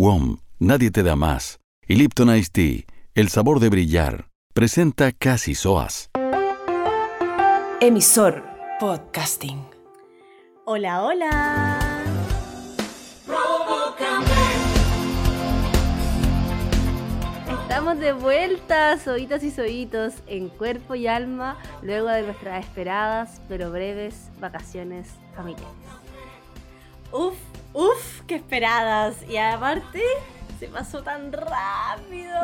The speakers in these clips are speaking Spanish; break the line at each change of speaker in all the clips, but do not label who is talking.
WOM, nadie te da más. Y Lipton Ice Tea, el sabor de brillar, presenta Casi Soas.
Emisor Podcasting.
Hola, hola. Estamos de vuelta, soitas y soitos, en cuerpo y alma, luego de nuestras esperadas pero breves vacaciones familiares. Uf, uf, qué esperadas. Y aparte, se pasó tan rápido.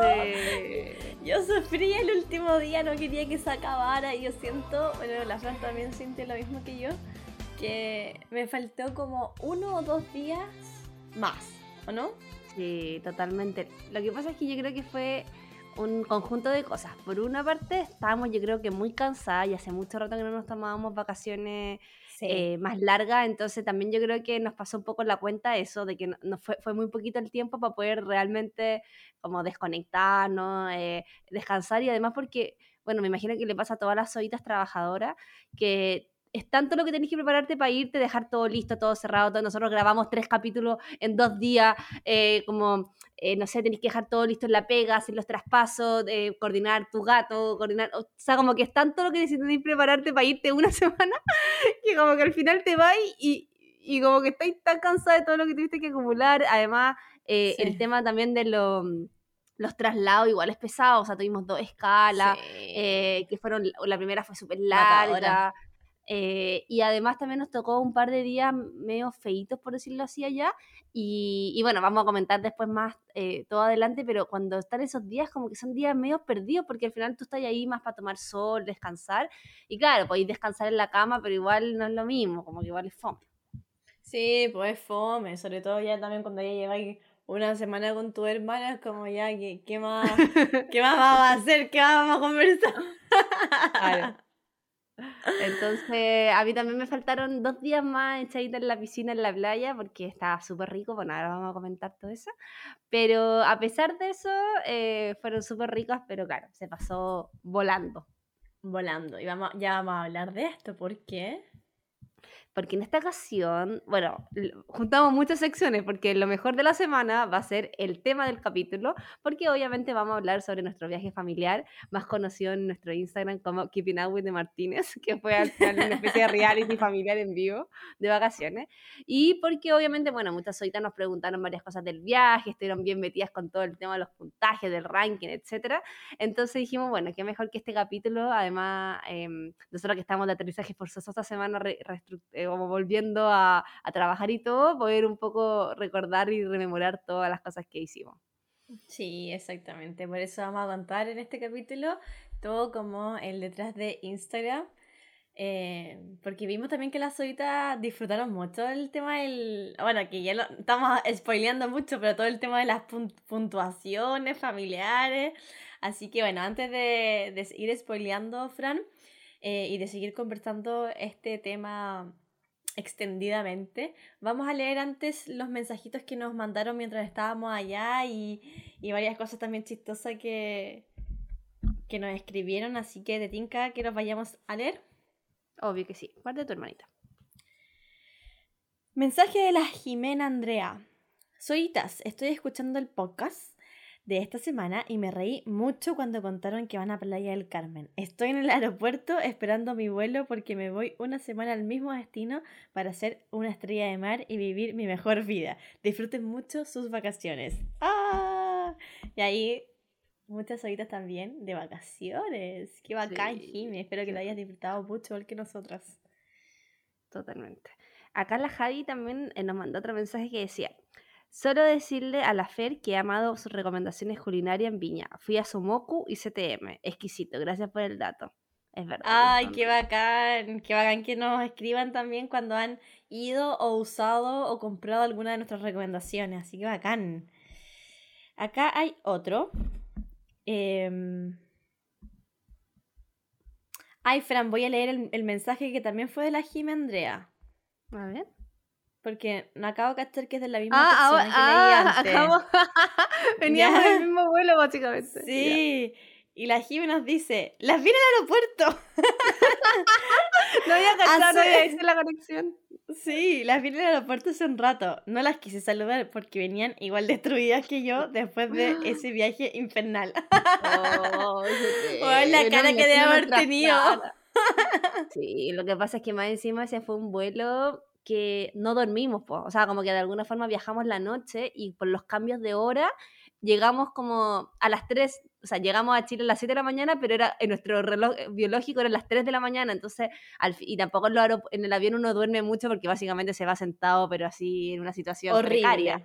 Yo sufrí el último día, no quería que se acabara. Y yo siento, bueno, la Fran también siente lo mismo que yo, que me faltó como uno o dos días más, ¿o no? Sí, totalmente. Lo que pasa es que yo creo que fue un conjunto de cosas. Por una parte, estábamos yo creo que muy cansadas y hace mucho rato que no nos tomábamos vacaciones eh, más largas, entonces también yo creo que nos pasó un poco la cuenta eso, de que no, fue, fue muy poquito el tiempo para poder realmente como desconectarnos, eh, descansar y además porque, bueno, me imagino que le pasa a todas las solitas trabajadoras que es tanto lo que tenés que prepararte para irte, dejar todo listo, todo cerrado. Todo. Nosotros grabamos tres capítulos en dos días, eh, como, eh, no sé, tenés que dejar todo listo en la pega, hacer los traspasos, eh, coordinar tu gato, coordinar, o sea, como que es tanto lo que necesitas prepararte para irte una semana, que como que al final te vas y, y como que estás tan cansada de todo lo que tuviste que acumular. Además, el tema también de los los traslados igual es pesado, o sea, tuvimos dos escalas, que fueron, la primera fue súper larga, eh, y además también nos tocó un par de días medio feitos, por decirlo así, allá. Y, bueno, vamos a comentar después más eh, todo adelante, pero cuando están esos días, como que son días medio perdidos, porque al final tú estás ahí más para tomar sol, descansar. Y claro, podéis descansar en la cama, pero igual no es lo mismo, como que igual es fome. Sí, pues es fome, sobre todo ya también cuando ya lleváis una semana con tu hermana, es como ya, ¿qué, qué más, ¿qué más vamos a hacer? ¿Qué más vamos a conversar? Claro. Entonces, a mí también me faltaron dos días más echadita en la piscina, en la playa, porque estaba súper rico. Bueno, ahora vamos a comentar todo eso. Pero a pesar de eso, eh, fueron súper ricas, pero claro, se pasó volando. Volando. Y vamos, ya vamos a hablar de esto, ¿por qué? Porque en esta ocasión, bueno, juntamos muchas secciones porque lo mejor de la semana va a ser el tema del capítulo, porque obviamente vamos a hablar sobre nuestro viaje familiar, más conocido en nuestro Instagram como Keeping Up with the Martínez, que fue al final una especie de reality familiar en vivo de vacaciones, y porque obviamente, bueno, muchas hoyitas nos preguntaron varias cosas del viaje, estuvieron bien metidas con todo el tema de los puntajes, del ranking, etcétera, entonces dijimos, bueno, qué mejor que este capítulo, además, em, nosotros que estamos de aterrizaje forzoso esta semana, reestructuramos como volviendo a, trabajar y todo, poder un poco recordar y rememorar todas las cosas que hicimos. Sí, exactamente. Por eso vamos a contar en este capítulo todo como el detrás de Instagram. Eh, porque vimos también que las solitas disfrutaron mucho el tema del. Bueno, que ya estamos spoileando mucho, pero todo el tema de las puntuaciones familiares. Así que bueno, antes de, ir spoileando, Fran, eh, y de seguir conversando este tema extendidamente. Vamos a leer antes los mensajitos que nos mandaron mientras estábamos allá y, varias cosas también chistosas que, que nos escribieron, así que de Tinka que nos vayamos a leer. Obvio que sí, de tu hermanita. Mensaje de la Jimena Andrea. Soyitas, estoy escuchando el podcast de esta semana y me reí mucho cuando contaron que van a Playa del Carmen. Estoy en el aeropuerto esperando mi vuelo porque me voy una semana al mismo destino para ser una estrella de mar y vivir mi mejor vida. Disfruten mucho sus vacaciones. ¡Ah! Y ahí muchas horitas también de vacaciones. Qué bacán, sí, Espero que lo hayas disfrutado mucho igual que nosotras. Totalmente. Acá la Javi también eh, nos mandó otro mensaje que decía, Solo decirle a la Fer que he amado sus recomendaciones culinarias en Viña. Fui a Sumoku y CTM. Exquisito. Gracias por el dato. Es verdad. Ay, qué bacán. Qué bacán que nos escriban también cuando han ido o usado o comprado alguna de nuestras recomendaciones. Así que bacán. Acá hay otro. Em, ay, Fran, voy a leer el, el mensaje que también fue de la Jime Andrea. A ver. Porque no acabo de cachar que es de la misma ah, persona que leí ah, antes. Acabo... Veníamos del mismo vuelo, básicamente. Sí.
Y la Jime nos dice, las vi en el aeropuerto.
no había cachado,
Hace-
no la conexión.
Sí, las vi en el aeropuerto hace un rato. No las quise saludar porque venían igual destruidas que yo después de ese viaje infernal.
Oh,
Weón, la cara que debe haber tenido.
Sí, lo que pasa es que más encima ese fue un vuelo que no dormimos, po. o sea, como que de alguna forma viajamos la noche y por los cambios de hora llegamos como a las 3, o sea, llegamos a Chile a las 7 de la mañana, pero era en nuestro reloj eh, biológico eran las 3 de la mañana, entonces, al y tampoco en, aerop- en el avión uno duerme mucho porque básicamente se va sentado, pero así en una situación
Horrible.
precaria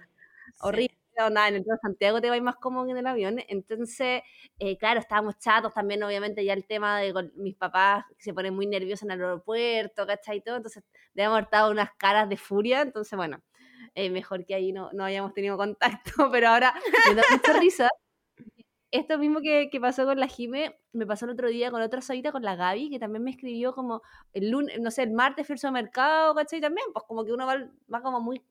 Sí.
Horrible. Nada, en el Santiago te vais más cómodo que en el avión. Entonces, eh, claro, estábamos chatos también, obviamente, ya el tema de mis papás que se ponen muy nerviosos en el aeropuerto, ¿cachai? Y todo. Entonces, debemos haber unas caras de furia. Entonces, bueno, eh, mejor que ahí no, no hayamos tenido contacto. Pero ahora me da mucha risa. Esto mismo que, que pasó con la Jime, me pasó el otro día con otra soita, con la Gaby, que también me escribió como el lunes, no sé, el martes fui al supermercado, ¿cachai? También, pues como que uno va como muy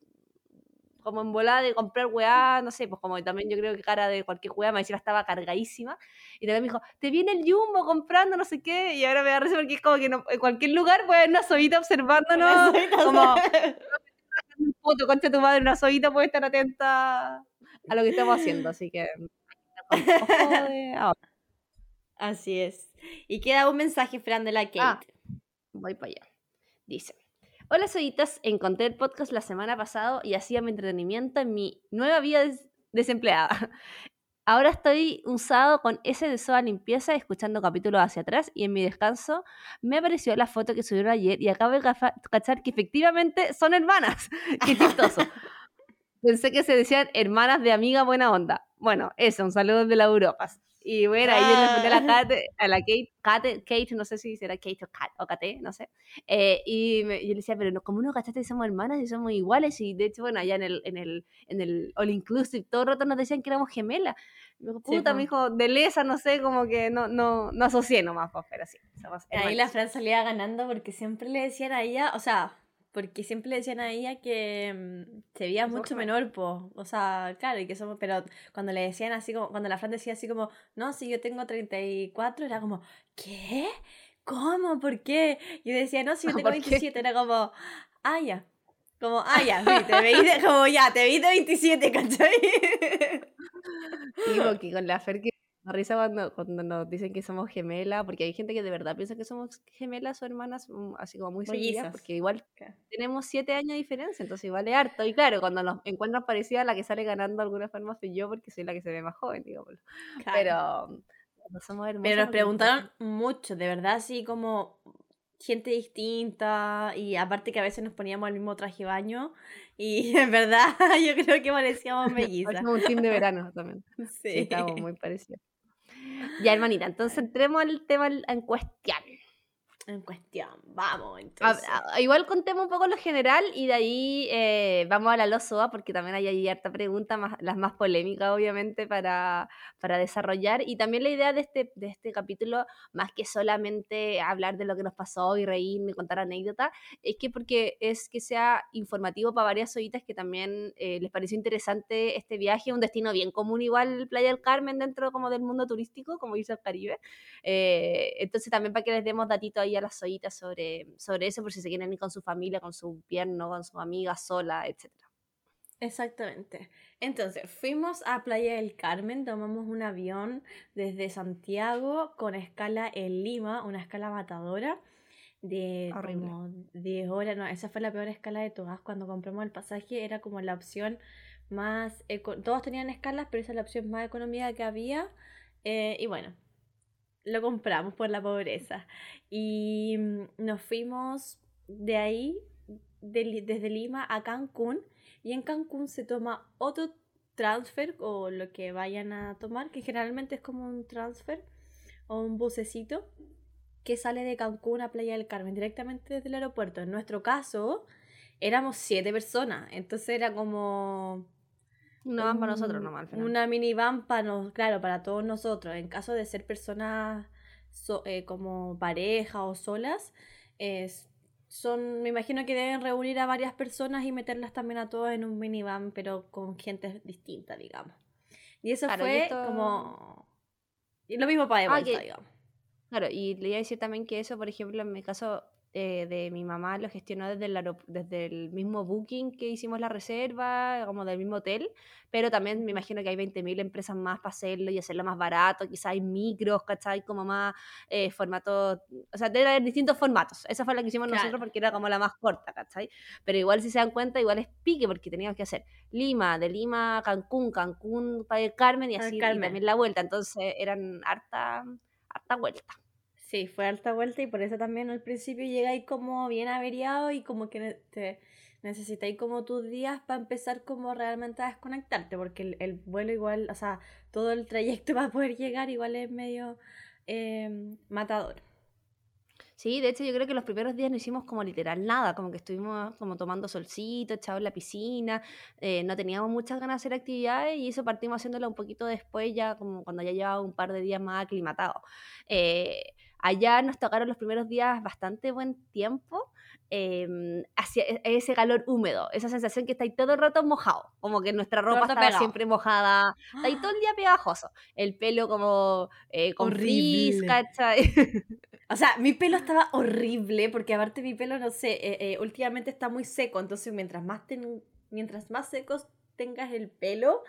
como en volada de comprar weá, no sé, pues como también yo creo que cara de cualquier weá, me decía estaba cargadísima. Y también me dijo, te viene el Jumbo comprando no sé qué. Y ahora me da risa porque es como que no- en cualquier lugar puede haber una soita observándonos. como, un foto, concha tu madre, una soita puede estar atenta a lo que estamos haciendo. Así que. de ahora.
Así es. Y queda un mensaje esperando la Kate.
Ah. Voy para allá. Dice. Hola, soyitas. Encontré el podcast la semana pasada y hacía mi entretenimiento en mi nueva vida des- desempleada. Ahora estoy un sábado con ese de soda limpieza escuchando capítulos hacia atrás y en mi descanso me apareció la foto que subieron ayer y acabo de cachar que efectivamente son hermanas. Qué chistoso. Pensé que se decían hermanas de amiga buena onda. Bueno, eso, un saludo de la Europas. Y bueno, ahí yo le pregunté a la,
Ah.
Kate, a la Kate, Kate, Kate, no sé si será Kate o Kate, o Kate, no sé. Eh, y me- yo le decía, pero no, ¿cómo no cachaste somos hermanas y somos iguales? Y de hecho, bueno, allá en el, en el, en el All Inclusive, todo el rato nos decían que éramos gemelas. Me dijo,
Sí,
puta,
po.
me dijo, de lesa, no sé, como que no, no, no asocié nomás, pues, pero sí, somos
Ahí la Fran salía ganando porque siempre le decían a ella, o sea, porque siempre le decían a ella que mm, se veía mucho menor, po. O sea, claro, y que somos, pero cuando le decían así como, cuando la Fran decía así como, no, si yo tengo 34, era como, ¿qué? ¿Cómo? ¿Por qué? Y yo decía, no, si yo tengo
¿Por qué?
27, era como, ah, ya. Como, ah, ya, sí, te veí de, como, ya, te veí de 27, ¿cachai?
Sí, porque con la Fer que risa cuando, cuando nos dicen que somos gemelas, porque hay gente que de verdad piensa que somos gemelas o hermanas, mm, así como muy seguidas, porque igual
Claro.
tenemos siete años de diferencia, entonces igual es harto. Y claro, cuando nos encuentran parecidas, la que sale ganando de alguna forma soy yo, porque soy la que se ve más joven, digámoslo. Pero mm, somos hermosas.
Pero nos preguntaron mucho, de verdad, así como gente distinta y aparte que a veces nos poníamos el mismo traje baño y en verdad yo creo que parecíamos mellizas.
Un team de verano también. Sí,
Sí.
estábamos muy parecidos. Ya, hermanita, entonces entremos al tema en cuestión.
En cuestión, vamos
A-
entonces.
a- igual contemos un poco lo general y de ahí eh, vamos a la losoa porque también hay ahí harta pregunta, más, las más polémicas obviamente para, para desarrollar. Y también la idea de este, de este capítulo, más que solamente hablar de lo que nos pasó y reírme, contar anécdotas, es que porque es que sea informativo para varias oitas que también eh, les pareció interesante este viaje, un destino bien común igual Playa del Carmen dentro como del mundo turístico, como dice el Caribe, eh, entonces también para que les demos datitos ahí las soitas sobre, sobre eso, por si se quieren ir con su familia, con su pierno, con su amiga, sola, etc.
Exactamente. Entonces, fuimos a Playa del Carmen, tomamos un avión desde Santiago con escala en Lima, una escala matadora de
Horrible.
como 10 horas. No, esa fue la peor escala de todas. Cuando compramos el pasaje era como la opción más... eco- Todos tenían escalas, pero esa es la opción más económica que había. Eh, y bueno, lo compramos por la pobreza. Y mm, nos fuimos de ahí, de desde Lima a Cancún. Y en Cancún se toma otro transfer o lo que vayan a tomar, que generalmente es como un transfer o un bucecito que sale de Cancún a Playa del Carmen directamente desde el aeropuerto. En nuestro caso, éramos siete personas, entonces era como
No van para nosotros nomás al final.
Una minivan para nos, claro, para todos nosotros. En caso de ser personas so- eh, como pareja o solas, es, son, me imagino que deben reunir a varias personas y meterlas también a todas en un minivan, pero con gente distinta, digamos. Y eso
Claro, y
fue
esto-
como Y lo mismo para de
Ah,
vuelta,
que-
digamos.
Claro, y le iba a decir también que eso, por ejemplo, en mi caso eh, de mi mamá lo gestionó desde el, desde el mismo booking que hicimos la reserva, como del mismo hotel, pero también me imagino que hay 20.000 empresas más para hacerlo y hacerlo más barato, quizá hay micros, ¿cachai? Como más eh, formatos, o sea, debe haber distintos formatos. Esa fue la que hicimos nosotros
Claro.
porque era como la más corta, ¿cachai? Pero igual si se dan cuenta, igual es pique porque teníamos que hacer Lima, de Lima Cancún, Cancún para el Carmen y así, y
Carmen.
también la vuelta, entonces eran harta, harta vuelta.
Sí, fue alta vuelta y por eso también al principio llegáis como bien averiado y como que te necesitáis como tus días para empezar como realmente a desconectarte, porque el, el vuelo igual, o sea, todo el trayecto para poder llegar igual es medio eh, matador.
Sí, de hecho yo creo que los primeros días no hicimos como literal nada, como que estuvimos como tomando solcito, echados en la piscina, eh, no teníamos muchas ganas de hacer actividades y eso partimos haciéndolo un poquito después, ya como cuando ya llevaba un par de días más aclimatados. Eh, allá nos tocaron los primeros días bastante buen tiempo, em, hacia e- ese calor húmedo, esa sensación que estáis todo el rato mojado, como que nuestra ropa
pegado.
siempre mojada, estáis todo el día pegajoso, el pelo como eh, con
Horrible.
¿cachai?
O sea, mi pelo estaba horrible porque aparte mi pelo, no sé, eh, eh, últimamente está muy seco, entonces mientras más, ten- mientras más secos tengas el pelo,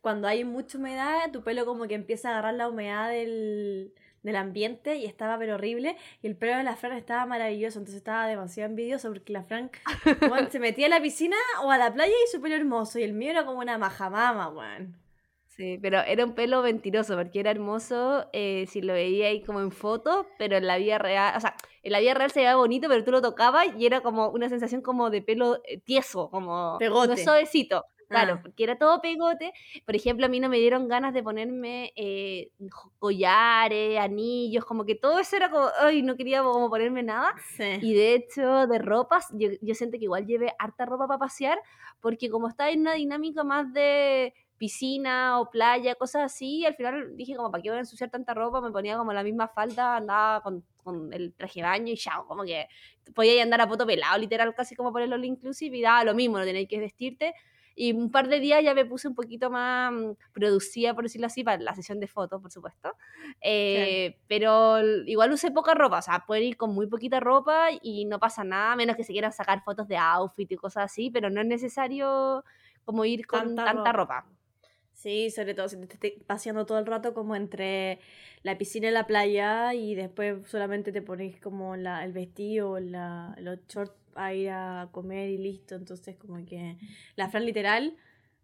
cuando hay mucha humedad, tu pelo como que empieza a agarrar la humedad del, del ambiente y estaba pero horrible. Y el pelo de la Fran estaba maravilloso, entonces estaba demasiado envidioso porque la Fran se metía a la piscina o a la playa y su pelo hermoso y el mío era como una majamama, weón.
Sí, pero era un pelo mentiroso porque era hermoso eh, si lo veía ahí como en fotos, pero en la vida real, o sea, en la vida real se veía bonito, pero tú lo tocabas y era como una sensación como de pelo eh, tieso, como
Pegote.
no suavecito. Claro,
Ah.
porque era todo pegote. Por ejemplo, a mí no me dieron ganas de ponerme eh, collares, anillos, como que todo eso era como, ay, no quería como ponerme nada.
Sí.
Y de hecho, de ropas, yo, yo siento que igual llevé harta ropa para pasear, porque como estaba en una dinámica más de piscina o playa, cosas así, al final dije como, ¿para qué voy a ensuciar tanta ropa? Me ponía como la misma falda, andaba con, con el traje de baño y chao, como que podía andar a poto pelado, literal, casi como por el all inclusive, y daba lo mismo, no tenéis que vestirte. Y un par de días ya me puse un poquito más mm, producida, por decirlo así, para la sesión de fotos, por supuesto. Eh, Pero igual usé poca ropa, o sea, pueden ir con muy poquita ropa y no pasa nada, menos que se quieran sacar fotos de outfit y cosas así, pero no es necesario como ir con
Tanta
tanta,
ropa.
ropa.
Sí, sobre todo si te estés paseando todo el rato como entre la piscina y la playa y después solamente te pones como la, el vestido, la, los shorts a ir a comer y listo. Entonces como que la Fran literal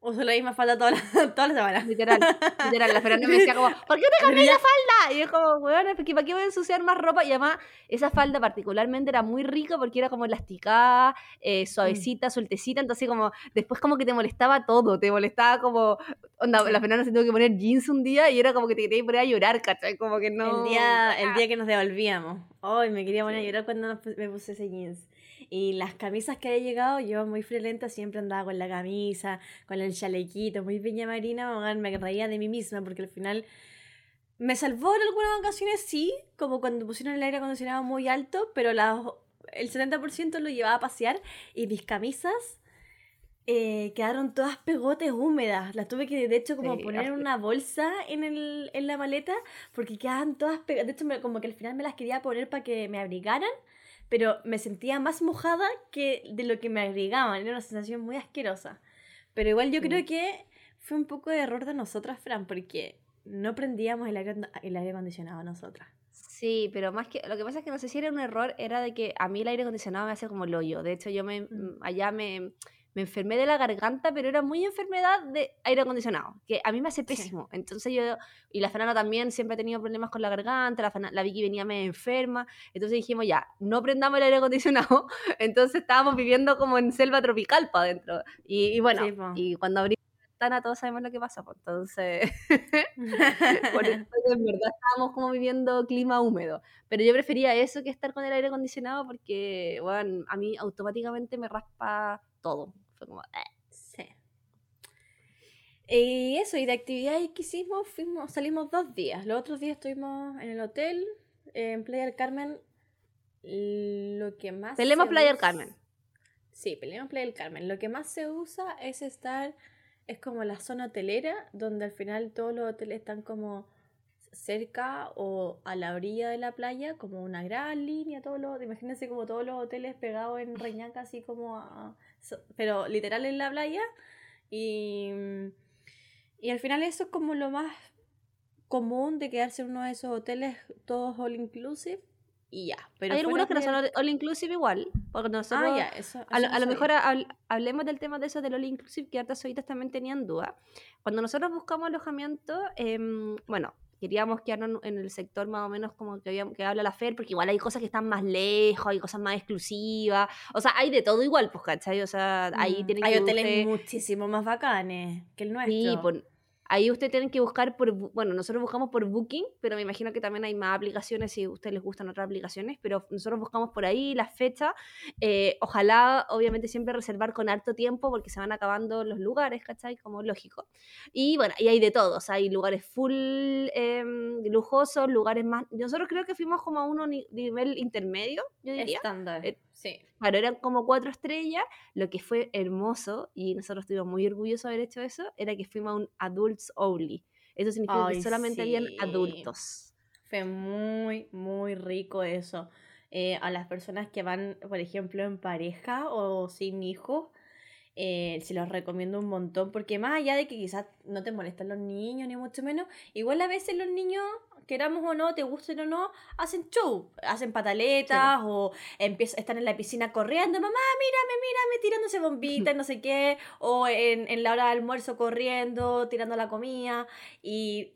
usa la misma falda toda la, toda la semana.
Literal, literal. La Fernanda me decía como, ¿por qué te cambié la falda? Y yo como, bueno, ¿para qué voy a ensuciar más ropa? Y además, esa falda particularmente era muy rica porque era como elasticada, eh, suavecita, sueltecita, entonces como, después como que te molestaba todo, te molestaba como, onda, la Fernanda se tuvo que poner jeans un día y era como que te querías poner a llorar, ¿cachai? Como que no...
El día, el
ah.
día que nos devolvíamos. Ay, me quería poner a llorar cuando me puse ese jeans. Y las camisas que había llegado, yo muy friolenta siempre andaba con la camisa, con el chalequito, muy piña marina, me reía de mí misma porque al final me salvó en algunas ocasiones, sí, como cuando pusieron el aire acondicionado muy alto, pero la, el 70% lo llevaba a pasear y mis camisas eh, quedaron todas pegotes húmedas. Las tuve que, de hecho, como
Sí,
poner en una bolsa en, el, en la maleta porque quedaban todas pegadas. De hecho, me- como que al final me las quería poner para que me abrigaran, pero me sentía más mojada que de lo que me abrigaban. Era una sensación muy asquerosa. Pero igual yo
Sí.
creo que fue un poco de error de nosotras, Fran, porque no prendíamos el aire, el aire acondicionado nosotras.
Sí, pero más que lo que pasa es que no sé si era un error, era de que a mí el aire acondicionado me hace como el hoyo. De hecho, yo me
Mm.
allá me, me enfermé de la garganta, pero era muy enfermedad de aire acondicionado, que a mí me hace pésimo. Entonces yo, y la Fernanda también siempre ha tenido problemas con la garganta, la, Fana- la Vicky venía medio enferma, entonces dijimos ya, no prendamos el aire acondicionado, entonces estábamos viviendo como en selva tropical para adentro. Y, y bueno,
Sí,
y cuando abrimos la ventana todos sabemos lo que pasa, pues entonces... Por eso en verdad estábamos como viviendo clima húmedo. Pero yo prefería eso que estar con el aire acondicionado porque, bueno, a mí automáticamente me raspa todo. Fue como, "Eh".
Sí. Y eso, y de actividades que hicimos, fuimos, salimos dos días. Los otros días estuvimos en el hotel, en Playa del Carmen. Lo que más.
Pelemos
se
Playa del Carmen.
Sí, Pelemos Playa del Carmen. Lo que más se usa es estar. Es como la zona hotelera, donde al final todos los hoteles están como cerca o a la orilla de la playa, como una gran línea, todos los, imagínense como todos los hoteles pegados en Reñaca, así como a, pero literal en la playa. Y, y al final eso es como lo más común de quedarse en uno de esos hoteles todos all inclusive y ya.
Pero Hay algunos que no son all inclusive igual. Porque nosotros, ah, ya, eso, a, lo, mejor hablemos del tema de eso del all inclusive, que hartas oídas también tenían duda. Cuando nosotros buscamos alojamiento, em, bueno, queríamos quedarnos en el sector más o menos como que, había, que habla la FER, porque igual hay cosas que están más lejos, hay cosas más exclusivas, o sea, hay de todo igual, pues, ¿cachai? O sea, ahí mm, tienen
Hay hoteles muchísimo más bacanes que el nuestro.
Sí, pues, Ahí usted tiene que buscar por, bueno, nosotros buscamos por Booking, pero me imagino que también hay más aplicaciones si a ustedes les gustan otras aplicaciones, pero nosotros buscamos por ahí la fecha. Eh, ojalá, obviamente, siempre reservar con harto tiempo porque se van acabando los lugares, ¿cachai? Como lógico. Y bueno, y hay de todos, hay lugares full em, lujosos, lugares más... Nosotros creo que fuimos como a uno nivel intermedio, yo diría.
Estándar. Eh, Sí.
Claro, eran como cuatro estrellas. Lo que fue hermoso, y nosotros estuvimos muy orgullosos de haber hecho eso, era que fuimos a un adults only. Eso significa que solamente habían adultos.
Fue muy, muy rico eso. Eh, a las personas que van, por ejemplo, en pareja o sin hijos, eh, se los recomiendo un montón, porque más allá de que quizás no te molestan los niños, ni mucho menos, igual a veces los niños queramos o no, te gusten o no, hacen show, hacen pataletas o empiezan, están en la piscina corriendo, mamá, mírame, mírame, tirándose bombitas, no sé qué, o en, en la hora de almuerzo corriendo, tirando la comida y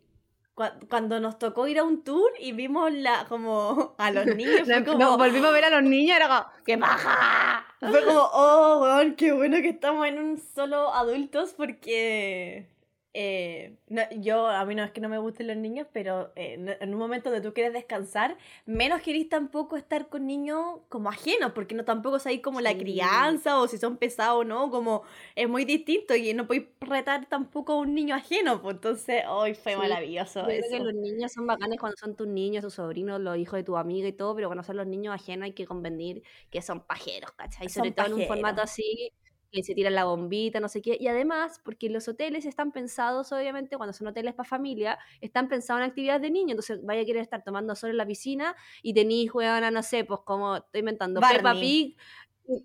cuando nos tocó ir a un tour y vimos la como a los niños fue como,
volvimos a ver a los niños era como ¡qué baja!
fue como oh weón, qué bueno que estamos en un solo adultos porque eh, yo, a mí no es que no me gusten los niños, pero eh, en un momento donde tú quieres descansar, menos querís tampoco estar con niños como ajenos, porque no tampoco sabéis como la crianza o si son pesados o no, como es muy distinto y no podéis retar tampoco a un niño ajeno, pues entonces, hoy fue maravilloso.
Yo que los niños son bacanes cuando son tus niños, tus sobrinos, los hijos de tu amiga y todo, pero cuando son los niños ajenos hay que convenir que son pajeros, ¿cachai? Sobre todo en un formato así que se tiran la bombita, no sé qué. Y además, porque los hoteles están pensados, obviamente, cuando son hoteles para familia, están pensados en actividades de niños. Entonces, vaya a querer estar tomando sol en la piscina y tenéis, juegan no sé, pues como estoy inventando, Peppa Pig,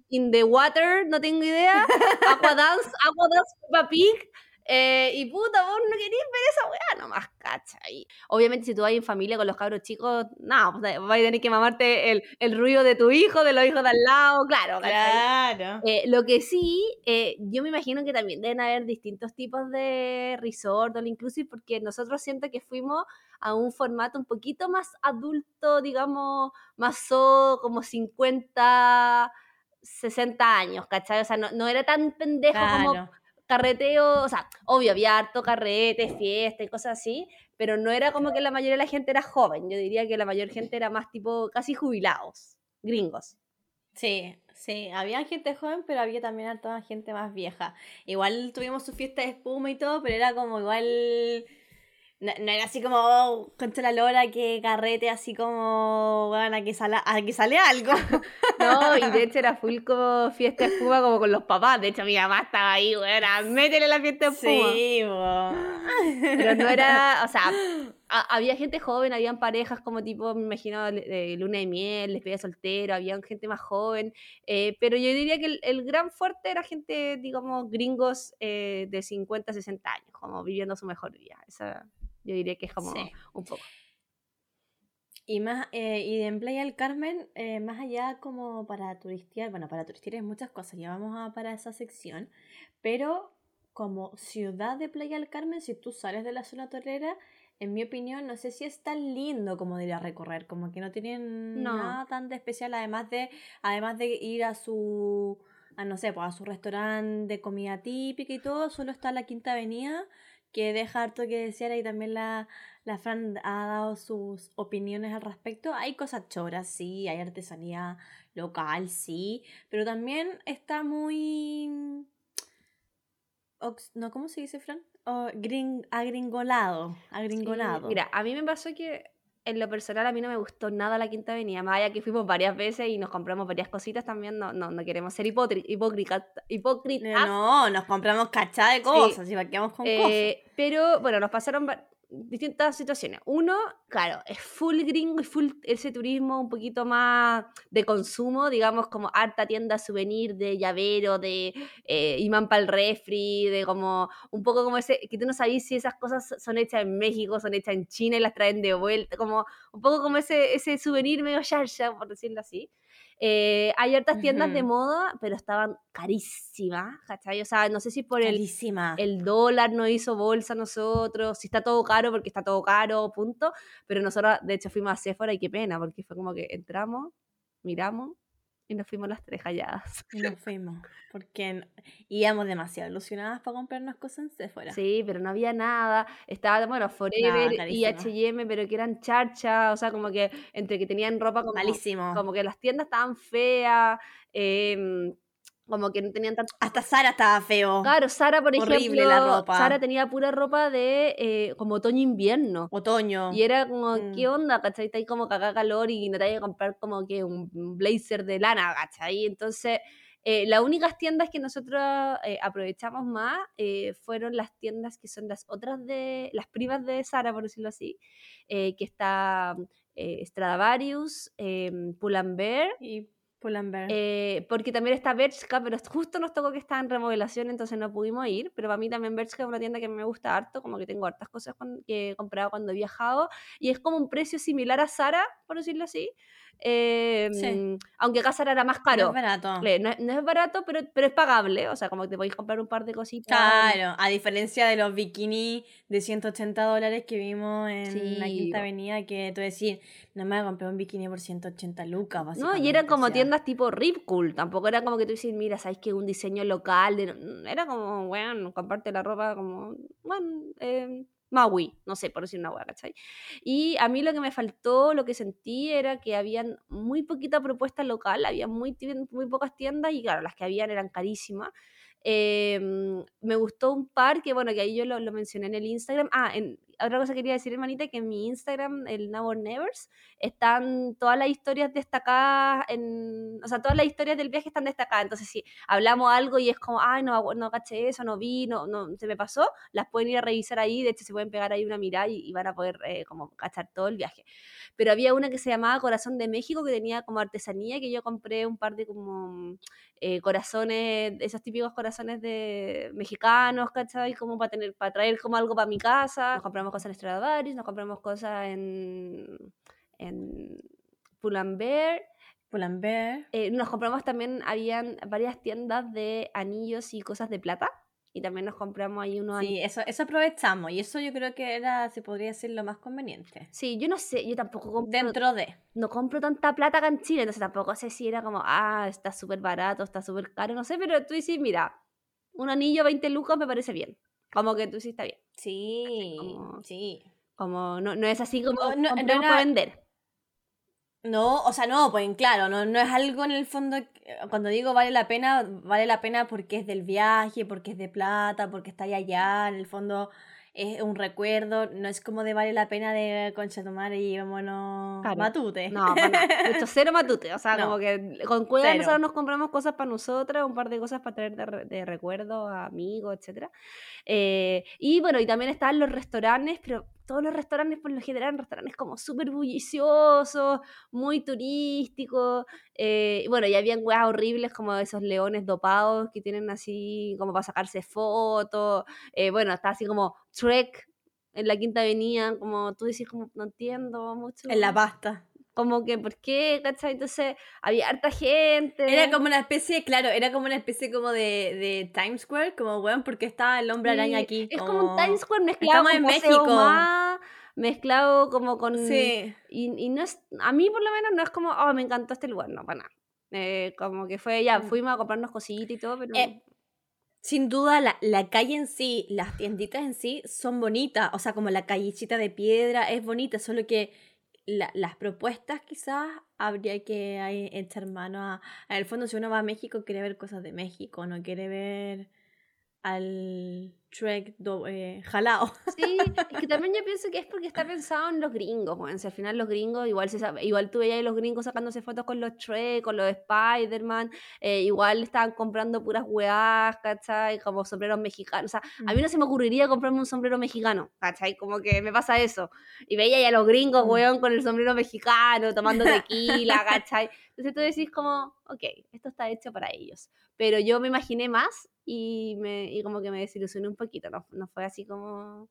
in the water, no tengo idea, Aqua Dance, Aqua Dance, Peppa Pig. Eh, y puta, vos no querías ver esa weá, nomás, cacha. Y obviamente, si tú vas en familia con los cabros chicos, no, pues, vas a tener que mamarte el, el, ruido de tu hijo, de los hijos de al lado, claro.
Claro.
Eh, lo que sí, eh, yo me imagino que también deben haber distintos tipos de resort inclusive, porque nosotros siento que fuimos a un formato un poquito más adulto, digamos, más so, como 50. 60 años, ¿cachai? O sea, no, no era tan pendejo como carreteo, o sea, obvio, había harto carrete, fiesta y cosas así, pero no era como que la mayoría de la gente era joven, yo diría que la mayor gente era más tipo casi jubilados, gringos.
Sí, sí, había gente joven, pero había también harta gente más vieja. Igual tuvimos su fiesta de espuma y todo, pero era como igual no, era así como, oh, la lora, que carrete, así como, bueno, aquí sale, aquí sale algo.
No, y de hecho era full como fiesta de espuma como con los papás. De hecho, mi mamá estaba ahí, bueno, métele la fiesta de espuma.
Sí,
Pero no era, o sea, había gente joven, habían parejas como tipo, me imagino, de luna de miel, les pedía soltero, había gente más joven. Eh, pero yo diría que el, gran fuerte era gente, digamos, gringos eh, de 50, 60 años, como viviendo su mejor vida. Esa yo diría que es como un poco.
Y más, eh, y en Playa del Carmen, eh, más allá como para turistear, bueno, para turistear hay muchas cosas, ya vamos a para esa sección, pero como ciudad de Playa del Carmen, si tú sales de la zona torera, en mi opinión, no sé si es tan lindo como de ir a recorrer, como que no tienen nada tan de especial, además de, además de ir a su, a no sé, pues a su restaurante de comida típica y todo, solo está la Quinta Avenida, que deja harto que desear y también la, la Fran ha dado sus opiniones al respecto. Hay cosas choras, sí, hay artesanía local, sí, pero también está muy... No, ¿cómo se dice, Fran? Oh, agringolado, agringolado.
mira, a mí me pasó que en lo personal a mí no me gustó nada la Quinta Avenida, más allá que fuimos varias veces y nos compramos varias cositas también, no, no, no queremos ser hipócritas.
No, nos compramos cachá de cosas y vaqueamos con cosas.
Eh, pero bueno, nos pasaron distintas situaciones. Uno, claro, es full gringo y full ese turismo un poquito más de consumo, digamos como harta tienda souvenir de llavero, de eh, imán para el refri, de como un poco como ese, que tú no sabes si esas cosas son hechas en México, son hechas en China y las traen de vuelta, como un poco como ese, ese souvenir medio sharsha, por decirlo así. Eh, hay hartas tiendas de moda, pero estaban carísimas, ¿cachai? O sea, no sé si por el, el dólar no hizo bolsa a nosotros, si está todo caro porque está todo caro, punto. Pero nosotros, de hecho, fuimos a Sephora y qué pena, porque fue como que entramos, miramos, y nos fuimos las tres halladas.
Y nos fuimos, porque íbamos demasiado ilusionadas para comprarnos cosas en Sephora.
Sí, pero no había nada. Estaba, bueno, Forever y H&M, pero que eran charcha, o sea, como que entre que tenían ropa como...
Malísimo.
Como que las tiendas estaban feas, eh, como que no tenían tanto...
Hasta Sara estaba feo.
Claro, Sara, por Horrible la ropa. Sara tenía pura ropa de eh, como otoño-invierno.
Otoño.
Y era como, mm. ¿qué onda? ¿Cachai? Está ahí como cagá calor y no te hay que comprar como que un blazer de lana, ¿cachai? Entonces... Eh, las únicas tiendas que nosotros eh, aprovechamos más eh, fueron las tiendas que son las otras de, las primas de Sara, por decirlo así, que está Stradivarius, Pull&Bear
y.
Eh, porque también está Bershka, pero justo nos tocó que estaba en remodelación, entonces no pudimos ir. Pero para mí también Bershka es una tienda que me gusta harto, como que tengo hartas cosas que he comprado cuando he viajado. Y es como un precio similar a Sara, por decirlo así. Em, aunque acá era más caro.
No es barato.
No, es barato, pero, pero es pagable. O sea, como que te podéis comprar un par de cositas.
Claro, a diferencia de los bikinis de 180 dólares que vimos en la Quinta Avenida, que tú decís, no me voy a comprar un bikini por 180 lucas.
No, y eran como tiendas tipo Rip Cool. Tampoco era como que tú decís, mira, sabes que un diseño local. Era como, bueno, comparte la ropa como, bueno, eh, Maui, no sé, por decir una hueá, ¿cachai? Y a mí lo que me faltó, lo que sentí era que habían muy poquita propuesta local, había muy, muy pocas tiendas y claro, las que habían eran carísimas. Em, me gustó un par que, bueno, que ahí yo lo, lo mencioné en el Instagram. Ah, en, otra cosa que quería decir, hermanita, que en mi Instagram, el Never Nevers, están todas las historias destacadas, en, o sea, todas las historias del viaje están destacadas. Entonces, si hablamos algo y es como, ay, no, no caché eso, no vi, no, no, se me pasó, las pueden ir a revisar ahí, de hecho se pueden pegar ahí una mirada y, van a poder eh, como cachar todo el viaje. Pero había una que se llamaba Corazón de México, que tenía como artesanía, que yo compré un par de como eh, corazones, esos típicos corazones de mexicanos, ¿cachai? Como para tener, para traer como algo para mi casa. Nos compramos cosas en Stradivarius, nos compramos cosas en, en
Pull&Bear.
Eh, nos compramos también, habían varias tiendas de anillos y cosas de plata. Y también nos compramos ahí unos
Sí, eso, eso aprovechamos. Y eso yo creo que era, se podría ser lo más conveniente.
Sí, yo no sé, yo tampoco compro.
Dentro de.
No compro tanta plata acá en Chile, entonces tampoco sé si era como, ah, está súper barato, está súper caro, no sé, pero tú dices, mira, un anillo 20 lucas me parece bien. Como que tú sí está bien.
Sí, sí.
Como no, no es así como no, no, vender.
No, o sea, no, pues claro, no, no es algo en el fondo, cuando digo vale la pena, vale la pena porque es del viaje, porque es de plata, porque está allá, en el fondo es un recuerdo, no es como de vale la pena de concha tomar y vámonos matute.
No, bueno, esto cero matute, o sea, como que con cuidado nosotros nos compramos cosas para nosotras, un par de cosas para traer de, de recuerdo a amigos, etcétera. Eh, y bueno, y también están los restaurantes, pero todos los restaurantes por lo general restaurantes como súper bulliciosos, muy turísticos. Eh, bueno, y habían weas horribles como esos leones dopados que tienen así como para sacarse fotos. Eh, bueno, está así como Trek en la Quinta Avenida, como tú decís, como no entiendo mucho.
En la pasta
como que, ¿por qué? ¿Cachai? Entonces había harta gente.
Era como una especie, claro, era como una especie como de, de Times Square, como, bueno, porque estaba el hombre araña aquí.
Es como un Times Square mezclado con en México. mezclado como con...
Sí.
Y, y, no es, a mí por lo menos no es como, oh, me encantó este lugar, no, para nada. Eh, como que fue, ya, mm. fuimos a comprarnos cositas y todo, pero...
Eh, sin duda, la, la, calle en sí, las tienditas en sí son bonitas. O sea, como la callecita de piedra es bonita, solo que las propuestas quizás habría que echar mano a... En el fondo, si uno va a México, quiere ver cosas de México, no quiere ver al, Shrek do, eh, jalao.
Sí, es que también yo pienso que es porque está pensado en los gringos, bueno, si al final los gringos, igual se sabe, igual tú veías los gringos sacándose fotos con los Shrek, con los Spider-Man, eh, igual estaban comprando puras weás, ¿cachai? Como sombreros mexicanos, o sea, a mí no se me ocurriría comprarme un sombrero mexicano, ¿cachai? Como que me pasa eso. Y veía ya a los gringos,
Mm.
weón, con el sombrero mexicano, tomando tequila, ¿cachai? Entonces tú decís como, ok, esto está hecho para ellos. Pero yo me imaginé más y, me, y como que me desilusioné un poquito, no, no fue así como,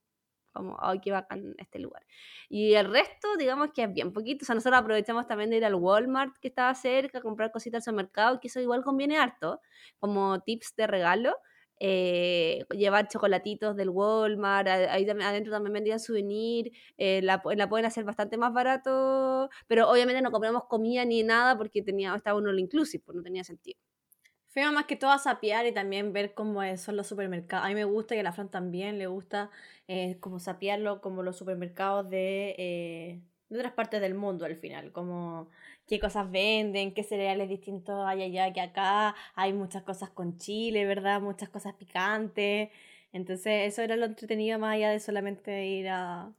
como, ay, qué bacán este lugar. Y el resto, digamos que es bien poquito, o sea, nosotros aprovechamos también de ir al Walmart que estaba cerca, comprar cositas al supermercado, que eso igual conviene harto, como tips de regalo. Eh, llevar chocolatitos del Walmart, ahí adentro también vendían souvenir, eh, la, pu- la pueden hacer bastante más barato, pero obviamente no compramos comida ni nada porque tenía, estaba uno all inclusive, pues no tenía sentido.
Fuimos más que todo a sapear y también ver cómo son los supermercados. A mí me gusta y a la Fran también le gusta eh, como sapearlo como los supermercados de, eh, de otras partes del mundo al final. Como qué cosas venden, qué cereales distintos hay allá que acá. Hay muchas cosas con chile, ¿verdad? Muchas cosas picantes. Entonces eso era lo entretenido más allá de solamente ir a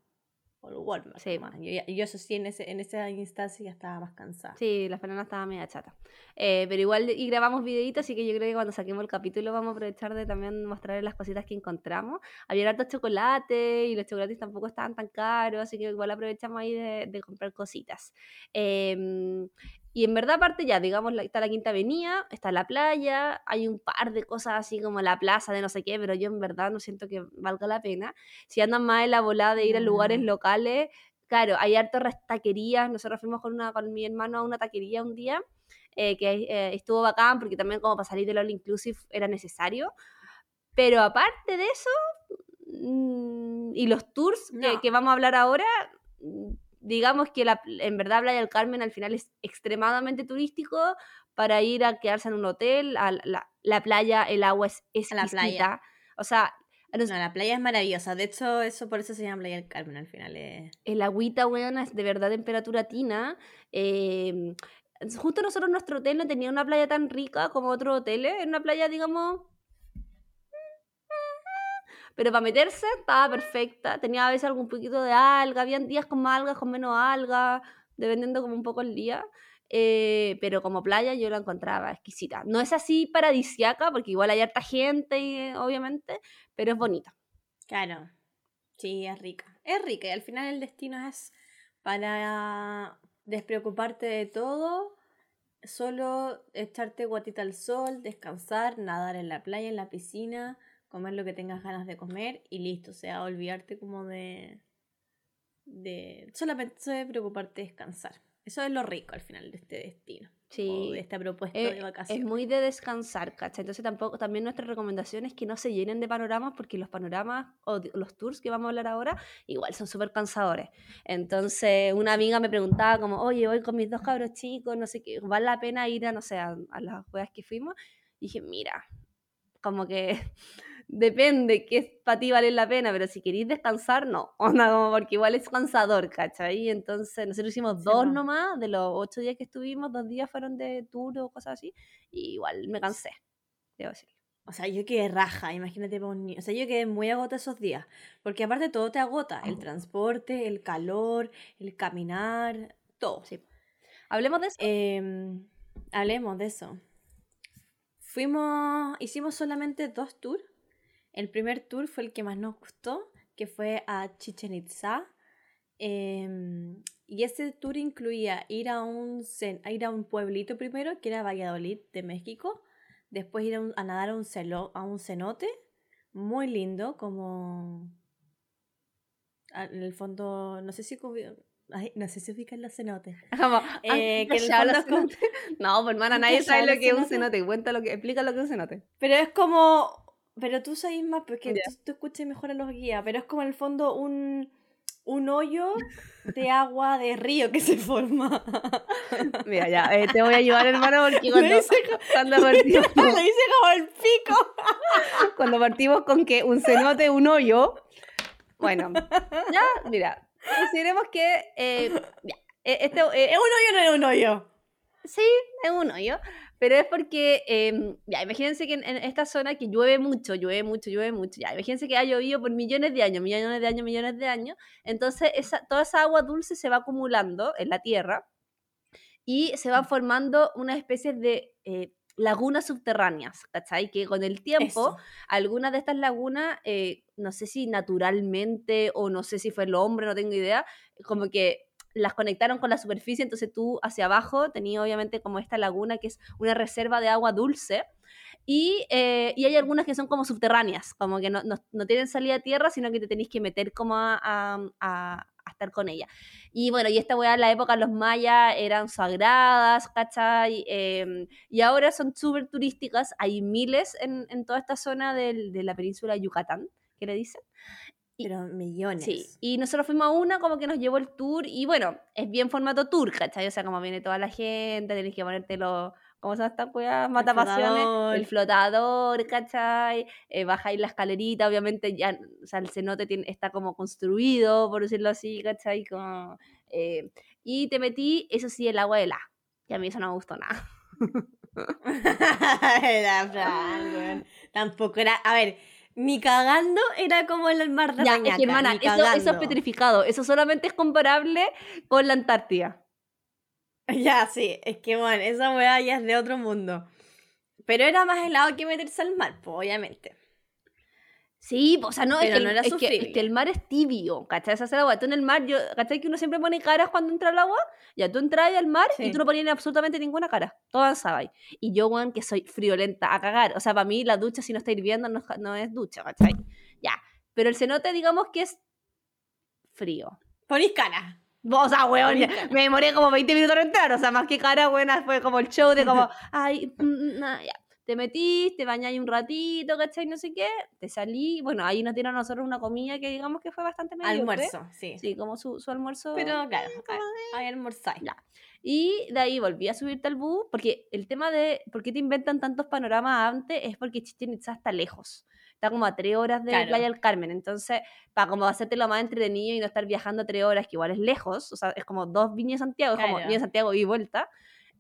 al Walmart.
Sí.
nomás. Yo, yo eso sí, en, ese, en esa instancia ya estaba más cansada.
Sí, la Fernanda estaba media chata. Eh, pero igual, y grabamos videitos, así que yo creo que cuando saquemos el capítulo vamos a aprovechar de también mostrarles las cositas que encontramos. Había hartos chocolates y los chocolates tampoco estaban tan caros, así que igual aprovechamos ahí de, de comprar cositas. Em, y en verdad, aparte ya, digamos, está la Quinta Avenida, está la playa, hay un par de cosas así como la plaza de no sé qué, pero yo en verdad no siento que valga la pena. Si andan más en la volada de ir a lugares
Mm.
locales, claro, hay hartas taquerías. Nosotros fuimos con, una, con mi hermano a una taquería un día, eh, que eh, estuvo bacán porque también como para salir del All Inclusive era necesario. Pero aparte de eso, mm, y los tours que,
No.
que vamos a hablar ahora, mm, digamos que la, en verdad Playa del Carmen al final es extremadamente turístico para ir a quedarse en un hotel, a la, la- la playa, el agua es
A la playa.
exquisita. O sea,
No, la playa es maravillosa. De hecho, eso por eso se llama Playa del Carmen al final. eh.
el agüita, weón, es de verdad temperatura tina. eh, justo nosotros nuestro hotel no tenía una playa tan rica como otros hoteles, era una playa, digamos... Pero para meterse estaba perfecta, tenía a veces algún poquito de alga, habían días con más algas, con menos algas, dependiendo como un poco el día. eh, pero como playa yo la encontraba exquisita. No es así paradisiaca, porque igual hay harta gente, y, eh, obviamente, pero es bonita.
Claro. Sí, es rica. Es rica y al final el destino es para despreocuparte de todo, solo echarte guatita al sol, descansar, nadar en la playa, en la piscina, comer lo que tengas ganas de comer y listo. O sea, olvidarte como de... de solamente preocuparte de descansar. Eso es lo rico al final de este destino.
Sí.
O de esta propuesta
Eh,
de vacaciones.
Es muy de descansar, ¿cachai? Entonces tampoco, también nuestra recomendación es que no se llenen de panoramas porque los panoramas o de- los tours que vamos a hablar ahora igual son súper cansadores. Entonces una amiga me preguntaba como, oye, voy con mis dos cabros chicos, no sé qué, ¿vale la pena ir a, no sé, a, a las juegas que fuimos? Y dije, mira, como que depende que para ti vale la pena, pero si queréis descansar, no. Onda, como porque igual es cansador, ¿cachai? Entonces nosotros hicimos
Sí,
dos
po.
nomás, de los ocho días que estuvimos, dos días fueron de tour o cosas así, y igual me cansé, debo decir.
O sea, yo quedé raja, imagínate para un niño. O sea, yo quedé muy agota esos días. Porque aparte todo te agota. El transporte, el calor, el caminar, todo.
Sí. Hablemos de eso.
Em, hablemos de eso. Fuimos, hicimos solamente dos tours. El primer tour fue el que más nos gustó, que fue a Chichen Itza. Em, y ese tour incluía ir a un, a ir a un pueblito primero, que era Valladolid de México. Después ir a, un- a nadar a un, celo- a un cenote, muy lindo, como... En el fondo, no sé si... ay, no sé si ubican los cenotes.
Como,
Eh, que el
cenote. No, pues hermana,
¿Nunca
nadie sabe lo que es un
cenote?
cenote. Cuenta lo que, explica lo que es un cenote.
Pero es como. Pero tú sabes más, porque
Ya.
tú, tú escuchas mejor a los guías. Pero es como en el fondo un, un hoyo de agua de río que se forma.
Mira, ya, eh, te voy a ayudar, hermano, porque cuando,
hice
cuando, partimos,
Lo hice como el pico.
cuando partimos con que un cenote, un hoyo, bueno, ya, mira, consideremos que, eh, ya, eh, este, eh,
¿Es un hoyo o no es un hoyo?
sí, es un hoyo, Pero es porque, em, ya, imagínense que en, esta zona que llueve mucho, llueve mucho, llueve mucho, ya, imagínense que ha llovido por millones de años, millones de años, millones de años, entonces esa, toda esa agua dulce se va acumulando en la tierra y se van formando una especie de eh, lagunas subterráneas, ¿cachai? Que con el tiempo, algunas de estas lagunas, eh, no sé si naturalmente o no sé si fue el hombre, no tengo idea, como que las conectaron con la superficie, entonces tú hacia abajo tenías obviamente como esta laguna que es una reserva de agua dulce. Y, eh, y hay algunas que son como subterráneas, como que no, no, tienen salida a tierra, sino que te tenéis que meter como a, estar con ella. Y bueno, y esta weá en la época los mayas eran sagradas, ¿cachai? Em, y ahora son súper turísticas, hay miles en, en, toda esta zona del, de la península de Yucatán, que le dicen.
Pero millones.
Sí, y nosotros fuimos a una como que nos llevó el tour y bueno, es bien formato tour, ¿cachai? O sea, como viene toda la gente, tenés que ponerte los, ¿cómo se llama esta mata Matapasiones, el flotador, ¿cachai? Eh, bajáis la escalerita, obviamente ya, o sea, el cenote tiene, está como construido, por decirlo así, ¿cachai? Como, eh, y te metí, eso sí, el agua de la, que a mí eso no me gustó nada.
era Tampoco era, a ver ni cagando era como el mar de ya,
hermana, eso, eso, es petrificado. Eso solamente es comparable con la Antártida.
Ya, sí. Es que, bueno, esa weá ya es de otro mundo. Pero era más helado que meterse al mar, pues, obviamente.
Sí, o sea, no, es, que, no era es, que, el mar es tibio, ¿cachai? Esa es el agua. Tú en el mar, yo, ¿cachai? Que uno siempre pone caras cuando entra al agua. Ya tú entras al mar y tú no ponías absolutamente ninguna cara. Todo avanzaba ahí. Y yo, weón, que soy friolenta a cagar. O sea, para mí la ducha, si no está hirviendo, no, no es ducha, ¿cachai? Ya. Pero el cenote, digamos que es frío.
Ponís cara.
O sea, weón, me demoré como 20 minutos en entrar. O sea, más que cara, buena, fue como el show de como, ay, mm, mm, ya te metís, te bañáis un ratito, ¿cachai? No sé qué, te salí. Bueno, ahí nos dieron a nosotros una comida que digamos que fue bastante medio.
Almuerzo, sí.
Sí, como su, su almuerzo.
Pero claro, hay almorzáis.
Y de ahí volví a subirte al bus, porque el tema de por qué te inventan tantos panoramas antes es porque Chichen Itza está lejos. Está como a tres horas de Playa del Carmen. Entonces, para como hacerte lo más entretenido y no estar viajando tres horas, que igual es lejos, o sea, es como dos Viñas Santiago, es como Viña Santiago y vuelta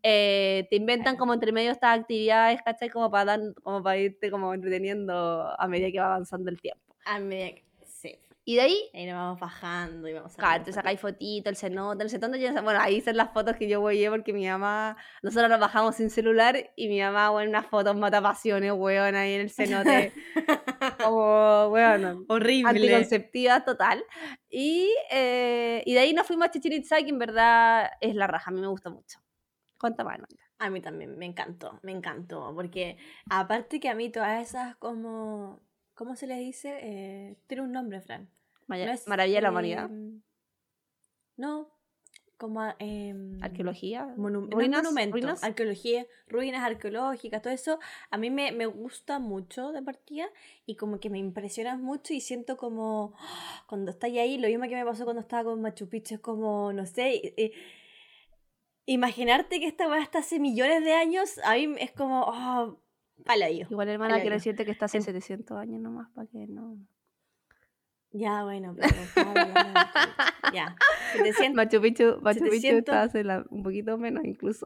eh, te inventan como entre medio estas actividades, ¿cachai? Como para, dar, como para irte como entreteniendo a medida que va avanzando el tiempo.
A medida que, sí.
Y de ahí...
Ahí nos vamos bajando y vamos.
Claro, te sacáis fotitos, el cenote, el cenote, bueno, ahí son las fotos que yo voy a porque mi mamá, nosotros nos bajamos sin celular y mi mamá, bueno, unas fotos matapasiones, weón, ahí en el cenote. como, weón,
horrible.
Anticonceptiva total. Y, eh, y de ahí nos fuimos a Chichen Itza, que en verdad es la raja, a mí me gusta mucho. Cuánta más,
A mí también, me encantó, me encantó, porque aparte que a mí todas esas como, ¿cómo se les dice? Eh, tiene un nombre, Fran.
Maravilla de la humanidad.
No, como em,
arqueología,
ruinas, monumentos, arqueología, ruinas arqueológicas, todo eso, a mí me, me, gusta mucho de partida y como que me impresiona mucho y siento como cuando estáis ahí, lo mismo que me pasó cuando estaba con Machu Picchu, es como, no sé, imaginarte que esta weá está hace millones de años, a mí es como, oh, yo.
Igual, hermana, quiero decirte que está hace 700 años nomás, para que no.
Ya, bueno, pero. ya.
700, Machu Picchu, Machu Picchu está hace un poquito menos incluso.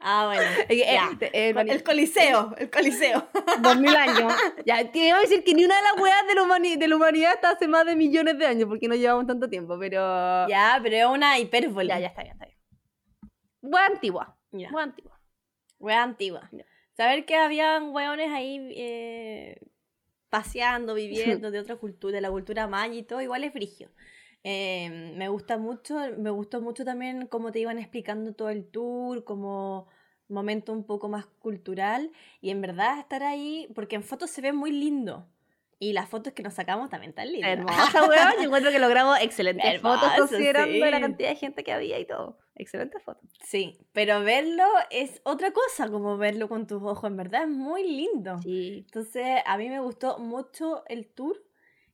Ah, bueno. el, Coliseo, el Coliseo.
2000 años. Ya, que a decir que ni una de las weas de la, de la humanidad está hace más de millones de años, porque no llevamos tanto tiempo, pero.
Ya, pero es una hipérbole.
Ya, ya está, ya está. Wea antigua. Ya. Wea antigua.
Wea antigua. Saber que habían weones ahí eh, paseando, viviendo de otra cultura, de la cultura maya y todo, igual es frigio. Eh, me gusta mucho, me gustó mucho también cómo te iban explicando todo el tour, como momento un poco más cultural y en verdad estar ahí, porque en fotos se ve muy lindo. Y las fotos que nos sacamos también están lindas.
Hermosa, weón. Yo encuentro que logramos excelentes fotos considerando la cantidad de gente que había y todo. Excelentes fotos.
Sí, pero verlo es otra cosa, como verlo con tus ojos. En verdad es muy lindo.
Sí.
Entonces, a mí me gustó mucho el tour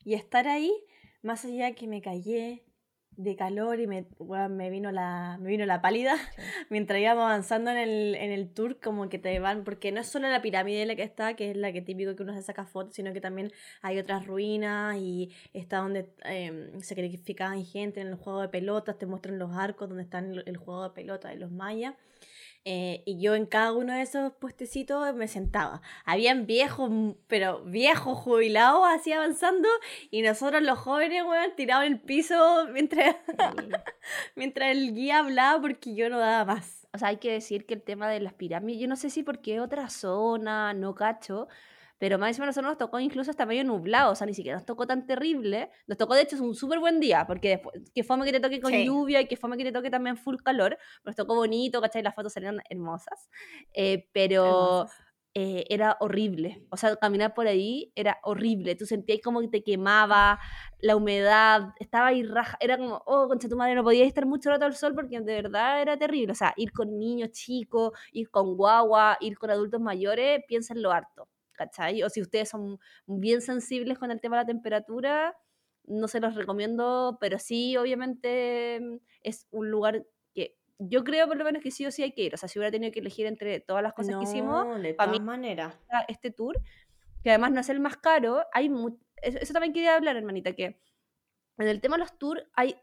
y estar ahí, más allá que me callé, de calor y me, me, vino la, me vino la pálida mientras íbamos avanzando en el, en el tour, como que te van, porque no es solo la pirámide la que está, que es la que típico que uno se saca fotos, sino que también hay otras ruinas y está donde eh, se sacrificaban gente en el juego de pelotas, te muestran los arcos donde están el, el juego de pelota de los mayas. Eh, y yo en cada uno de esos puestecitos me sentaba. Habían viejos, mm, pero viejos jubilados así avanzando y nosotros los jóvenes, weón, tirados en el piso mientras, mientras el guía hablaba porque yo no daba más.
O sea, hay que decir que el tema de las pirámides, yo no sé si porque otra zona, no cacho, pero más encima nosotros nos tocó incluso hasta medio nublado, o sea, ni siquiera nos tocó tan terrible. Nos tocó, de hecho, es un súper buen día, porque después, que fome que te toque con lluvia y que fome que te toque también full calor, nos tocó bonito, ¿cachai? Las fotos salieron hermosas, eh, pero... Eh, era horrible. O sea, caminar por ahí era horrible. Tú sentías como que te quemaba, la humedad, estaba ahí raja. Era como, oh, concha tu madre, no podías estar mucho rato al sol porque de verdad era terrible. O sea, ir con niños chicos, ir con guagua, ir con adultos mayores, piénsenlo harto. ¿Cachai? O si ustedes son bien sensibles con el tema de la temperatura, no se los recomiendo, pero sí, obviamente mm, es un lugar que yo creo por lo menos que sí o sí hay que ir. O sea, si hubiera tenido que elegir entre todas las cosas que hicimos,
de todas maneras.
Este tour, que además no es el más caro, hay eso también quería hablar, hermanita, que en el tema de los tours hay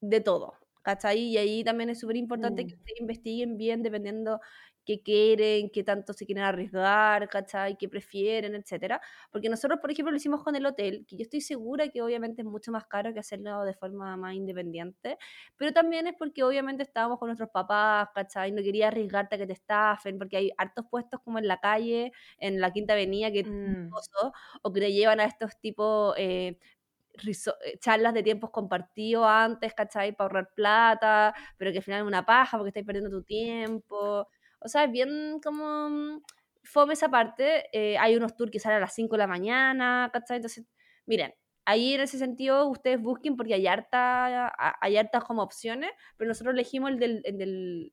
de todo. ¿Cachai? Y ahí también es súper importante que mm. ustedes investiguen bien dependiendo qué quieren, qué tanto se quieren arriesgar, ¿cachai? ¿Qué prefieren, etcétera? Porque nosotros, por ejemplo, lo hicimos con el hotel, que yo estoy segura que obviamente es mucho más caro que hacerlo de forma más independiente, pero también es porque obviamente estábamos con nuestros papás, ¿cachai? No quería arriesgarte a que te estafen, porque hay hartos puestos como en la calle, en la Quinta Avenida, que mm. o que te llevan a estos tipos eh, eh, charlas de tiempos compartidos antes, ¿cachai? Para ahorrar plata, pero que al final es una paja porque estáis perdiendo tu tiempo. O sea, es bien como mm, fome esa parte. Eh, hay unos tours que salen a las 5 de la mañana, ¿cachai? Entonces, miren, ahí en ese sentido ustedes busquen porque hay, harta, hay hartas como opciones, pero nosotros elegimos el del, el del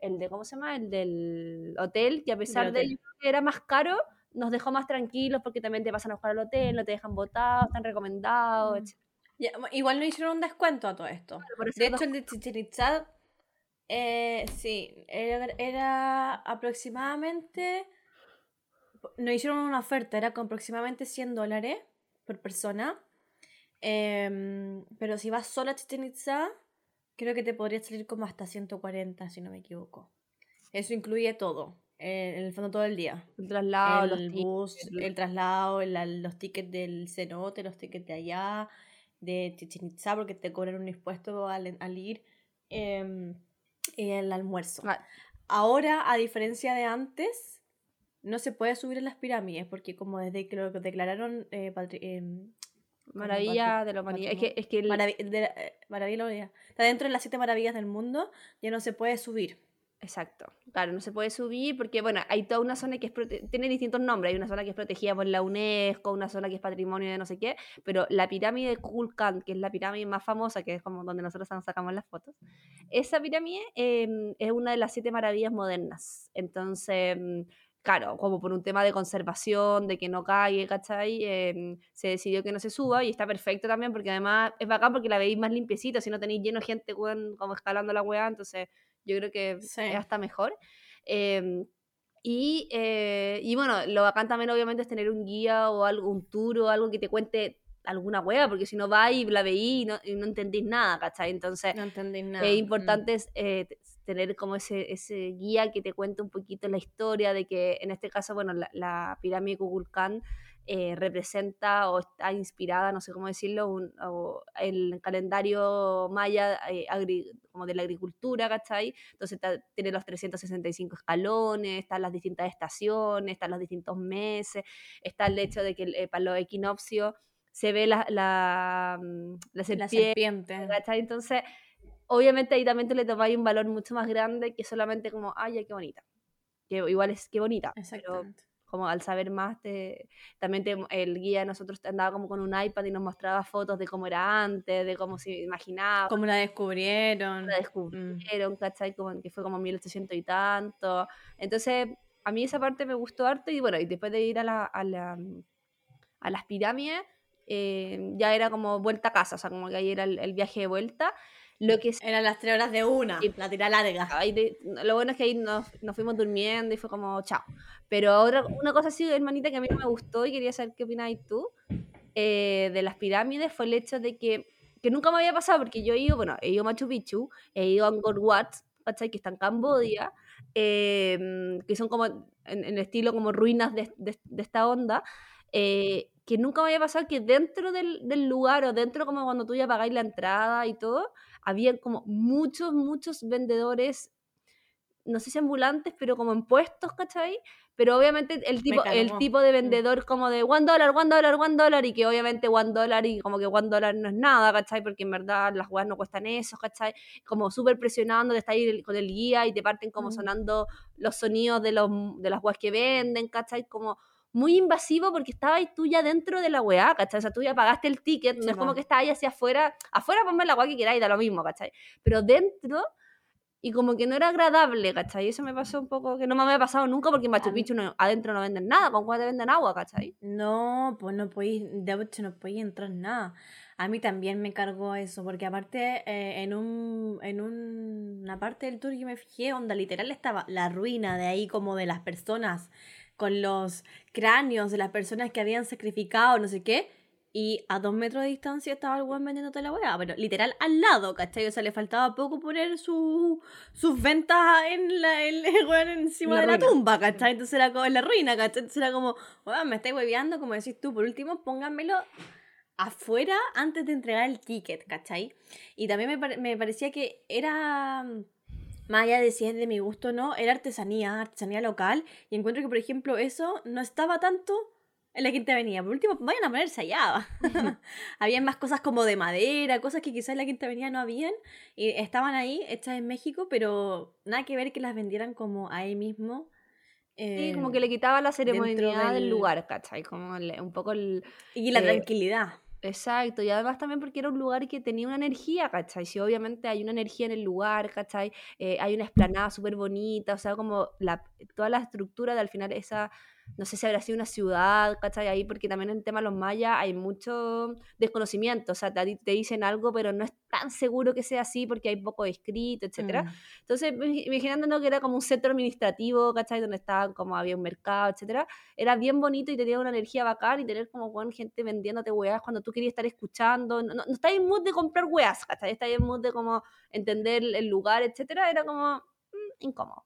el de, ¿cómo se llama? El del hotel, que a pesar de que era más caro, nos dejó más tranquilos porque también te pasan a buscar al hotel, no te dejan botado, están recomendados, etc.
igual no hicieron un descuento a todo esto. de hecho, el de Chichen Itza eh, sí, era, aproximadamente. No hicieron una oferta, era con aproximadamente 100 dólares por persona. Em, pero si vas sola a Chichen Itza, creo que te podría salir como hasta 140, si no me equivoco. Eso incluye todo, en el fondo todo el día.
El traslado,
el bus, el traslado, los tickets del cenote, los tickets de allá, de Chichen Itza, porque te cobran un impuesto al, al ir. Eh, el almuerzo. Ah. Ahora, a diferencia de antes, no se puede subir en las pirámides porque como desde que lo declararon eh, em,
Maravilla de la humanidad. Es que, es que
eh, maravilla de la humanidad. Está dentro de las siete maravillas del mundo, ya no se puede subir.
Exacto. Claro, no se puede subir porque, bueno, hay toda una zona que es tiene distintos nombres. Hay una zona que es protegida por la UNESCO, una zona que es patrimonio de no sé qué, pero la pirámide de Kulkan, que es la pirámide más famosa, que es como donde nosotros sacamos las fotos, esa pirámide em, es una de las siete maravillas modernas. Entonces, em, claro, como por un tema de conservación, de que no caiga, ¿cachai? Em, se decidió que no se suba y está perfecto también porque además es bacán porque la veis más limpiecita, si no tenéis lleno de gente como escalando la weá, entonces yo creo que es hasta mejor. Em, y, eh, y, bueno, lo bacán también obviamente es tener un guía o algo, un tour o algo que te cuente alguna hueá, porque si no va y la veí y no, y no entendís nada, ¿cachai? Entonces,
no entendís nada.
es mm. importante eh, tener como ese, ese guía que te cuente un poquito la historia de que, en este caso, bueno, la, la pirámide Kukulcán eh, representa o está inspirada, no sé cómo decirlo, un, el calendario maya eh, como de la agricultura, ¿cachai? Entonces tiene los 365 escalones, están las distintas estaciones, están los distintos meses, está el hecho de que eh, para los equinoccios se ve la, la, mm, la serpiente, ¿cachai? Entonces, obviamente ahí también le tomáis un valor mucho más grande que solamente como, ay, qué bonita. Que igual es qué bonita. Exactamente como al saber más, también el guía nosotros andaba como con un iPad y nos mostraba fotos de cómo era antes, de cómo se imaginaba.
Cómo la descubrieron.
La mm. descubrieron, ¿cachai? Como que fue como 1800 y tanto. Entonces, a mí esa parte me gustó harto y bueno, y después de ir a, la, a, la, a las pirámides, eh, ya era como vuelta a casa, o sea, como que ahí era el viaje de vuelta. Lo que
Eran las tres horas de una, y, la tira larga.
lo bueno es que ahí nos, nos, fuimos durmiendo y fue como chao. Pero otra, una cosa así, hermanita, que a mí me gustó y quería saber qué opináis tú eh, de las pirámides fue el hecho de que, que nunca me había pasado, porque yo he ido, bueno, he ido a Machu Picchu, he ido a Angkor Wat, ¿cachai? Que está en Cambodia, em, que son como en, el estilo como ruinas de, esta onda, eh, que nunca me había pasado que dentro del, del, lugar o dentro como cuando tú ya pagáis la entrada y todo, había como muchos, muchos vendedores no sé si ambulantes, pero como en puestos, ¿cachai? Pero obviamente el tipo, el tipo de mm. vendedor como de one dólar, one dólar, one dólar, y que obviamente one dólar y como que one dólar no es nada, ¿cachai? Porque en verdad las weas no cuestan eso, ¿cachai? Como súper presionando, de estar ahí con el guía y te parten como mm. sonando los sonidos de, los, de las weas que venden, ¿cachai? Como muy invasivo porque estaba ahí tú ya dentro de la weá, ¿cachai? O sea, tú ya pagaste el ticket, no es como que estás ahí hacia afuera, afuera ponme la weá que queráis, da lo mismo, ¿cachai? Pero dentro y como que no era agradable, ¿cachai? Eso me pasó un poco, que no me había pasado nunca porque en Machu Picchu adentro no venden nada, con cuál te venden agua, ¿cachai?
No, pues no podéis, de hecho no podéis entrar nada. A mí también me cargó eso, porque aparte eh, en, un, en una parte del tour que me fijé, donde literal estaba la ruina de ahí como de las personas, con los cráneos de las personas que habían sacrificado, no sé qué, y a dos metros de distancia estaba el weón vendiéndote la weá, pero literal al lado, ¿cachai? O sea, le faltaba poco poner su, sus ventas en la, el, encima de la tumba, ¿cachai? Entonces era como en la ruina, ¿cachai? Entonces era como, weón, me estáis hueveando, como decís tú, por último, pónganmelo afuera antes de entregar el ticket, ¿cachai? Y también me, me parecía que era más allá de si es de mi gusto o no, era artesanía, artesanía local. Y encuentro que, por ejemplo, eso no estaba tanto en la quinta avenida. Por último, vayan a ponerse allá. habían más cosas como de madera, cosas que quizás en la quinta avenida no habían. Y estaban ahí, hechas en México, pero nada que ver que las vendieran como ahí mismo.
sí, como que le quitaba la ceremonia del... lugar, ¿cachai? Como un poco el...
Y la eh, tranquilidad.
Exacto, y además también porque era un lugar que tenía una energía, ¿cachai? Si obviamente hay una energía en el lugar, ¿cachai? Eh, hay una esplanada súper bonita, o sea, como la, toda la estructura de al final esa no sé si habrá sido una ciudad, ¿cachai? Ahí, porque también en el tema de los mayas hay mucho desconocimiento, o sea, te, te, dicen algo, pero no es tan seguro que sea así porque hay poco escrito, etcétera. Mm. Entonces, imaginando que era como un centro administrativo, ¿cachai? Donde estaba, como había un mercado, etcétera, era bien bonito y tenía una energía bacán y tener como con gente vendiéndote weas cuando tú querías estar escuchando, no, no, no en mood de comprar weas, ¿cachai? Estás en mood de como entender el lugar, etcétera, era como mm, incómodo.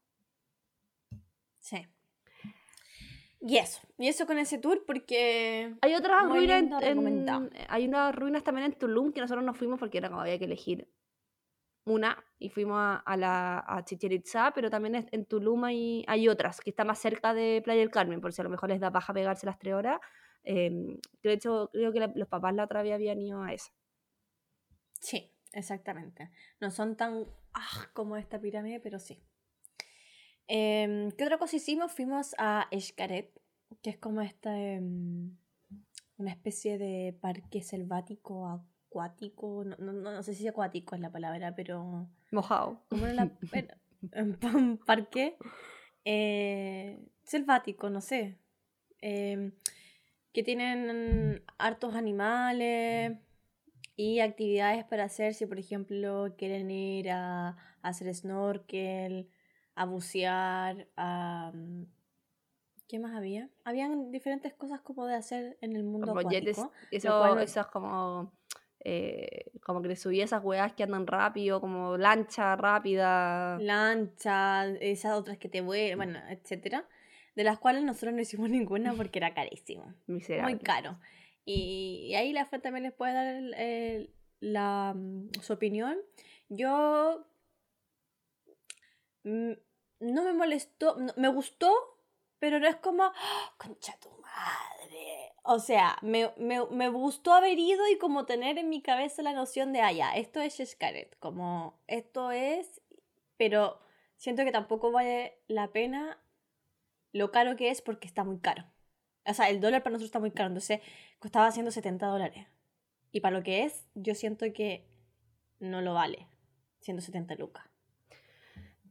Sí. Y eso, y eso con ese tour porque...
Hay otras ruinas, en, hay unas ruinas también en Tulum que nosotros nos fuimos porque era como había que elegir una y fuimos a, la, a Chichen Itza, pero también en Tulum hay, hay otras que está más cerca de Playa del Carmen, por si a lo mejor les da paja pegarse las tres horas. Eh, de hecho, creo que los papás la otra vez habían ido a esa.
Sí, exactamente. No son tan ah, como esta pirámide, pero sí. Em, ¿Qué otra cosa hicimos? Fuimos a Escaret, que es como esta. Em, una especie de parque selvático acuático. No, no, no, sé si acuático es la palabra, pero.
Mojado.
Como un parque eh, selvático, no sé. Em, que tienen hartos animales y actividades para hacer si, por ejemplo, quieren ir a hacer snorkel a bucear, a... Mm, ¿Qué más había? Habían diferentes cosas como de hacer en el mundo como acuático.
eso, es como... Eh, como que le subí esas weas que andan rápido, como lancha rápida.
Lancha, esas otras que te vuelven, bueno, etcétera. De las cuales nosotros no hicimos ninguna porque era carísimo. Miserable. Muy caro. Y, ahí la Fran también les puede dar la, mm, su opinión. Yo mm, no me molestó, me gustó, pero no es como, ¡Ah, concha tu madre. O sea, me, me, gustó haber ido y como tener en mi cabeza la noción de, ah, ya, esto es Xcaret, como esto es, pero siento que tampoco vale la pena lo caro que es porque está muy caro. O sea, el dólar para nosotros está muy caro, entonces costaba 170 dólares. Y para lo que es, yo siento que no lo vale, 170 lucas.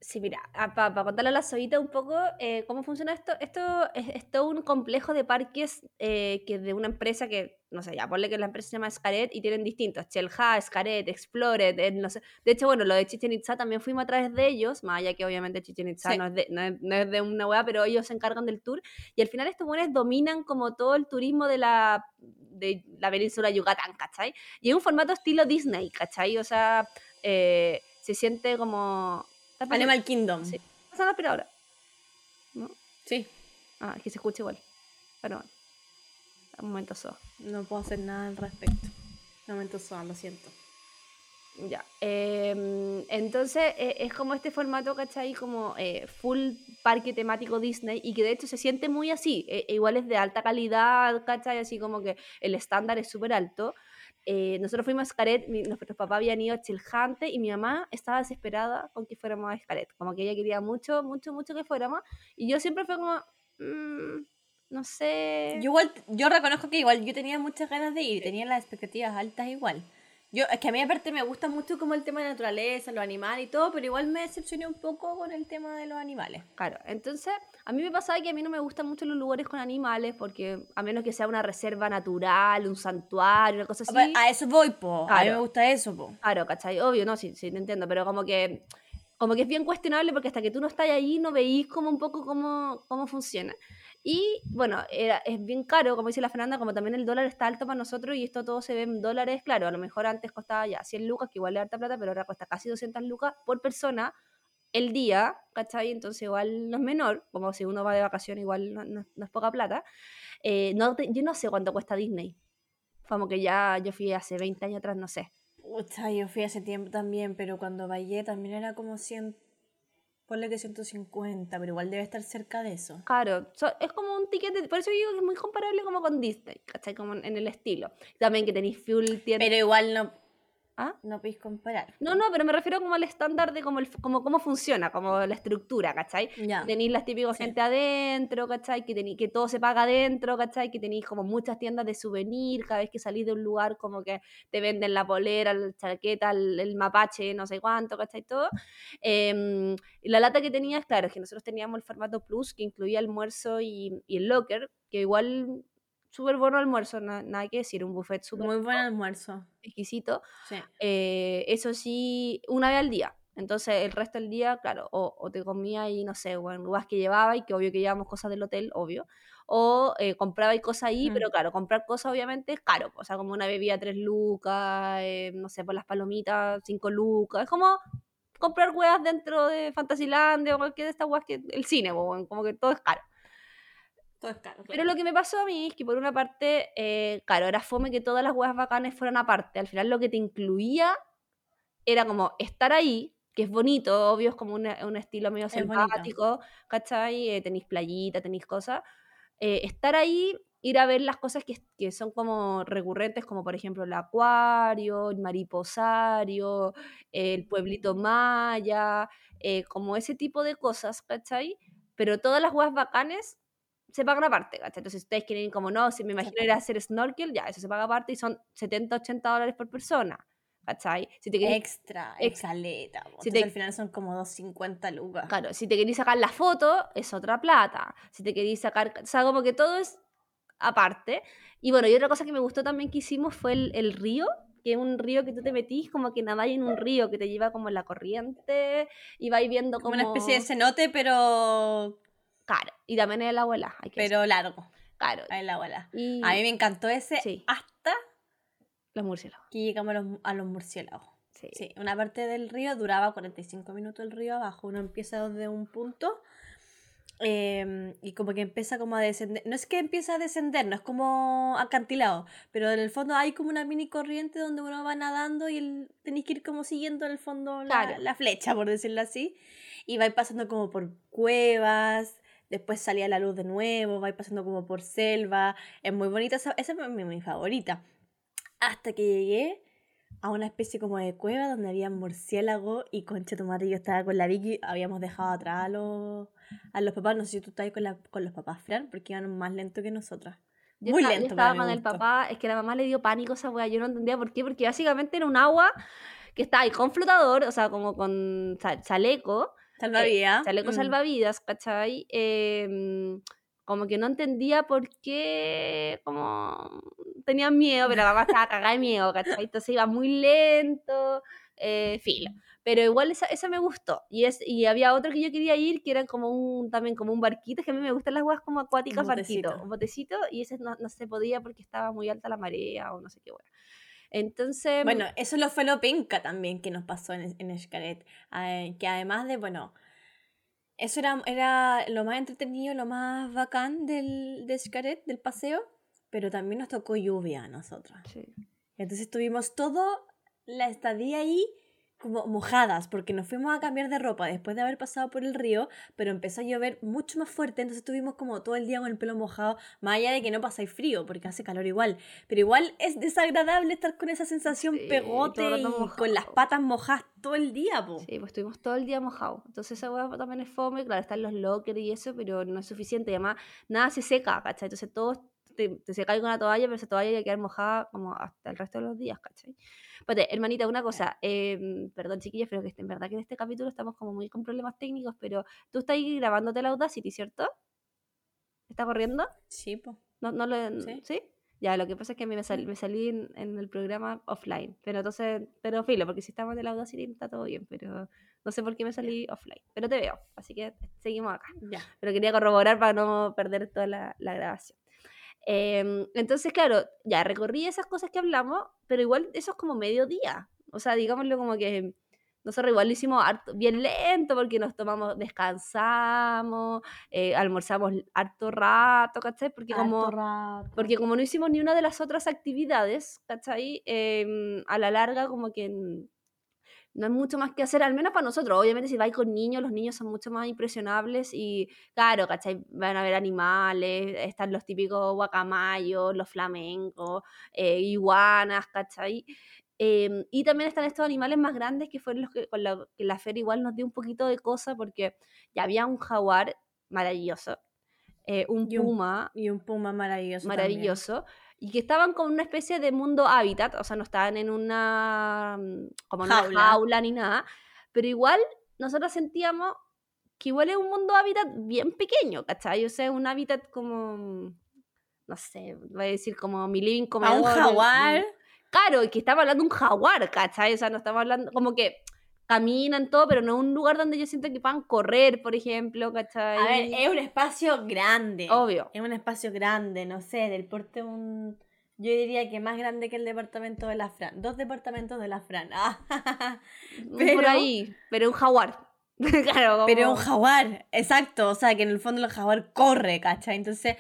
Sí, mira, ah, para contarle a la Zoita un poco eh, cómo funciona esto, esto es, todo un complejo de parques eh, que de una empresa que, no sé, ya ponle que la empresa se llama Scaret y tienen distintos, Chelha, Scaret, Explored, eh, no sé. De hecho, bueno, lo de Chichen Itza también fuimos a través de ellos, más allá que obviamente Chichen Itza no, es de, no, es, de, una wea, pero ellos se encargan del tour. Y al final estos buenos dominan como todo el turismo de la, de la península Yucatán, ¿cachai? Y es un formato estilo Disney, ¿cachai? O sea, se siente como
Animal Kingdom.
Sí. Pasa la aspiradora. ¿No?
Sí.
Ah, es que se escucha igual. Pero bueno. Un momento so.
No puedo hacer nada al respecto. Momento solo, lo siento.
Ya. em, entonces eh, es como este formato, ¿cachai? Como eh, full parque temático Disney y que de hecho se siente muy así. eh, igual es de alta calidad, ¿cachai? Así como que el estándar es súper alto. Eh, nosotros fuimos a Xcaret, mi- nuestros papás habían ido a Chilhante y mi mamá estaba desesperada con que fuéramos a Xcaret. Como que ella quería mucho, mucho, mucho que fuéramos. Y yo siempre fue como, "Mm, no sé.
Yo igual, yo reconozco que igual yo tenía muchas ganas de ir, tenía las expectativas altas igual. Yo, es que a mí aparte me gusta mucho como el tema de la naturaleza, los animales y todo, pero igual me decepcioné un poco con el tema de los animales.
Claro, entonces a mí me pasaba que a mí no me gustan mucho los lugares con animales porque a menos que sea una reserva natural, un santuario, una cosa así.
A- A eso voy, po. A mí me gusta eso, po.
Claro, ¿cachai? Obvio, no, sí, sí, te entiendo, pero como que, como que es bien cuestionable porque hasta que tú no estás ahí no veís como un poco cómo, cómo funciona. Y bueno, era- es bien caro, como dice la Fernanda, como también el dólar está alto para nosotros y esto todo se ve en dólares, claro, a lo mejor antes costaba ya 100 lucas, que igual es harta plata, pero ahora cuesta casi 200 lucas por persona el día, ¿cachai? Entonces igual no es menor, como si uno va de vacaciones igual no, no- no es poca plata. Eh, no te- yo no sé cuánto cuesta Disney. Como que ya yo fui hace 20 años atrás, no sé.
Pucha, yo fui hace tiempo también, pero cuando vayé también era como 100, ponle que 150, pero igual debe estar cerca de eso.
Claro, so- es como un ticket, de- por eso digo que es muy comparable como con Disney, ¿cachai? Como en, el estilo. También que tenéis full tienda.
Pero igual no,
¿Ah?
no podéis comparar.
No, no, pero me refiero como al estándar de cómo, el, como, cómo funciona, como la estructura, ¿cachai? Tenéis las típicas
Sí.
gente adentro, ¿cachai? Que, tení- que todo se paga adentro, ¿cachai? Que tenéis como muchas tiendas de souvenir, cada vez que salís de un lugar como que te venden la polera, la chaqueta, el, el mapache, no sé cuánto, ¿cachai? Todo. Em, y la lata que tenías, claro, es que nosotros teníamos el formato Plus que incluía almuerzo y, y el locker, que igual súper bueno almuerzo, na- nada que decir, un buffet súper
Muy buen almuerzo.
exquisito.
Sí.
Eh, eso sí, una vez al día. Entonces, el resto del día, claro, o, o te comía y no sé, bueno, lugares que llevaba y que obvio que llevamos cosas del hotel, obvio. O eh, compraba y cosas ahí,
Mm.
pero claro, comprar cosas obviamente es caro. O sea, como una bebida 3 lucas, eh, no sé, por las palomitas 5 lucas. Es como comprar weas dentro de Fantasyland o cualquier de estas weas que el cine, como que todo es caro.
Todo es caro.
Pero lo que me pasó a mí es que por una parte, eh, claro, era fome que todas las weas bacanes fueran aparte. Al final lo que te incluía era como estar ahí, que es bonito, obvio, es como un, un estilo medio
Es
selvático, ¿cachai? Eh, tenéis playita, tenéis cosas. Eh, estar ahí, ir a ver las cosas que, que son como recurrentes, como por ejemplo el acuario, el mariposario, el pueblito maya, eh, como ese tipo de cosas, ¿cachai? Pero todas las weas bacanes se pagan aparte, ¿cachai? Entonces, ustedes quieren ir como no, si me imagino ir a hacer snorkel, ya, eso se paga aparte y son 70, 80 dólares por persona, ¿cachai? Si te queréis,
Extra,
Ex-
exaleta.
Si te-
al final son como 250 lucas.
claro, si te queréis sacar la foto, es otra plata. Si te queréis sacar, o sea, como que todo es aparte. Y bueno, y otra cosa que me gustó también que hicimos fue el, el río, que es un río que tú te metís como que nadáis en un río que te lleva como en la corriente y vais viendo
Como
como...
una especie de cenote, pero,
Claro, y también el abuela, hay que
pero largo.
Claro.
Ahí la abuela.
Y
A mí me encantó ese
Sí.
hasta
los murciélagos.
que llegamos a los, a los murciélagos.
Sí.
Sí, una parte del río duraba 45 minutos el río abajo. Uno empieza desde un punto em, y como que empieza como a descender. No es que empieza a descender, no es como acantilado, pero en el fondo hay como una mini corriente donde uno va nadando y el- tenéis que ir como siguiendo en el fondo la,
Claro.
la flecha, por decirlo así. Y vais pasando como por cuevas. Después salía la luz de nuevo, vais pasando como por selva. Es muy bonita, esa, esa es mi, mi favorita. Hasta que llegué a una especie como de cueva donde había murciélagos y concha tu madre, yo estaba con la Vicky, habíamos dejado atrás a los, a los papás, no sé si tú estabas con, la, con los papás, Fran, porque iban más lento que nosotras.
Yo
Muy
estaba, yo
lento,
estaba con el papá, es que la mamá le dio pánico a esa weá, yo no entendía por qué, porque básicamente era un agua que estaba ahí con flotador, o sea, como con cha- chaleco,
Salvavidas.
chaleco
mm.
salvavidas, ¿cachai? Em, como que no entendía por qué, como tenían miedo, pero la mamá estaba cagada de miedo, ¿cachai? Entonces iba muy lento, eh, filo. Pero igual esa, esa me gustó. Y, es, y había otro que yo quería ir, que era como un, también como un barquito, que a mí me gustan las weas como acuáticas,
Un
barquito. Un botecito, y ese no, no se podía porque estaba muy alta la marea o no sé qué wea. Entonces.
Bueno, eso lo fue lo penca también que nos pasó en, en Xcaret. eh, que además de, bueno, eso era, era lo más entretenido, lo más bacán del, de Xcaret, del paseo, pero también nos tocó lluvia a nosotros.
Sí.
Entonces tuvimos todo la estadía ahí como mojadas, porque nos fuimos a cambiar de ropa después de haber pasado por el río, pero empezó a llover mucho más fuerte, entonces estuvimos como todo el día con el pelo mojado, más allá de que no pasáis frío, porque hace calor igual, pero igual es desagradable estar con esa sensación
Sí,
pegote y con las
mojado.
patas mojadas todo el día, po.
Sí, pues estuvimos todo el día mojados. Entonces esa hueá también es fome, claro, están los lockers y eso, pero no es suficiente. Y además, nada se seca, ¿cachai? Entonces todo te, te secáis con la toalla, pero esa toalla va a quedar mojada como hasta el resto de los días, ¿cachai? Espérate, hermanita, una cosa, eh, perdón chiquillas, pero que en verdad que en este capítulo estamos como muy con problemas técnicos, pero tú estás ahí grabándote la Audacity, ¿cierto? ¿Está corriendo?
Sí, po.
No, no lo,
Sí.
¿Sí? Ya, lo que pasa es que a mí me, sal- me salí en, en el programa offline. Pero entonces, pero filo, porque si estamos en el Audacity está todo bien, pero no sé por qué me salí offline. Pero te veo, así que seguimos acá.
Ya.
Pero quería corroborar para no perder toda la, la grabación. Em, entonces, claro, ya recorrí esas cosas que hablamos, pero igual eso es como mediodía. O sea, digámoslo como que nosotros igual lo hicimos harto- bien lento porque nos tomamos, descansamos, eh, almorzamos harto rato, ¿cachai? Porque como...
Harto rato.
Porque como no hicimos ni una de las otras actividades, ¿cachai? Em, a la larga como que no hay mucho más que hacer, al menos para nosotros. Obviamente si vais con niños, los niños son mucho más impresionables y claro, ¿cachai? Van a ver animales, están los típicos guacamayos, los flamencos, eh, iguanas, ¿cachai? Em, y también están estos animales más grandes que fueron los que con la, que la feria igual nos dio un poquito de cosa porque ya había un jaguar maravilloso, eh, un
Y un
puma
Y un puma maravilloso. también.
Y que estaban con una especie de mundo hábitat, o sea, no estaban en una mm, como en
Jaula.
una jaula ni nada, pero igual nosotros sentíamos que igual es un mundo hábitat bien pequeño, ¿cachai? O sea, un hábitat como no sé, voy a decir como mi living
A
comedor.
un
del-
jaguar.
Claro, y que estamos hablando de un jaguar, ¿cachai? O sea, no estamos hablando como que caminan todo, pero no es un lugar donde yo siento que puedan correr, por ejemplo, ¿cachai?
A ver, es un espacio grande.
Obvio.
Es un espacio grande, no sé, del porte un... Yo diría que más grande que el departamento de la Fran. Dos departamentos de la Fran. Ah,
por
pero-
ahí, pero un jaguar. claro,
Pero
como-
un jaguar, exacto. O sea, que en el fondo el jaguar corre, ¿cachai? Entonces,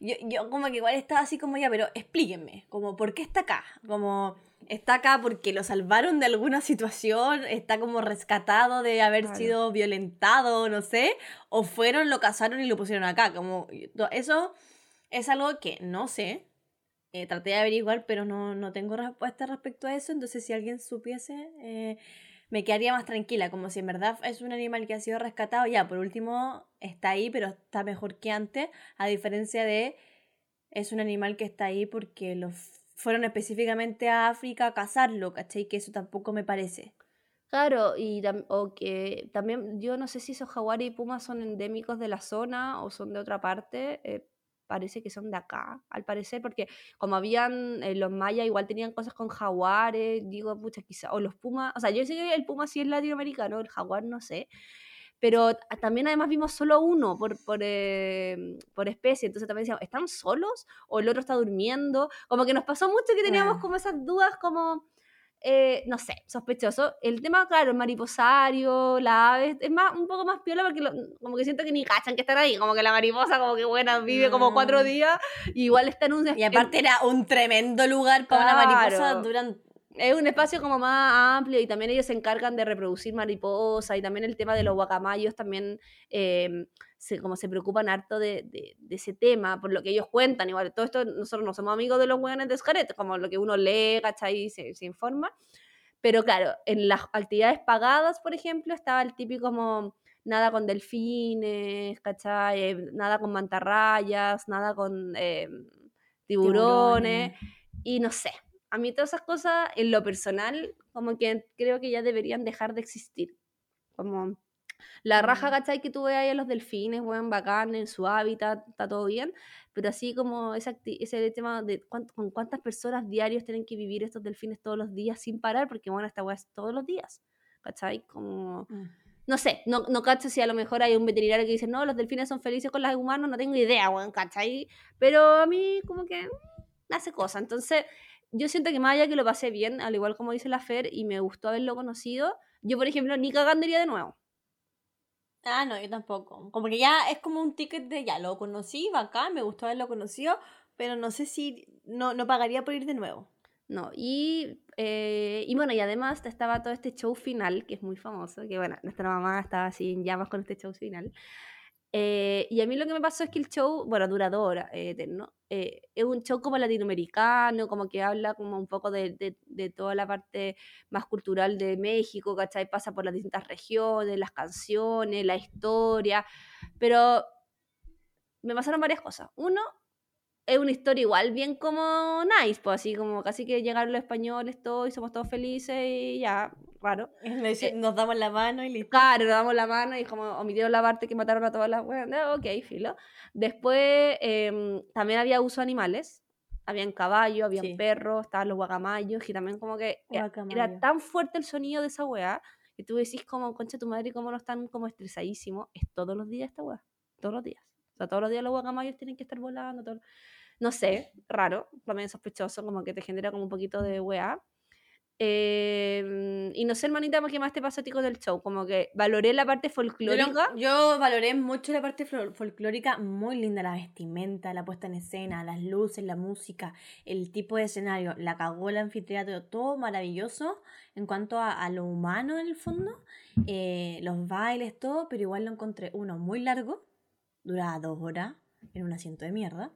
yo, yo como que igual estaba así como ya, pero explíquenme, como, ¿por qué está acá? Como, ¿está acá porque lo salvaron de alguna situación? ¿Está como rescatado de haber
Claro.
sido violentado, no sé? ¿O fueron, lo cazaron y lo pusieron acá? Como, eso es algo que no sé. Eh, traté de averiguar, pero no, no tengo respuesta respecto a eso. Entonces, si alguien supiese, eh, me quedaría más tranquila. Como si en verdad es un animal que ha sido rescatado, ya, por último, está ahí, pero está mejor que antes. A diferencia de, es un animal que está ahí porque los fueron específicamente a África a cazarlo, ¿cachai? Que eso tampoco me parece.
Claro, y o que también yo no sé si esos jaguares y pumas son endémicos de la zona o son de otra parte. eh, parece que son de acá, al parecer, porque como habían eh, los mayas, igual tenían cosas con jaguares, digo, pucha, quizá, o los pumas, o sea, yo sé que el puma sí es latinoamericano, el jaguar no sé, pero también además vimos solo uno por, por, eh, por especie, entonces también decíamos, ¿están solos? ¿O el otro está durmiendo? Como que nos pasó mucho que teníamos como esas dudas como eh, no sé, sospechoso. El tema, claro, el mariposario, la ave, es más, un poco más piola porque lo- como que siento que ni cachan que están ahí, como que la mariposa como que buena vive como cuatro días, y igual está en un...
Y aparte era un tremendo lugar para una mariposa
Claro. Es un espacio como más amplio y también ellos se encargan de reproducir mariposas y también el tema de los guacamayos también eh, se, como se preocupan harto de, de- de ese tema, por lo que ellos cuentan. Igual, todo esto nosotros no somos amigos de los hueones de Xcaret, como lo que uno lee, ¿cachai? Y se, se informa. Pero claro, en las actividades pagadas, por ejemplo, estaba el típico como nada con delfines, ¿cachai? Eh, nada con mantarrayas, nada con eh, tiburones. Y no sé, a mí todas esas cosas, en lo personal, como que creo que ya deberían dejar de existir. Como la raja,
Mm.
¿cachai? Que tú ves ahí a los delfines, weón, bacán, en su hábitat, está todo bien. Pero así como ese, ese tema de cuánto- con cuántas personas diarios tienen que vivir estos delfines todos los días sin parar, porque bueno, esta weá es todos los días. ¿Cachai? Como
Mm.
no sé, no, no cacho si a lo mejor hay un veterinario que dice, no, los delfines son felices con los humanos, no tengo idea, weón, ¿cachai? Pero a mí como que mm, hace cosa. Entonces, yo siento que más allá que lo pasé bien, al igual como dice la Fer, y me gustó haberlo conocido, yo, por ejemplo, ni cagando iría de nuevo.
Ah, no, yo tampoco. Como que ya es como un ticket de ya, lo conocí, bacán, me gustó haberlo conocido, pero no sé si no, no pagaría por ir de nuevo.
No, y, eh, y bueno, y además estaba todo este show final, que es muy famoso, que bueno, nuestra mamá estaba así en llamas con este show final. Eh, y a mí lo que me pasó es que el show, bueno, dura dos horas, eh, eterno. Eh, es un show como latinoamericano, como que habla como un poco de, de, de, toda la parte más cultural de México, ¿cachai? Pasa por las distintas regiones, las canciones, la historia, pero me pasaron varias cosas. Uno, es una historia igual bien como nice, pues así como casi que llegaron los españoles todos y somos todos felices y ya, raro.
Eh, nos damos la mano y listo.
Claro, nos damos la mano y como omitieron la parte que mataron a todas las bueno, ok, filo. Después eh, también había uso de animales, habían caballos, habían sí. perros, estaban los guacamayos y también como que Guacamayo. era tan fuerte el sonido de esa weá que tú decís como, concha tu madre, cómo no están como estresadísimos. Es todos los días esta weá, todos los días. O sea, todos los días los guacamayos tienen que estar volando, todo no sé, raro, también sospechoso, como que te genera como un poquito de weá. Eh, y no sé, hermanita, ¿qué más te pasó a ti con el show? Como que valoré la parte folclórica.
Yo, yo valoré mucho la parte folclórica, muy linda la vestimenta, la puesta en escena, las luces, la música, el tipo de escenario, la cagó el anfiteatro, todo maravilloso en cuanto a, a lo humano en el fondo, eh, los bailes, todo, pero igual lo encontré uno muy largo, duraba dos horas en un asiento de mierda.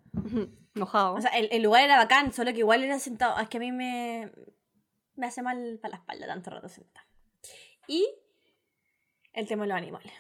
Mojado.
O sea, el, el, lugar era bacán, solo que igual era sentado. Es que a mí me, me hace mal para la espalda tanto rato sentado. Y el tema de los animales.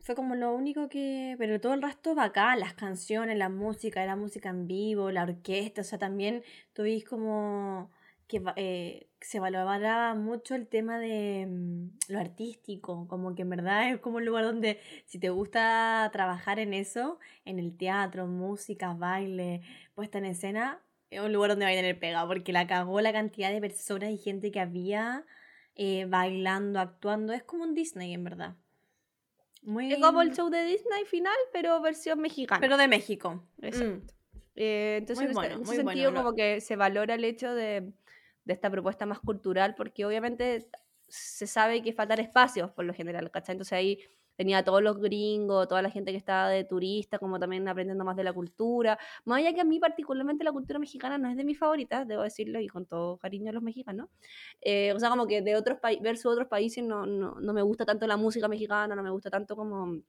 Fue como lo único que. Pero todo el resto bacán, las canciones, la música, la música en vivo, la orquesta. O sea, también tuviste como que eh, se valoraba mucho el tema de mm, lo artístico, como que en verdad es como un lugar donde si te gusta trabajar en eso, en el teatro, música, baile, puesta en escena, es un lugar donde va a tener pega, porque la cagó la cantidad de personas y gente que había eh, bailando, actuando, es como un Disney en verdad.
Muy... Es como el show de Disney final, pero versión mexicana.
Pero de México.
Exacto. Mm. Eh, entonces, muy bueno, en ese muy sentido, bueno, como que se valora el hecho de de esta propuesta más cultural, porque obviamente se sabe que faltan espacios por lo general, ¿cachai? Entonces ahí tenía a todos los gringos, toda la gente que estaba de turista, como también aprendiendo más de la cultura. Más allá que a mí particularmente la cultura mexicana no es de mis favoritas, debo decirlo, y con todo cariño a los mexicanos. Eh, o sea, como que de otros países, versus otros países no, no, no, me gusta tanto la música mexicana, no me gusta tanto como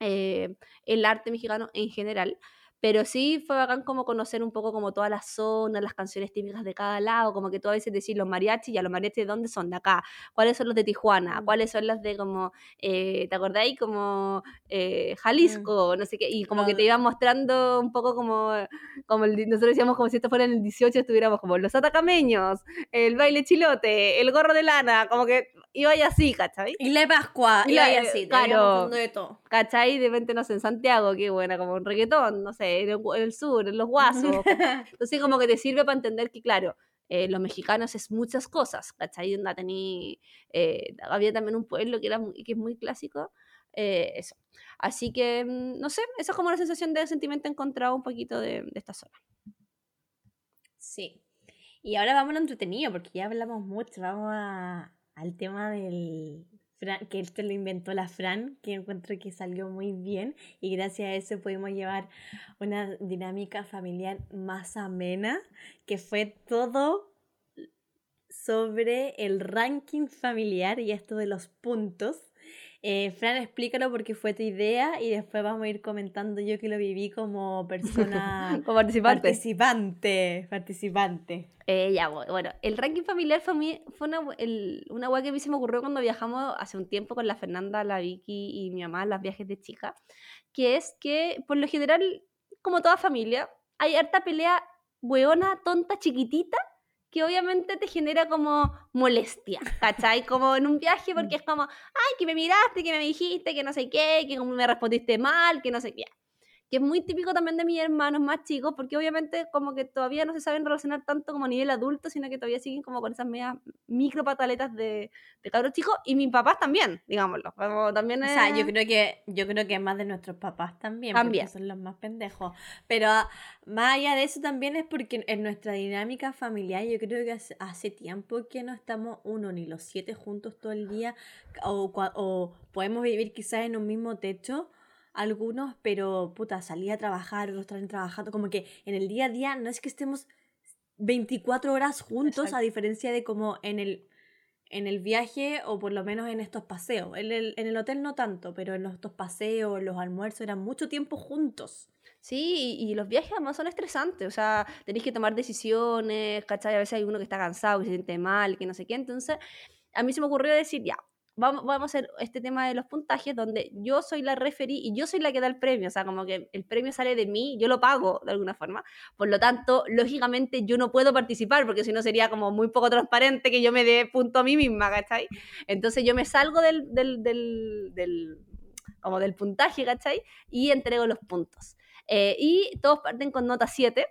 eh, el arte mexicano en general. Pero sí fue bacán como conocer un poco como todas las zonas, las canciones típicas de cada lado, como que tú a veces decís los mariachis, ya los mariachis de dónde son, de acá, cuáles son los de Tijuana, cuáles son los de como, eh, ¿te acordáis? Como eh, Jalisco, no sé qué, y como que te iban mostrando un poco como, como el, nosotros decíamos como si esto fuera en el 18, estuviéramos como los atacameños, el baile chilote, el gorro de lana, como que iba y así, ¿cachai?
Y la Pascua,
y
y así,
claro,
de todo.
¿cachai? De repente, no sé, en Santiago, qué buena, como un reggaetón, no sé, en el, en el sur, en los guasos. Entonces, como que te sirve para entender que, claro, eh, los mexicanos es muchas cosas, ¿cachai? Tení, eh, había también un pueblo que, era muy, que es muy clásico, eh, eso. Así que, no sé, esa es como la sensación de sentimiento encontrado un poquito de, de esta zona.
Sí. Y ahora vamos a lo entretenido, porque ya hablamos mucho, vamos a, al tema del Fran, que esto lo inventó la Fran, que encuentro que salió muy bien y gracias a eso pudimos llevar una dinámica familiar más amena, que fue todo sobre el ranking familiar y esto de los puntos. Eh, Fran, explícalo porque fue tu idea y después vamos a ir comentando yo que lo viví como persona
como participante.
Participante, participante.
Eh, ya, bueno, el ranking familiar fue, mí, fue una, el, una hueá que a mí se me ocurrió cuando viajamos hace un tiempo con la Fernanda, la Vicky y mi mamá, las viajes de chica, que es que por lo general, como toda familia, hay harta pelea hueona, tonta, chiquitita, que obviamente te genera como molestia, ¿cachai? Como en un viaje porque es como, ay, que me miraste, que me dijiste, que no sé qué, que me respondiste mal, que no sé qué. Que es muy típico también de mis hermanos más chicos, porque obviamente como que todavía no se saben relacionar tanto como a nivel adulto, sino que todavía siguen como con esas medias micro pataletas de, de cabros chicos, y mis papás también, digámoslo. también
O sea, yo creo que yo creo que es más de nuestros papás también, también. porque son los más pendejos. Pero más allá de eso también es porque en nuestra dinámica familiar yo creo que hace, tiempo que no estamos uno ni los siete juntos todo el día, o, o podemos vivir quizás en un mismo techo algunos, pero puta, salí a trabajar, otros están trabajando, como que en el día a día no es que estemos 24 horas juntos, a diferencia de como en el, en el viaje o por lo menos en estos paseos. En el, en el hotel no tanto, pero en estos paseos, los almuerzos, eran mucho tiempo juntos.
Sí, y, los viajes además son estresantes, o sea, tenéis que tomar decisiones, ¿cachai? A veces hay uno que está cansado, que se siente mal, que no sé qué, entonces a mí se me ocurrió decir, ya, vamos, vamos a hacer este tema de los puntajes donde yo soy la referí y yo soy la que da el premio, o sea, como que el premio sale de mí, yo lo pago de alguna forma, por lo tanto, lógicamente yo no puedo participar porque si no sería como muy poco transparente que yo me dé punto a mí misma, ¿cachai? Entonces yo me salgo del, del, del, como del puntaje, ¿cachai? Y entrego los puntos. Eh, y todos parten con nota 7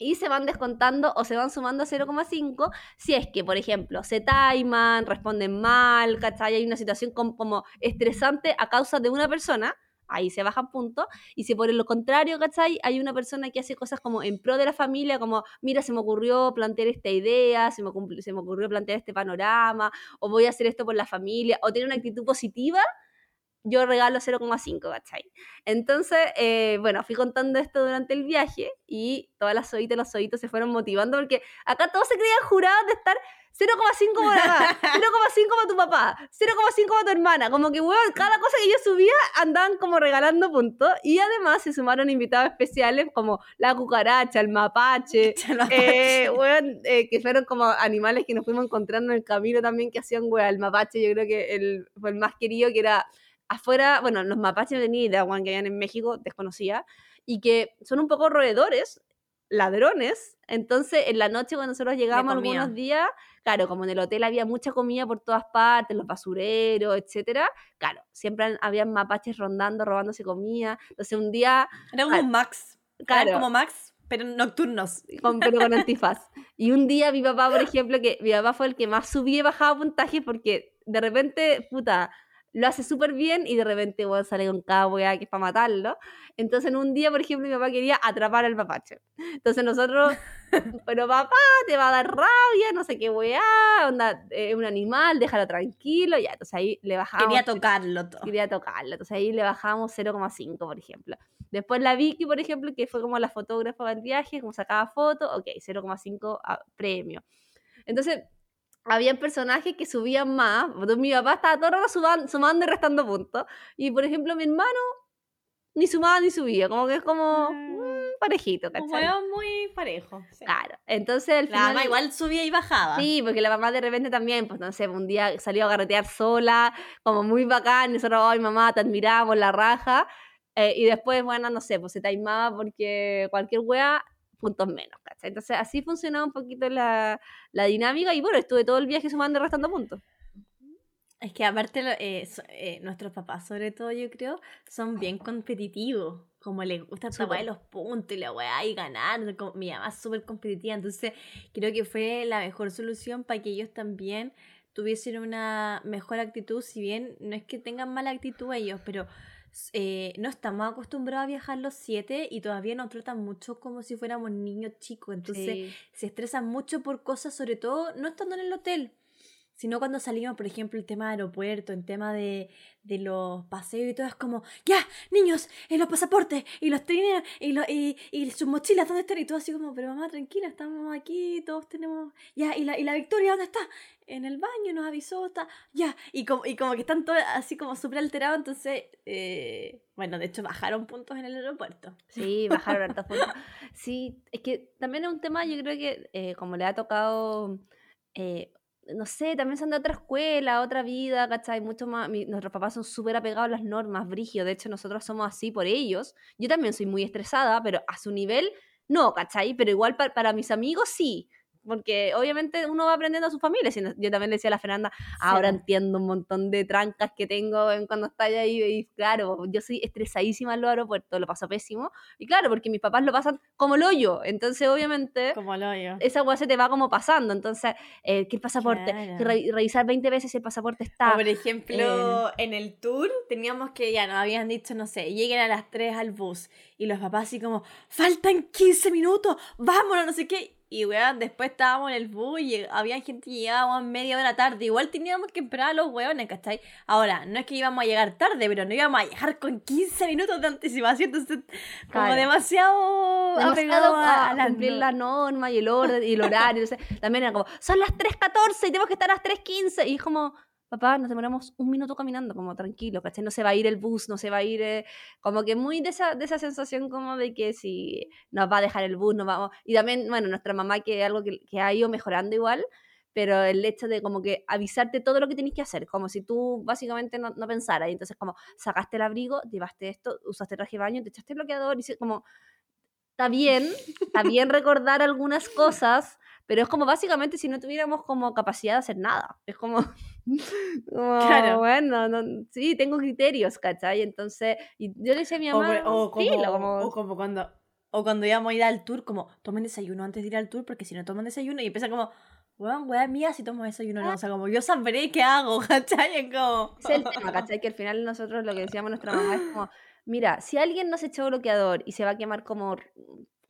y se van descontando o se van sumando a 0,5 si es que, por ejemplo, se taiman, responden mal, ¿cachai? Hay una situación como, estresante a causa de una persona, ahí se bajan puntos, y si por lo contrario, ¿cachai? Hay una persona que hace cosas como en pro de la familia, como, mira, se me ocurrió plantear esta idea, se me, se me ocurrió plantear este panorama, o voy a hacer esto por la familia, o tiene una actitud positiva, yo regalo 0,5, ¿cachai? Entonces, eh, bueno, fui contando esto durante el viaje y todas las y los oídos se fueron motivando porque acá todos se creían jurados de estar 0,5 por acá, 0,5 para tu papá, 0,5 para tu hermana. Como que, weón, cada cosa que yo subía andaban como regalando puntos. Y además se sumaron invitados especiales como la cucaracha, el mapache, eh, eh, que fueron como animales que nos fuimos encontrando en el camino también que hacían, weón, el mapache yo creo que el, fue el más querido, que era afuera, bueno, los mapaches no tenía idea, Juan, que hayan en México, desconocía, y que son un poco roedores, ladrones. Entonces, en la noche, cuando nosotros llegábamos algunos días, claro, como en el hotel había mucha comida por todas partes, los basureros, etcétera, claro, siempre había mapaches rondando, robándose comida. Entonces, un día.
Era como un Max. Claro. como Max, pero nocturnos.
Con, pero con antifaz. Y un día mi papá, por ejemplo, que mi papá fue el que más subía y bajaba puntaje porque de repente, puta lo hace súper bien y de repente bueno, sale con cada weá que es para matarlo. Entonces en un día, por ejemplo, mi papá quería atrapar al papache. Entonces nosotros, pero papá, te va a dar rabia, no sé qué weá, onda, es un animal, déjalo tranquilo, ya, entonces ahí le bajamos.
Quería tocarlo todo.
Quería tocarlo, entonces ahí le bajamos 0,5, por ejemplo. Después la Vicky, por ejemplo, que fue como la fotógrafa del viaje, como sacaba fotos, ok, 0,5 premio. Entonces, habían personajes que subían más. Mi papá estaba todo el rato sumando y restando puntos. Y por ejemplo, mi hermano ni sumaba ni subía. Como que es como mm. parejito,
¿cachai? muy parejo.
Claro. Entonces al
final. La mamá igual subía y bajaba.
Sí, porque la mamá de repente también, pues no sé, un día salió a garretear sola, como muy bacán. Y nosotros, ay, mamá, te admiramos, la raja. Eh, y después, bueno, no sé, pues se taimaba porque cualquier wea puntos menos, ¿cachai? Entonces así funcionaba un poquito la, la dinámica y bueno, estuve todo el viaje sumando y restando puntos.
Es que aparte eh, eh, nuestros papás, sobre todo yo creo, son bien competitivos. Como les gusta tomar los puntos y la weá y ganar. mi mamá es súper competitiva. Entonces creo que fue la mejor solución para que ellos también tuviesen una mejor actitud. Si bien no es que tengan mala actitud ellos, pero eh, no estamos acostumbrados a viajar los siete y todavía nos tratan mucho como si fuéramos niños chicos. Entonces se estresan mucho por cosas, sobre todo no estando en el hotel sino cuando salimos, por ejemplo, el tema de aeropuerto, el tema de, de los paseos y todo, es como, ya, niños, en los pasaportes y los trenes y, y, y, sus mochilas, ¿dónde están? Y todo así como, pero mamá, tranquila, estamos aquí, todos tenemos, ya, y la, y la Victoria, ¿dónde está? En el baño, nos avisó, está, ya, y como, y como que están todos así como súper alterados, entonces, eh, bueno, de hecho bajaron puntos en el aeropuerto.
Sí, bajaron hartos puntos. Sí, es que también es un tema, yo creo que eh, como le ha tocado... Eh, no sé, también son de otra escuela, otra vida, ¿cachai? Mucho más, nuestros papás son súper apegados a las normas, brigio, de hecho nosotros somos así por ellos. Yo también soy muy estresada, pero a su nivel no, ¿cachai? Pero igual para, mis amigos sí, porque obviamente uno va aprendiendo a su familia. Yo también le decía a la Fernanda, ahora entiendo un montón de trancas que tengo en cuando está ahí. Y claro, yo soy estresadísima en los aeropuertos, lo paso pésimo. Y claro, porque mis papás lo pasan como el hoyo. Entonces, obviamente,
como el hoyo.
esa hueá se te va como pasando. Entonces, eh, ¿qué pasaporte? revisar 20 veces si el pasaporte está.
por ejemplo, en el tour teníamos que, ya nos habían dicho, no sé, lleguen a las 3 al bus. Y los papás así como, faltan 15 minutos, vámonos, no sé qué y weón, después estábamos en el bus y había gente que llegaba media hora tarde. Igual teníamos que esperar a los weones, ¿cachai? Ahora, no es que íbamos a llegar tarde, pero no íbamos a llegar con 15 minutos de anticipación. Entonces, como demasiado,
demasiado a, cumplir la norma y el orden y el horario. también era como, son las 3.14 y tenemos que estar a las 3.15. Y es como, papá, nos demoramos un minuto caminando, como tranquilo, ¿cachai? No se va a ir el bus, no se va a ir, eh, como que muy de esa, de esa sensación como de que si nos va a dejar el bus, nos vamos. Y también, bueno, nuestra mamá, que es algo que, que ha ido mejorando igual, pero el hecho de como que avisarte todo lo que tenés que hacer, como si tú básicamente no, no pensaras, y entonces como sacaste el abrigo, llevaste esto, usaste traje de baño, te echaste el bloqueador, y como, está bien, está bien recordar algunas cosas, pero es como básicamente si no tuviéramos como capacidad de hacer nada. Es como, claro. bueno, sí, tengo criterios, ¿cachai? Entonces, y yo le decía a mi mamá,
o, como, cuando o cuando íbamos a ir al tour, como, tomen desayuno antes de ir al tour, porque si no toman desayuno, y empieza como, weón, weón mía, si tomo desayuno, no, o sea, como, yo sabré qué hago, ¿cachai? Es como...
Es el tema, ¿cachai? Que al final nosotros lo que decíamos nuestra mamá es como, mira, si alguien no se echó bloqueador y se va a quemar como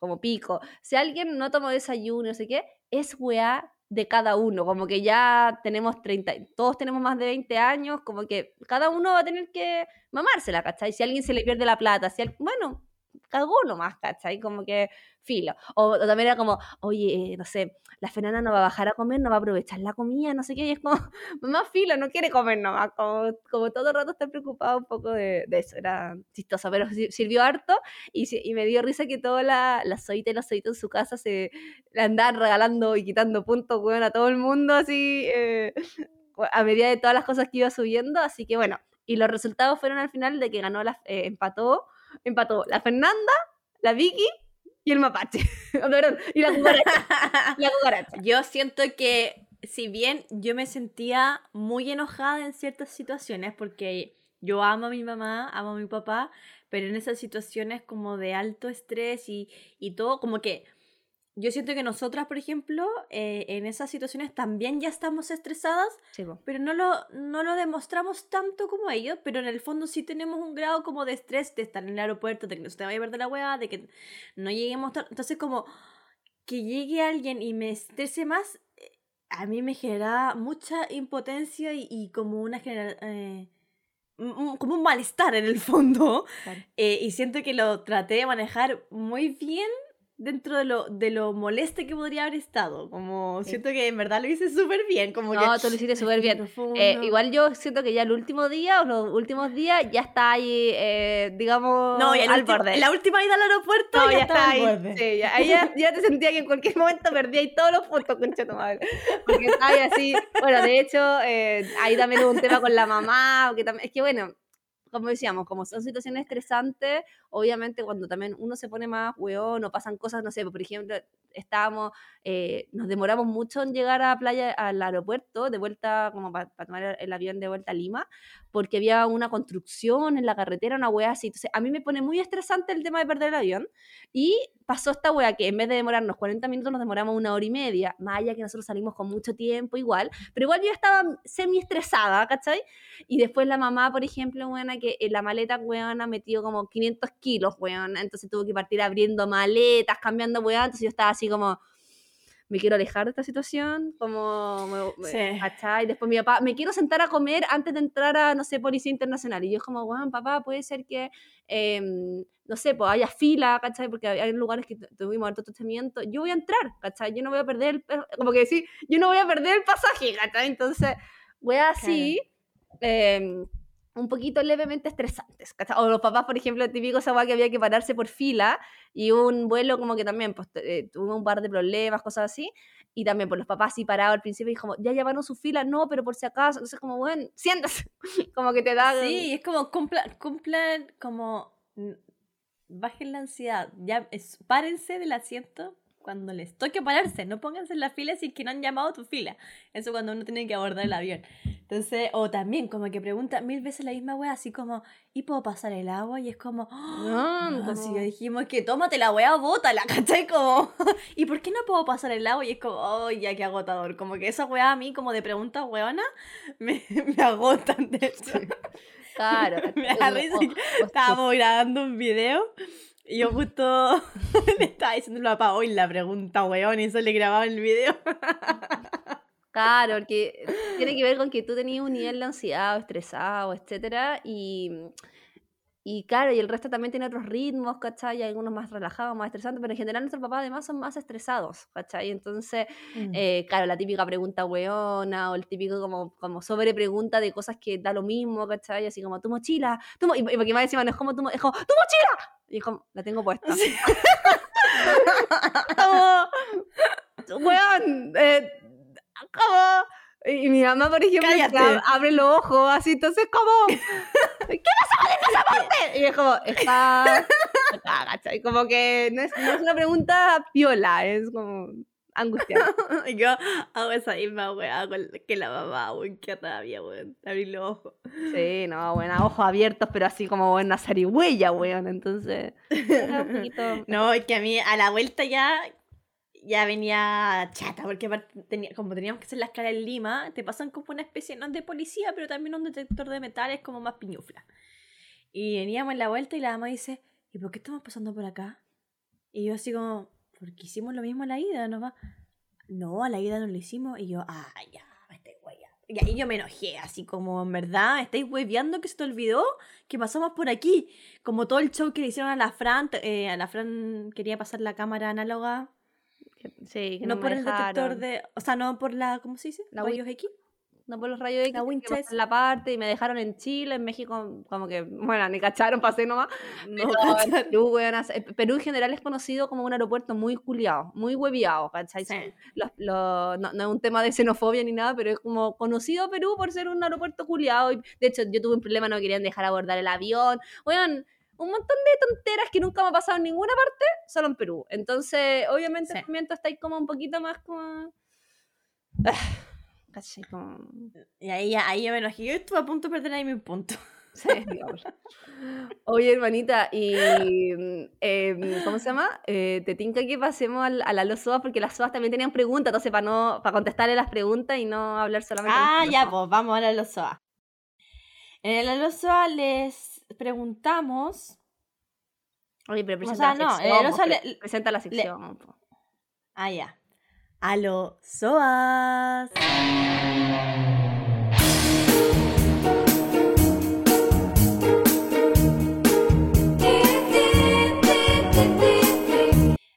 como pico. Si alguien no tomó desayuno, no sé qué, es weá de cada uno, como que ya tenemos 30, todos tenemos más de 20 años, como que cada uno va a tener que mamársela, ¿cachai? Si alguien se le pierde la plata, si bueno, cagó nomás, ¿cachai? Como que filo. O, también era como, oye, no sé, la Fernanda no va a bajar a comer, no va a aprovechar la comida, no sé qué, y es como, más filo, no quiere comer nomás, como, como todo el rato está preocupado un poco de, eso, era chistoso, pero sirvió harto y, y me dio risa que toda la, la soita y los soitos en su casa se andaban regalando y quitando puntos, weón, a todo el mundo, así, eh, a medida de todas las cosas que iba subiendo, así que bueno, y los resultados fueron al final de que ganó, la, eh, empató, empató la Fernanda, la Vicky y el mapache. y la cucaracha.
Yo siento que, si bien yo me sentía muy enojada en ciertas situaciones, porque yo amo a mi mamá, amo a mi papá, pero en esas situaciones como de alto estrés y, y todo, como que yo siento que nosotras, por ejemplo, eh, en esas situaciones también ya estamos estresadas, pero no lo, no lo demostramos tanto como ellos, pero en el fondo sí tenemos un grado como de estrés de estar en el aeropuerto, de que no se te vaya a perder la weá, de que no lleguemos... Entonces como que llegue alguien y me estrese más, eh, a mí me genera mucha impotencia y, como una general... Eh, como un malestar en el fondo. y siento que lo traté de manejar muy bien dentro de lo, de lo moleste que podría haber estado. Como siento que en verdad lo hice súper bien. Como
no, tú lo hiciste súper bien. Eh, igual yo siento que ya el último día o los últimos días ya está ahí, eh, digamos,
no, ya al borde. La última ida al aeropuerto
no, ya, está ahí. Sí, ya, ahí ya, te sentía que en cualquier momento perdía ahí todos los puntos, concha tu madre. Porque está ahí así. Bueno, de hecho, eh, ahí también hubo un tema con la mamá. Que también, es que bueno, como decíamos, como son situaciones estresantes, obviamente cuando también uno se pone más weón o pasan cosas, no sé, por ejemplo, estábamos, eh, nos demoramos mucho en llegar a playa, al aeropuerto, de vuelta, como para tomar el avión de vuelta a Lima, porque había una construcción en la carretera, una weá así. Entonces, a mí me pone muy estresante el tema de perder el avión. Y pasó esta weá que en vez de demorarnos 40 minutos, nos demoramos una hora y media. Más allá que nosotros salimos con mucho tiempo, igual. Pero igual yo estaba semi estresada, ¿cachai? Y después la mamá, por ejemplo, weona, que en la maleta, weona, metió como 500 kilos, weona. Entonces tuvo que partir abriendo maletas, cambiando weá. Entonces yo estaba así como me quiero alejar de esta situación, como, sí. Y después mi papá, me quiero sentar a comer antes de entrar a, no sé, Policía Internacional. Y yo es como, bueno, papá, puede ser que, em, no sé, pues haya fila, ¿cachai? Porque hay lugares que tuvimos alto tratamiento. Yo voy a entrar, ¿cachai? Yo no voy a perder, el, como que decir, yo no voy a perder el pasaje, ¿cachai? Entonces, voy así. Eh, un poquito levemente estresantes. O los papás, por ejemplo, típico esa que había que pararse por fila y un vuelo como que también pues, eh, tuvo un par de problemas, cosas así. Y también por pues, los papás sí parados al principio y como, ya llevaron su fila, no, pero por si acaso. Entonces como, bueno, siéntase. como que te da...
Sí, es como cumplan, cumplan como... Bajen la ansiedad, ya párense del asiento cuando les toque pararse, no pónganse en la fila si es que no han llamado a tu fila. Eso cuando uno tiene que abordar el avión. Entonces, o también como que pregunta mil veces la misma wea, así como, ¿y puedo pasar el agua? Y es como,
No,
no, si ya dijimos que tómate la wea, bótala, ¿cachai? Como, ¿y por qué no puedo pasar el agua? Y es como, oh, ya qué agotador. Como que esa wea a mí, como de preguntas weona, me, me agotan, de hecho.
Claro.
Me da risa Estábamos grabando un video yo justo le estaba diciendo a papá, hoy la pregunta, weón, y eso le grababa el video.
Claro, porque tiene que ver con que tú tenías un nivel de ansiedad o estresado, etcétera, y, y claro, y el resto también tiene otros ritmos, ¿cachai? Algunos más relajados, más estresantes, pero en general nuestros papás además son más estresados, ¿cachai? Entonces, eh, claro, la típica pregunta weona o el típico como, como sobre pregunta de cosas que da lo mismo, ¿cachai? Así como, tu mochila, tu mo-", y, y porque más encima no es como, tu, mo- es como, tu mochila, y es como, la tengo puesta. como, weón, eh, como... Y y mi mamá, por ejemplo, abre los ojos así, entonces como, ¿qué pasó con esa parte? Y es como, está acá, ¿cachai? Como que no es, no es una pregunta piola, es como angustiante.
Y yo hago esa misma weá con que la mamá, weón, qué rabia, weón, abrir los ojos.
Sí, no, bueno, ojos abiertos, pero así como buena zarigüeya, weón, entonces...
No, es que a mí a la vuelta ya ya venía chata, porque tenía, como teníamos que hacer la escala en Lima, te pasan como una especie, no de policía, pero también un detector de metales como más piñufla. Y veníamos en la vuelta y la mamá dice, ¿y por qué estamos pasando por acá? Y yo así como, porque hicimos lo mismo a la ida, ¿no va? No, a la ida no lo hicimos. Y yo, ah, ya, me hueveando. Y ahí yo me enojé, así como, en verdad, ¿me estáis hueveando que se te olvidó que pasamos por aquí. Como todo el show que le hicieron a la Fran, eh, a la Fran quería pasar la cámara análoga,
Sí, que
no,
me
por el detector de, o sea, no por la, ¿cómo se dice?
La
Rayos X.
No por los rayos X,
La Winchester.
la parte y me dejaron en Chile, en México, como que, bueno, ni cacharon, pasé nomás.
No,
Pero. Perú, weón, eh, Perú en general es conocido como un aeropuerto muy culiado, muy hueviado, ¿cachai?
Sí.
Los- los- no, no es un tema de xenofobia ni nada, pero es como conocido Perú por ser un aeropuerto culiado. De hecho, yo tuve un problema, no querían dejar abordar el avión. Weón, un montón de tonteras que nunca me ha pasado en ninguna parte, solo en Perú. Entonces, obviamente,
Sí.
el está ahí como un poquito más como. Ah, ¿cachai? Como.
Y ahí, ahí yo me enojé. Yo estuve a punto de perder ahí mi punto.
Sí. Oye, hermanita, y em, ¿cómo se llama? Eh, te tinca que pasemos al- a, la los SOAS porque las SOAS también tenían preguntas, entonces para no para contestarle las preguntas y no hablar solamente de
Ah,
los
ya,
SOAS.
pues vamos a la Lozoa. En el Alosoa les preguntamos.
Oye, pero
O
presenta
sea,
la
no,
sección. pre- presenta la sección.
Ah, ya. Alosoas.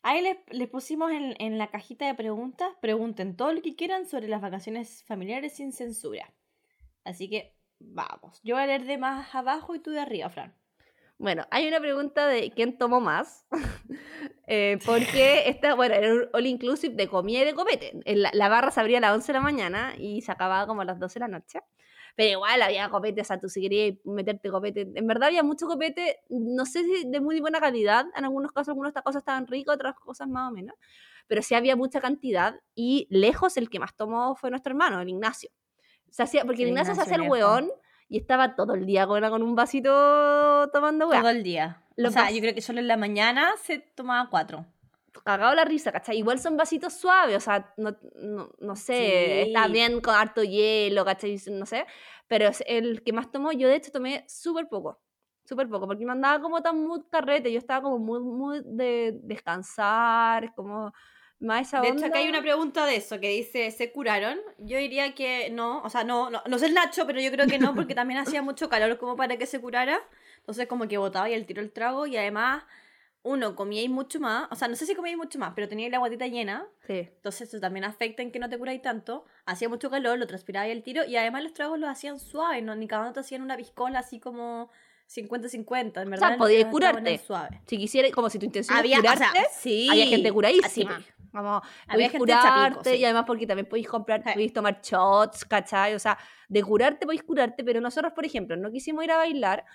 Ahí les, les pusimos en, en la cajita de preguntas, pregunten todo lo que quieran sobre las vacaciones familiares sin censura. Así que vamos. Yo voy a leer de más abajo y tú de arriba, Fran.
Bueno, hay una pregunta de quién tomó más. Eh, porque esta, bueno, era all inclusive de comida y de copete. La, la barra se abría a las 11 de la mañana y se acababa como a las 12 de la noche. Pero igual había copete, o sea, tú si querías meterte copete. En verdad había mucho copete, no sé si de muy buena calidad. En algunos casos, algunas estas cosas estaban ricas, otras cosas más o menos. Pero sí había mucha cantidad y lejos el que más tomó fue nuestro hermano, el Ignacio. Se hacía, porque el Ignacio se hacía el weón y estaba todo el día con, con un vasito tomando weá.
Todo el día.
Lo
o sea, yo creo que solo en la mañana se tomaba cuatro.
cagado la risa, ¿cachai? Igual son vasitos suaves, o sea, no, no, no sé,
Sí.
está bien con harto hielo, ¿cachai? No sé, pero es el que más tomó, yo de hecho tomé súper poco, súper poco, porque me andaba como tan muy carrete, yo estaba como muy, muy de descansar, como más
De hecho, acá hay una pregunta de eso que dice, ¿se curaron? Yo diría que no, o sea, no, no, no sé el Nacho, pero yo creo que no, porque también hacía mucho calor como para que se curara. Entonces como que botaba y el tiro el trago y además, uno, comíais mucho más, o sea, no sé si comíais mucho más, pero teníais la guatita llena,
Sí.
entonces eso también afecta en que no te curáis tanto. Hacía mucho calor, lo transpirabais el tiro y además los tragos los hacían suaves, ¿no? Ni cada uno te hacían una piscola así como 50-50, en verdad. los
podías
tragos estaban
curarte.
suaves.
Si quisieras, como si tu intención
Había,
es
o
curarte,
sea, sí.
había gente
así,
curadísima.
pues.
Como, podéis curarte
chapico, sí.
y además porque también podéis comprar,
Sí.
podéis tomar shots, ¿cachai? O sea, de curarte podéis curarte, pero nosotros, por ejemplo, no quisimos ir a bailar.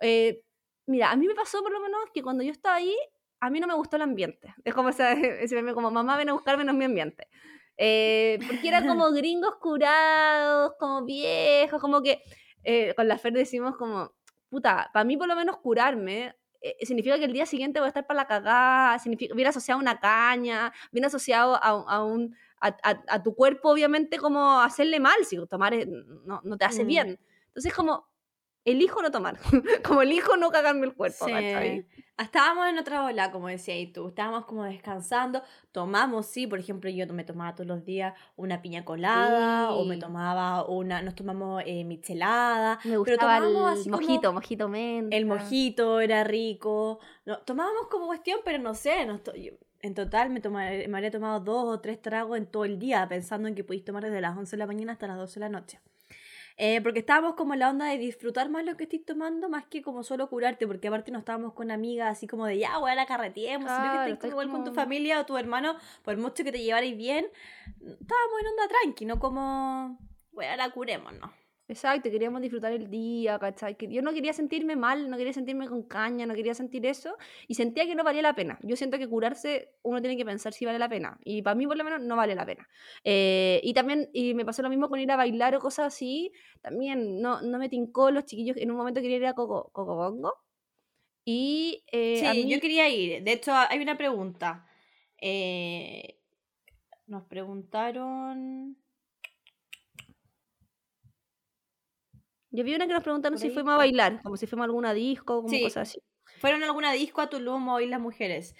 eh, mira, a mí me pasó por lo menos que cuando yo estaba ahí, a mí no me gustó el ambiente. Es como ese, ese meme como, mamá, ven a buscarme, no es mi ambiente. Eh, porque eran como gringos curados, como viejos, como que eh, con la Fer decimos como, puta, para mí por lo menos curarme eh, significa que el día siguiente voy a estar para la cagada, significa, viene asociado a una caña, viene asociado a, a un, a, a, tu cuerpo obviamente como hacerle mal, si tomar no, no te hace mm. bien. Entonces como, elijo no tomar, como elijo no cagarme el cuerpo. Sí.
Estábamos en otra ola, como decías tú, estábamos como descansando, tomamos, sí, por ejemplo, yo me tomaba todos los días una piña colada, o me tomaba una, nos tomamos eh, michelada,
me gustaba pero el mojito, mojito menta.
El mojito era rico, no, tomábamos como cuestión, pero no sé, en total me, me habría tomado dos o tres tragos en todo el día, pensando en que podéis tomar desde las 11 de la mañana hasta las 12 de la noche. Eh, porque estábamos como en la onda de disfrutar más lo que estoy tomando, más que como solo curarte, porque aparte no estábamos con amigas así como de ya, weá, la carreteemos, sino que estés igual con tu familia o tu hermano, por mucho que te llevarais bien, estábamos en onda tranqui, no como, weá, la curemos, ¿no?
Exacto, queríamos disfrutar el día, ¿cachai? Que yo no quería sentirme mal, no quería sentirme con caña, no quería sentir eso y sentía que no valía la pena. Yo siento que curarse uno tiene que pensar si vale la pena y para mí por lo menos no vale la pena. Eh, y también, y me pasó lo mismo con ir a bailar o cosas así, también no, no me tincó los chiquillos, en un momento quería ir a Coco, Bongo y...
Eh, sí, yo quería ir, de hecho hay una pregunta. Eh, nos preguntaron...
Yo vi una que nos preguntaron si fuimos a bailar, como si fuimos a alguna disco, como cosas así.
Fueron a alguna disco a Tulum hoy las mujeres.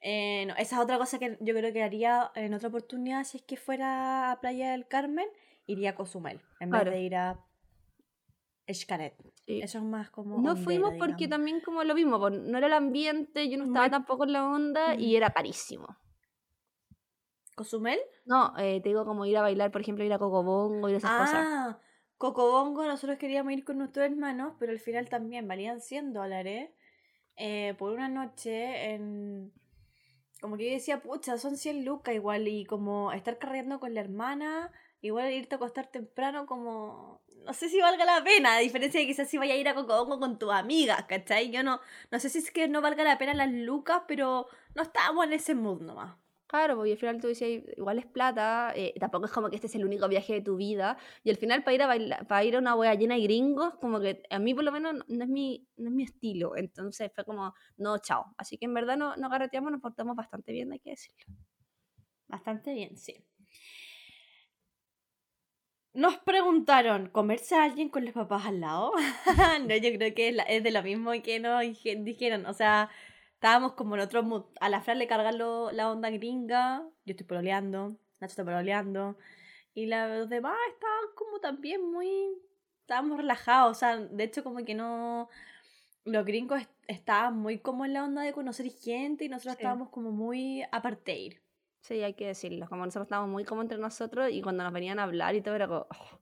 Eh, esa es otra cosa que yo creo que haría en otra oportunidad, si es que fuera a Playa del Carmen, iría a Cozumel, en vez de ir a Escaret. Eso es más como...
No fuimos porque también como lo mismo, no era el ambiente, yo no estaba tampoco en la onda y era carísimo.
¿Cozumel?
No, eh, te digo como ir a bailar, por ejemplo, ir a Cocobongo y esas ah, cosas.
Cocobongo, nosotros queríamos ir con nuestros hermanos, pero al final también valían 100 dólares eh, por una noche en... Como que yo decía, pucha, son 100 lucas igual, y como estar carreando con la hermana, igual irte a acostar temprano, como... No sé si valga la pena, a diferencia de quizás si vaya a ir a Cocobongo con tus amigas, ¿cachai? Yo no, no sé si es que no valga la pena las lucas, pero no estábamos en ese mood nomás.
Claro, porque al final tú dices, igual es plata, eh, tampoco es como que este es el único viaje de tu vida. Y al final para ir a bailar, para ir a una wea llena de gringos, como que a mí por lo menos no es mi, no es mi estilo. Entonces fue como, no, chao. Así que en verdad no, no garreteamos, nos portamos bastante bien, hay que decirlo.
Bastante bien, sí. Nos preguntaron, ¿comerse a alguien con los papás al lado? no, yo creo que es de lo mismo que nos dijeron. O sea, estábamos como en otro mood. A la Fran le cargan la onda gringa, yo estoy pololeando, Nacho está pololeando, y los demás estaban como también muy... Estábamos relajados, o sea, de hecho como que no... Los gringos estaban muy como en la onda de conocer gente y nosotros estábamos como muy aparte.
Sí, hay que decirlo, como nosotros estábamos muy como entre nosotros y cuando nos venían a hablar y todo era como... Oh,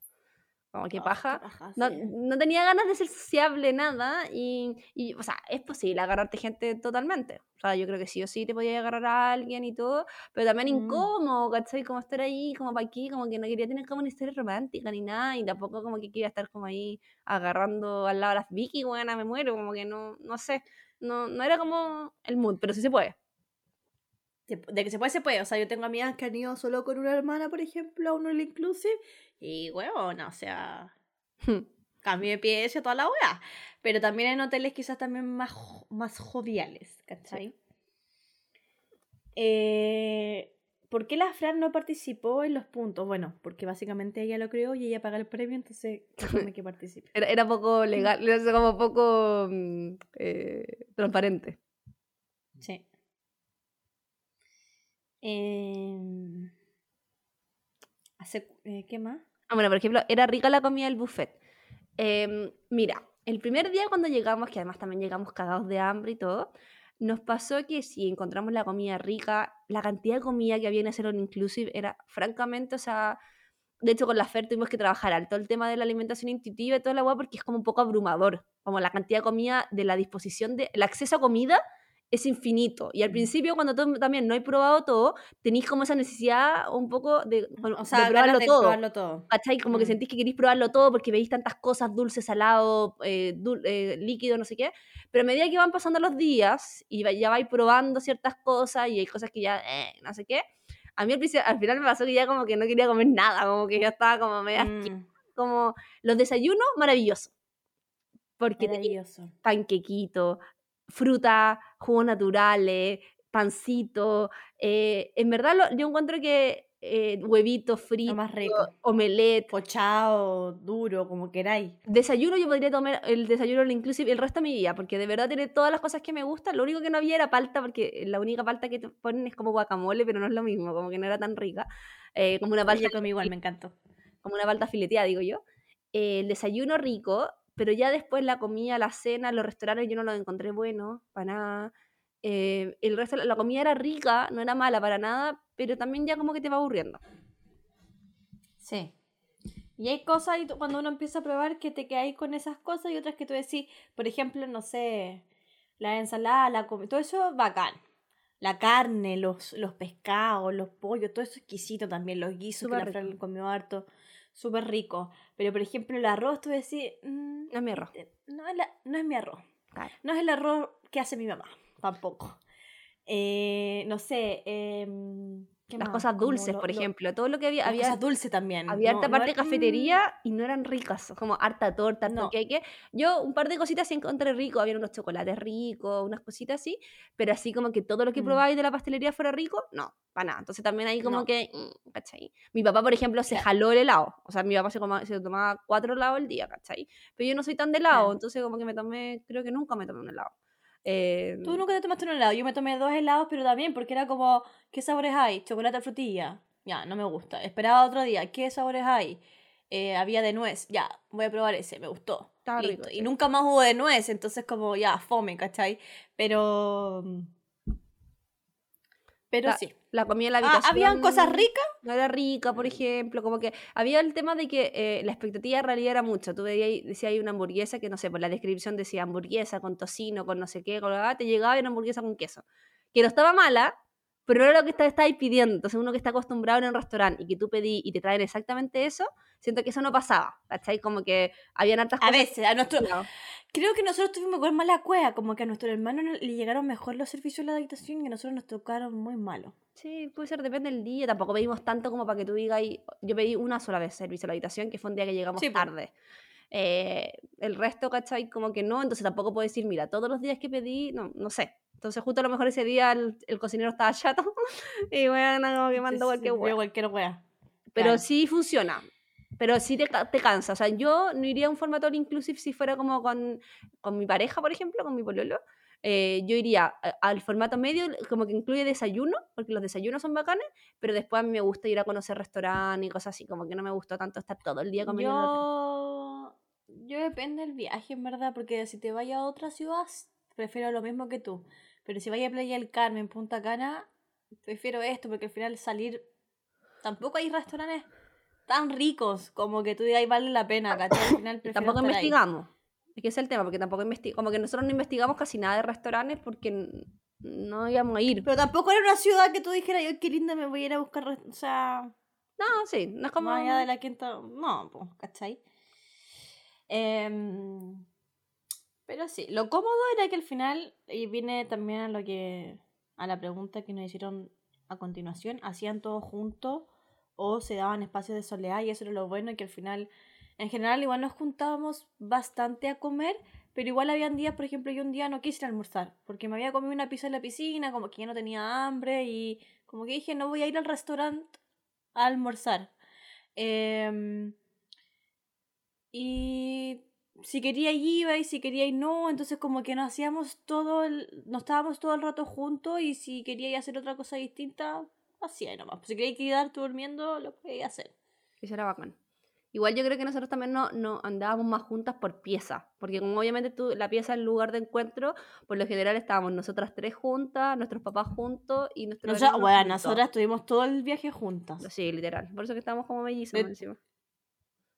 como que oh, paja. no, no, tenía ganas de ser sociable, nada. Y, y, o sea, es posible agarrarte gente totalmente. O sea, yo creo que sí o sí te podía agarrar a alguien y todo. Pero también mm. incómodo, ¿cachai? Como estar ahí, como para aquí, como que no quería tener como una historia romántica ni nada. Y tampoco como que quería estar como ahí agarrando al lado de las Vicky, buena, me muero. Como que no, no sé. No, no era como el mood, pero sí se puede.
De que se puede, se puede. O sea, yo tengo amigas que han ido solo con una hermana, por ejemplo, a un all inclusive. Y, bueno, o sea, cambio de pie y toda la hora. Pero también en hoteles quizás también más, más joviales, ¿cachai? Eh, ¿Por qué la Fran no participó en los puntos? Bueno, porque básicamente ella lo creó y ella paga el premio, entonces tiene que participe.
Era, era poco legal, era como poco mm, eh, transparente.
Sí. Eh, ¿Qué más?
Ah, bueno, por ejemplo, era rica la comida del buffet. Em, mira, el primer día cuando llegamos, que además también llegamos cagados de hambre y todo, nos pasó que si encontramos la comida rica, la cantidad de comida que había en ese inclusive era francamente, o sea, de hecho con la FER tuvimos que trabajar alto el tema de la alimentación intuitiva y toda la agua porque es como un poco abrumador, como la cantidad de comida, de la disposición, de, el acceso a comida es infinito. Y al principio, cuando tú también no hay probado todo, tenéis como esa necesidad un poco de, bueno,
O
de
sea, ganas
probarlo
de
todo.
probarlo todo.
¿Cachai? Como que sentís que queréis probarlo todo porque veis tantas cosas, dulce, salado, eh, dul- eh, líquido, no sé qué. Pero a medida que van pasando los días y ya vais probando ciertas cosas y hay cosas que ya, eh, no sé qué. A mí al, final me pasó que ya como que no quería comer nada, como que ya estaba como media
Mm,
como los desayunos, maravilloso. Porque panquequito, fruta, jugos naturales, pancito. eh, en verdad, lo- yo encuentro que eh, huevitos
Lo
fritos,
más rico.
omelette,
Pochado, duro, como queráis.
desayuno, yo podría tomar el desayuno inclusive el resto de mi vida, porque de verdad tiene todas las cosas que me gustan. Lo único que no había era palta, porque la única palta que te ponen es como guacamole, pero no es lo mismo, como que no era tan rica. eh, como una palta
Oye, conmigo igual, me encantó.
como una palta fileteada, digo yo. Eh, el desayuno rico, pero ya después la comida, la cena, los restaurantes yo no los encontré buenos, para nada. Eh, el resto, la comida era rica, no era mala para nada, pero también ya como que te va aburriendo.
Sí. Y hay cosas y cuando uno empieza a probar que te quedáis con esas cosas y otras que tú decís, por ejemplo, no sé, la ensalada, la comi- todo eso bacán. La carne, los, los pescados, los pollos, todo eso exquisito también, los guisos que
Súper
la comió harto, súper rico. Pero por ejemplo, el arroz, tú decís, mm,
No es mi arroz.
este, no, es la- no es mi arroz.
Claro.
No es el arroz que hace mi mamá, tampoco. Eh, no sé, em, ¿qué
Las
más?
cosas dulces,
lo-
por
lo-
ejemplo, todo lo que había, había
cosas dulces también.
Había
no-
harta
no
parte de cafetería y no eran ricas, como harta torta,
No.
queque. Yo un par de cositas sí encontré rico, había unos chocolates ricos, unas cositas así, pero así como que todo lo que
Mm.
de la pastelería fuera rico, no, para nada. Entonces también ahí como que, mm, ¿cachai? Mi papá, por ejemplo, se
Claro.
jaló el helado, o sea, mi papá se, coma- se tomaba cuatro helados al día, ¿cachai? Pero yo no soy tan de helado,
Claro.
entonces como que me tomé, creo que nunca me tomé un helado. Eh,
Tú nunca te tomaste un helado. Yo me tomé dos helados, pero también porque era como, ¿qué sabores hay? Chocolate frutilla. Ya, no me gusta. Esperaba otro día, ¿qué sabores hay? Eh, había de nuez. Ya, voy a probar ese, me gustó. Y nunca más hubo de nuez, entonces como, ya, fome, ¿cachai? Pero... Pero
La-
sí.
La comida en la
Ah,
habitación.
¿Habían cosas ricas?
no era rica, por ejemplo, como que había el tema de que eh, la expectativa en realidad era mucho. Tú veías, decía hay una hamburguesa que no sé, por la descripción decía hamburguesa con tocino, con no sé qué, con ah, te llegaba y una hamburguesa con queso. Que no estaba mala, pero no era lo que estabais pidiendo. Entonces uno que está acostumbrado en un restaurante y que tú pedí y te traen exactamente eso, siento que eso no pasaba. ¿Cachai? Como que habían hartas
A
cosas.
veces, a nuestro...
No.
Creo que nosotros tuvimos igual mala cueva, como que a nuestro hermano no- le llegaron mejor los servicios de la habitación y a nosotros nos tocaron muy malos.
Sí, puede ser, depende del día. Tampoco pedimos tanto como para que tú digas. Yo pedí una sola vez servicio a la habitación, que fue un día que llegamos
Sí,
tarde. Eh, el resto, ¿cachai? Como que no. Entonces tampoco puedo decir, mira, todos los días que pedí, no, no sé. Entonces, justo a lo mejor ese día el, el cocinero estaba chato. y bueno, como que mandó cualquier hueá.
cualquier wea.
Pero
claro.
sí funciona. Pero sí te, te cansa. O sea, yo no iría a un formato inclusive si fuera como con, con mi pareja, por ejemplo, con mi pololo. Eh, yo iría al formato medio, como que incluye desayuno, porque los desayunos son bacanes, pero después a mí me gusta ir a conocer restaurantes y cosas así, como que no me gustó tanto estar todo el día comiendo.
Yo, yo depende del viaje, en verdad, porque si te vayas a otra ciudad, prefiero lo mismo que tú. Pero si vayas a Playa del Carmen, Punta Cana, prefiero esto, porque al final salir. Tampoco hay restaurantes tan ricos como que tú digas, "Ay, vale la pena, ¿cachai? Al final
tampoco
ahí.
investigamos. Es que ese es el tema, porque tampoco investigamos, como que nosotros no investigamos casi nada de restaurantes porque no íbamos a ir.
Pero tampoco era una ciudad que tú dijeras, yo qué linda me voy a ir a buscar. rest-". O sea,
No, sí, no es como...
más allá de la quinta. No, pues, ¿cachai? Em, pero sí, lo cómodo era que al final, y viene también a lo que. a la pregunta que nos hicieron a continuación, hacían todo juntos o se daban espacios de soledad, y eso era lo bueno, y que al final, en general, igual nos juntábamos bastante a comer. Pero igual habían días, por ejemplo, yo un día no quise almorzar, porque me había comido una pizza en la piscina, como que ya no tenía hambre, y como que dije, no voy a ir al restaurante a almorzar. Em, y si quería iba y si quería ir no, entonces como que nos hacíamos todo el, nos estábamos todo el rato juntos y si quería hacer otra cosa distinta, hacía nomás. Si quería quedarte durmiendo, lo podía hacer.
Eso era bacán. Igual yo creo que nosotros también no, no andábamos más juntas por pieza, porque como obviamente tú, la pieza es el lugar de encuentro, por lo general estábamos nosotras tres juntas, nuestros papás juntos y nuestros
Nosotras, bueno, nosotras estuvimos todo el viaje juntas.
Sí, literal. Por eso que estamos como mellizos
De-
encima.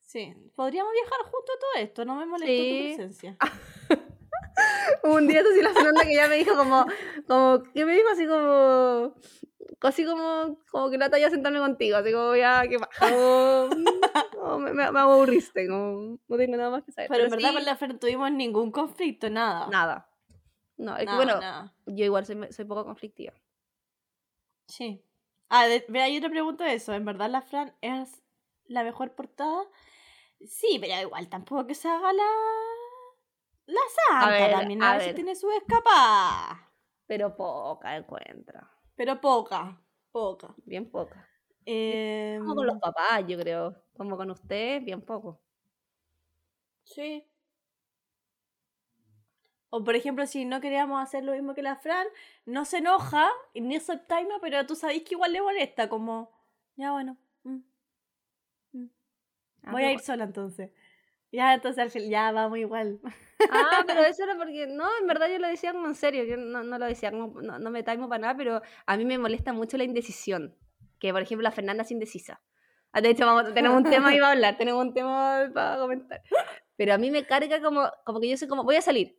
Sí, podríamos viajar juntos a todo esto, no me molestó
Sí.
tu presencia.
un día así la Fernanda que ya me dijo como, como, que me dijo así como, así como, como que la talla sentarme contigo, así como ya, que como, me, me, aburriste, como, no tengo nada más que saber.
Pero, en verdad con la Fer tuvimos ningún conflicto, nada.
Nada. No, es que bueno, yo igual soy, soy poco conflictiva.
Sí. Ah, mira, hay otra pregunta de eso. ¿En verdad la Fran es la mejor portada? Sí, pero igual tampoco que se haga la. La santa también. A, ver, tiene su escapada.
Pero poca encuentra.
Pero poca. Poca.
Bien poca.
Eh...
Como con los papás, yo creo. Como con usted, bien poco.
Sí. O por ejemplo, si no queríamos hacer lo mismo que la Fran, no se enoja, ni aceptamos, pero tú sabes que igual le molesta, como, ya bueno. Mm, mm. Ah, Voy a ir sola entonces. Ya, entonces al final, ya vamos igual.
Ah, pero eso era porque, no, en verdad yo lo decía como en serio, yo no, no lo decía, no, no me taimo para nada, pero a mí me molesta mucho la indecisión. Que por ejemplo la Fernanda es indecisa. Ah, de hecho, vamos, tenemos un tema ahí para hablar, tenemos un tema para comentar. Pero a mí me carga como, como que yo soy como, voy a salir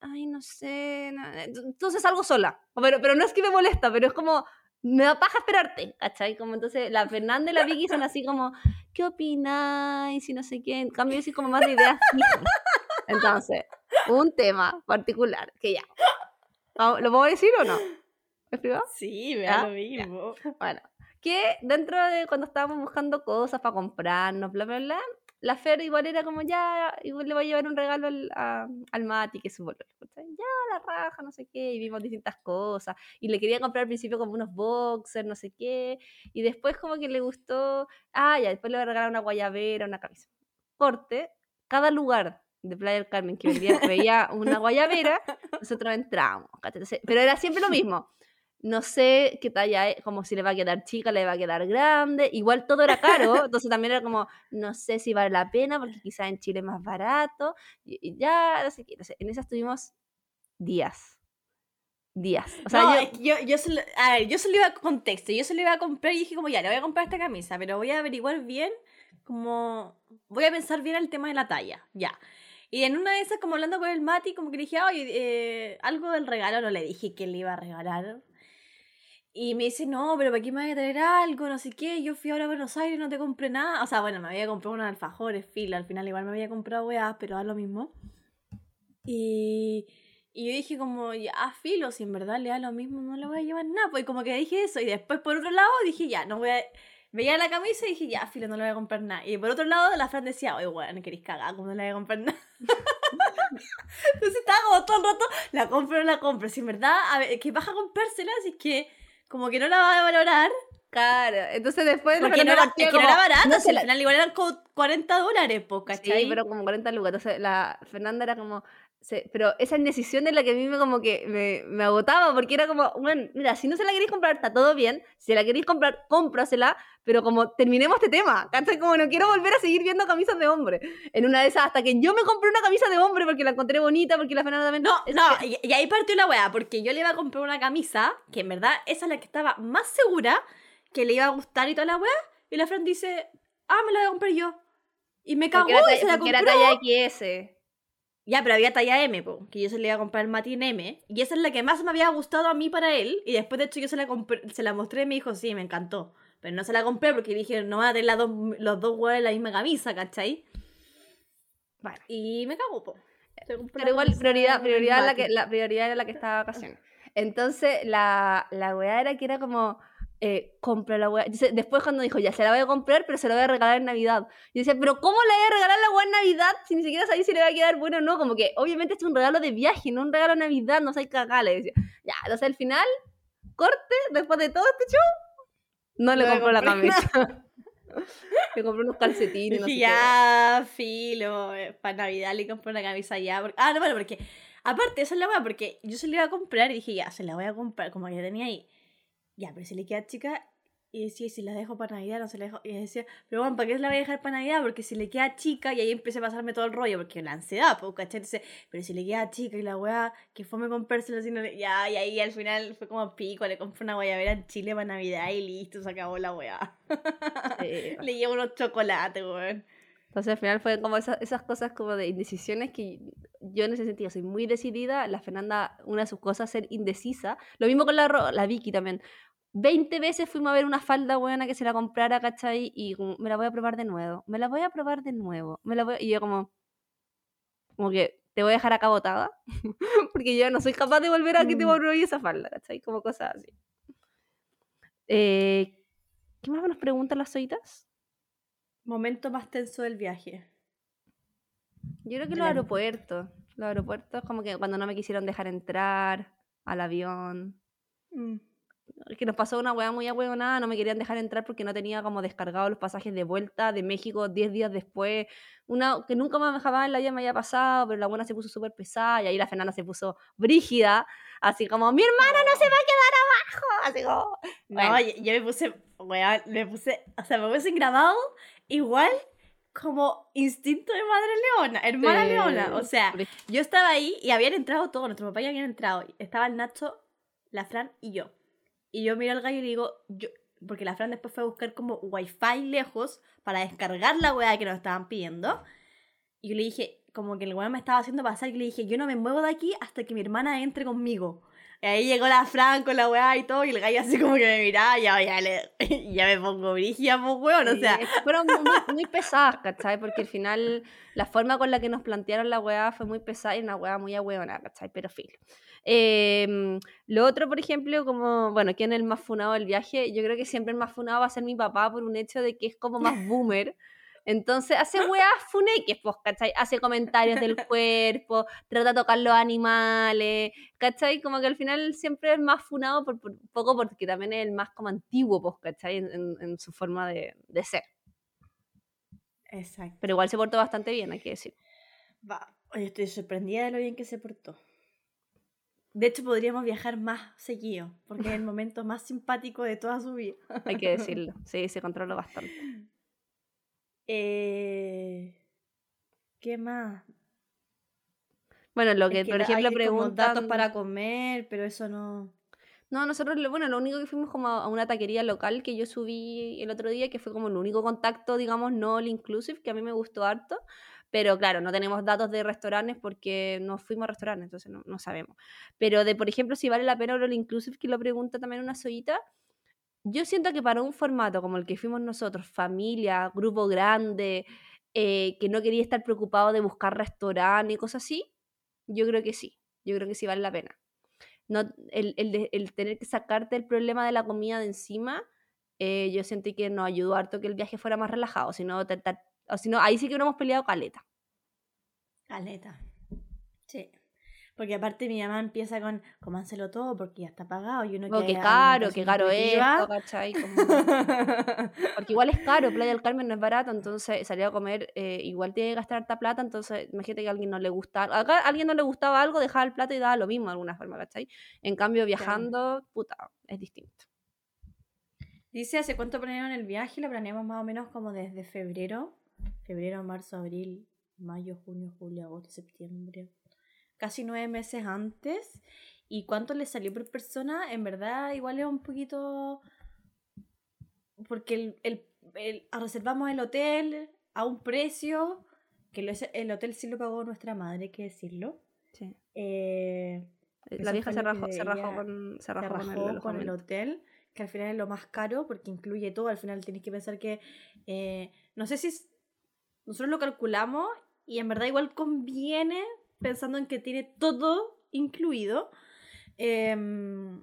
ay, no sé, entonces salgo sola. Pero, pero no es que me molesta, pero es como, me da paja esperarte, ¿cachai? Como entonces la Fernanda y la Vicky son así como, ¿qué opináis? Y no sé qué. En cambio, yo soy como más de ideas Entonces, un tema particular que ya. ¿Lo puedo decir o no?
¿Es privado? Sí, vea lo mismo.
Bueno, que dentro de cuando estábamos buscando cosas para comprarnos, bla, bla, bla, la Fer igual era como, ya, igual le voy a llevar un regalo al, al Mati, que es su bolón. Ya, la raja, no sé qué, y vimos distintas cosas. Y le quería comprar al principio como unos boxers, no sé qué. Y después como que le gustó, ah, ya, después le voy a regalar una guayabera, una camisa. Corte, cada lugar de Playa del Carmen que vendía, veía una guayabera, nosotros entramos. Pero era siempre lo mismo no sé qué talla es, como si le va a quedar chica, le va a quedar grande, igual todo era caro, entonces también era como, no sé si vale la pena, porque quizás en Chile es más barato, y, ya, no sé qué, no sé, en esas tuvimos días, días. O
sea, yo, yo, yo, se lo, a ver, yo se lo iba a contexto, yo se lo iba a comprar y dije como, ya, le voy a comprar esta camisa, pero voy a averiguar bien, como, voy a pensar bien el tema de la talla, ya. Y en una de esas, como hablando con el Mati, como que dije, oye, eh, algo del regalo, no le dije que le iba a regalar, y me dice, no, pero ¿para qué me voy a traer algo? No sé qué. Yo fui ahora a Buenos Aires no te compré nada. O sea, bueno, me había comprado unos alfajores, fila. Al final igual me había comprado weas, pero da lo mismo. Y, y yo dije como, ya, filo, si en verdad le da lo mismo, no le voy a llevar nada. Pues como que dije eso. Y después por otro lado dije, ya, no voy a... Veía la camisa y dije, ya, filo, no le voy a comprar nada. Y por otro lado, la Fran decía, oye, no queréis cagar, ¿cómo no le voy a comprar nada? Entonces estaba como todo el rato, la compro o no la compro. Si en verdad, a ver, que vas a comprársela, así que como que no la va a valorar.
Claro, entonces después...
Porque no era, que no era barata, no, al final igual eran como 40 dólares, po, ¿cachai?
Sí, pero como 40 lucas. Entonces la Fernanda era como, pero esa indecisión de la que a mí me como que me, me, agotaba, porque era como, bueno, mira, si no se la queréis comprar, está todo bien, si la queréis comprar, cómprasela, pero como terminemos este tema, ¿cachai? Como no quiero volver a seguir viendo camisas de hombre. En una de esas, hasta que yo me compré una camisa de hombre porque la encontré bonita, porque la Fernanda también...
No, no, y, ahí partió la weá, porque yo le iba a comprar una camisa, que en verdad esa es la que estaba más segura, que le iba a gustar y toda la weá, y la Fran dice, ah, me la voy a comprar yo. Y me cagó y se la compró.
era talla XS.
Ya, pero había talla M, que yo se le iba a comprar el Matin M. Y esa es la que más me había gustado a mí para él. Y después, de hecho, yo se la, se la mostré y me dijo, sí, me encantó. Pero no se la compré porque dije, no van a tener dos, los dos huevos en la misma camisa, ¿cachai? Bueno, y me cago, po.
Pero igual, prioridad, prioridad, la, que, la prioridad era la que estaba vacaciones. Entonces, la, la weá era que era como eh, compra la weá. Después cuando dijo, ya se la voy a comprar, pero se la voy a regalar en Navidad. Y decía, pero ¿cómo le voy a regalar la weá en Navidad si ni siquiera sabéis si le va a quedar bueno o no? Como que obviamente es un regalo de viaje, no un regalo de Navidad, no sé cagar. Le decía, ya, entonces al final, corte, después de todo este show, no le compró la camisa. le compró unos calcetines.
no ya, filo, eh, para Navidad le compré una camisa ya. Ah, no, bueno, porque aparte, eso es la weá, porque yo se la iba a comprar y dije, ya, se la voy a comprar, como que tenía ahí ya, pero si le queda chica, y decía, si la dejo para Navidad, no se la dejo. Y decía, pero bueno, ¿para qué la voy a dejar para Navidad? Porque si le queda chica, y ahí empecé a pasarme todo el rollo, porque la ansiedad, ¿cachai? pero si le queda chica y la weá, que fue me comprársela así, no le... ya, y ahí al final fue como pico, le compré una guayabera en Chile para Navidad y listo, se acabó la weá. le llevo unos chocolates, weón.
Entonces al final fue como esas, esas cosas como de indecisiones que yo en ese sentido soy muy decidida. La Fernanda, una de sus cosas es ser indecisa. Lo mismo con la, la Vicky también. 20 veces fuimos a ver una falda buena que se la comprara, ¿cachai? Y me la voy a probar de nuevo. Me la voy a probar de nuevo. Me la voy... Y yo como... Como que te voy a dejar acá botada. porque yo no soy capaz de volver a que te mm. voy a esa falda, ¿cachai? Como cosas así. Eh, ¿Qué más nos preguntan las oitas?
Momento más tenso del viaje.
Yo creo que los aeropuertos. Los aeropuertos, como que cuando no me quisieron dejar entrar al avión. Mm. Que nos pasó una weá muy nada, no me querían dejar entrar porque no tenía como descargado los pasajes de vuelta de México 10 días después. Una que nunca más jamás en la vida me había pasado, pero la buena se puso súper pesada y ahí la Fernanda se puso brígida, así como, mi hermana no se va a quedar abajo. Así como,
no, yo, me puse, weá, me puse, o sea, me puse grabado igual como instinto de madre leona, hermana leona. O sea, yo estaba ahí y habían entrado todos, nuestro papá ya habían entrado. Estaba el Nacho, la Fran y yo. Y yo miro al gallo y le digo, yo, porque la Fran después fue a buscar como wifi lejos para descargar la weá que nos estaban pidiendo. Y yo le dije, como que el weá me estaba haciendo pasar, y le dije, yo no me muevo de aquí hasta que mi hermana entre conmigo. Y ahí llegó la Fran con la weá y todo, y el gallo así como que me miraba, y ya, ya, le, ya me pongo brigia, pues weón, o sea.
fueron muy, muy, pesadas, ¿cachai? Porque al final la forma con la que nos plantearon la weá fue muy pesada y una weá muy ahueona, ¿cachai? Pero filo. Eh, lo otro, por ejemplo, como, bueno, ¿quién es el más funado del viaje? Yo creo que siempre el más funado va a ser mi papá por un hecho de que es como más boomer. Entonces hace weas funeques, pues, ¿cachai? Hace comentarios del cuerpo, trata de tocar los animales, ¿cachai? Como que al final siempre es más funado por, poco porque también es el más como antiguo, pues, ¿cachai? En, su forma de, ser.
Exacto.
Pero igual se portó bastante bien, hay que decir.
Va, estoy sorprendida de lo bien que se portó. De hecho, podríamos viajar más seguido, porque es el momento más simpático de toda su vida.
Hay que decirlo. Sí, se controló bastante.
Eh, ¿Qué más?
Bueno, lo que, por ejemplo, preguntan...
datos para comer, pero eso no...
No, nosotros, bueno, lo único que fuimos como a una taquería local que yo subí el otro día, que fue como el único contacto, digamos, no all inclusive, que a mí me gustó harto. Pero claro, no tenemos datos de restaurantes porque no fuimos a restaurantes, entonces no, no sabemos. Pero de, por ejemplo, si vale la pena all inclusive, que lo pregunta también una soyita, yo siento que para un formato como el que fuimos nosotros, familia, grupo grande, eh, que no quería estar preocupado de buscar restaurante y cosas así, yo creo que sí, yo creo que sí vale la pena. No, el, el, tener que sacarte el problema de la comida de encima, eh, yo sentí que nos ayudó harto que el viaje fuera más relajado, si no, ahí sí que hemos peleado caleta.
Caleta. Sí. Porque aparte mi mamá empieza con, cománselo todo porque ya está pagado y uno
oh, que... caro, qué caro es ¿cachai? porque igual es caro, Playa del Carmen no es barato, entonces salir a comer eh, igual tiene que gastar harta plata, entonces imagínate que a alguien no le gusta, a alguien no le gustaba algo, dejaba el plato y daba lo mismo de alguna forma, ¿cachai? En cambio viajando, puta, es distinto.
Dice, ¿hace cuánto planearon el viaje? Lo planeamos más o menos como desde febrero, febrero, marzo, abril, mayo, junio, julio, agosto, septiembre casi nueve meses antes. ¿Y cuánto le salió por persona? En verdad, igual es un poquito. Porque el, el, reservamos el hotel a un precio que el hotel sí lo pagó nuestra madre, hay que decirlo.
Sí.
Eh,
la vieja se rajó, se rajó, con, se
rajó, con, el, hotel, que al final es lo más caro porque incluye todo. Al final tienes que pensar que. Eh, no sé si. Nosotros lo calculamos y en verdad igual conviene pensando en que tiene todo incluido. Em,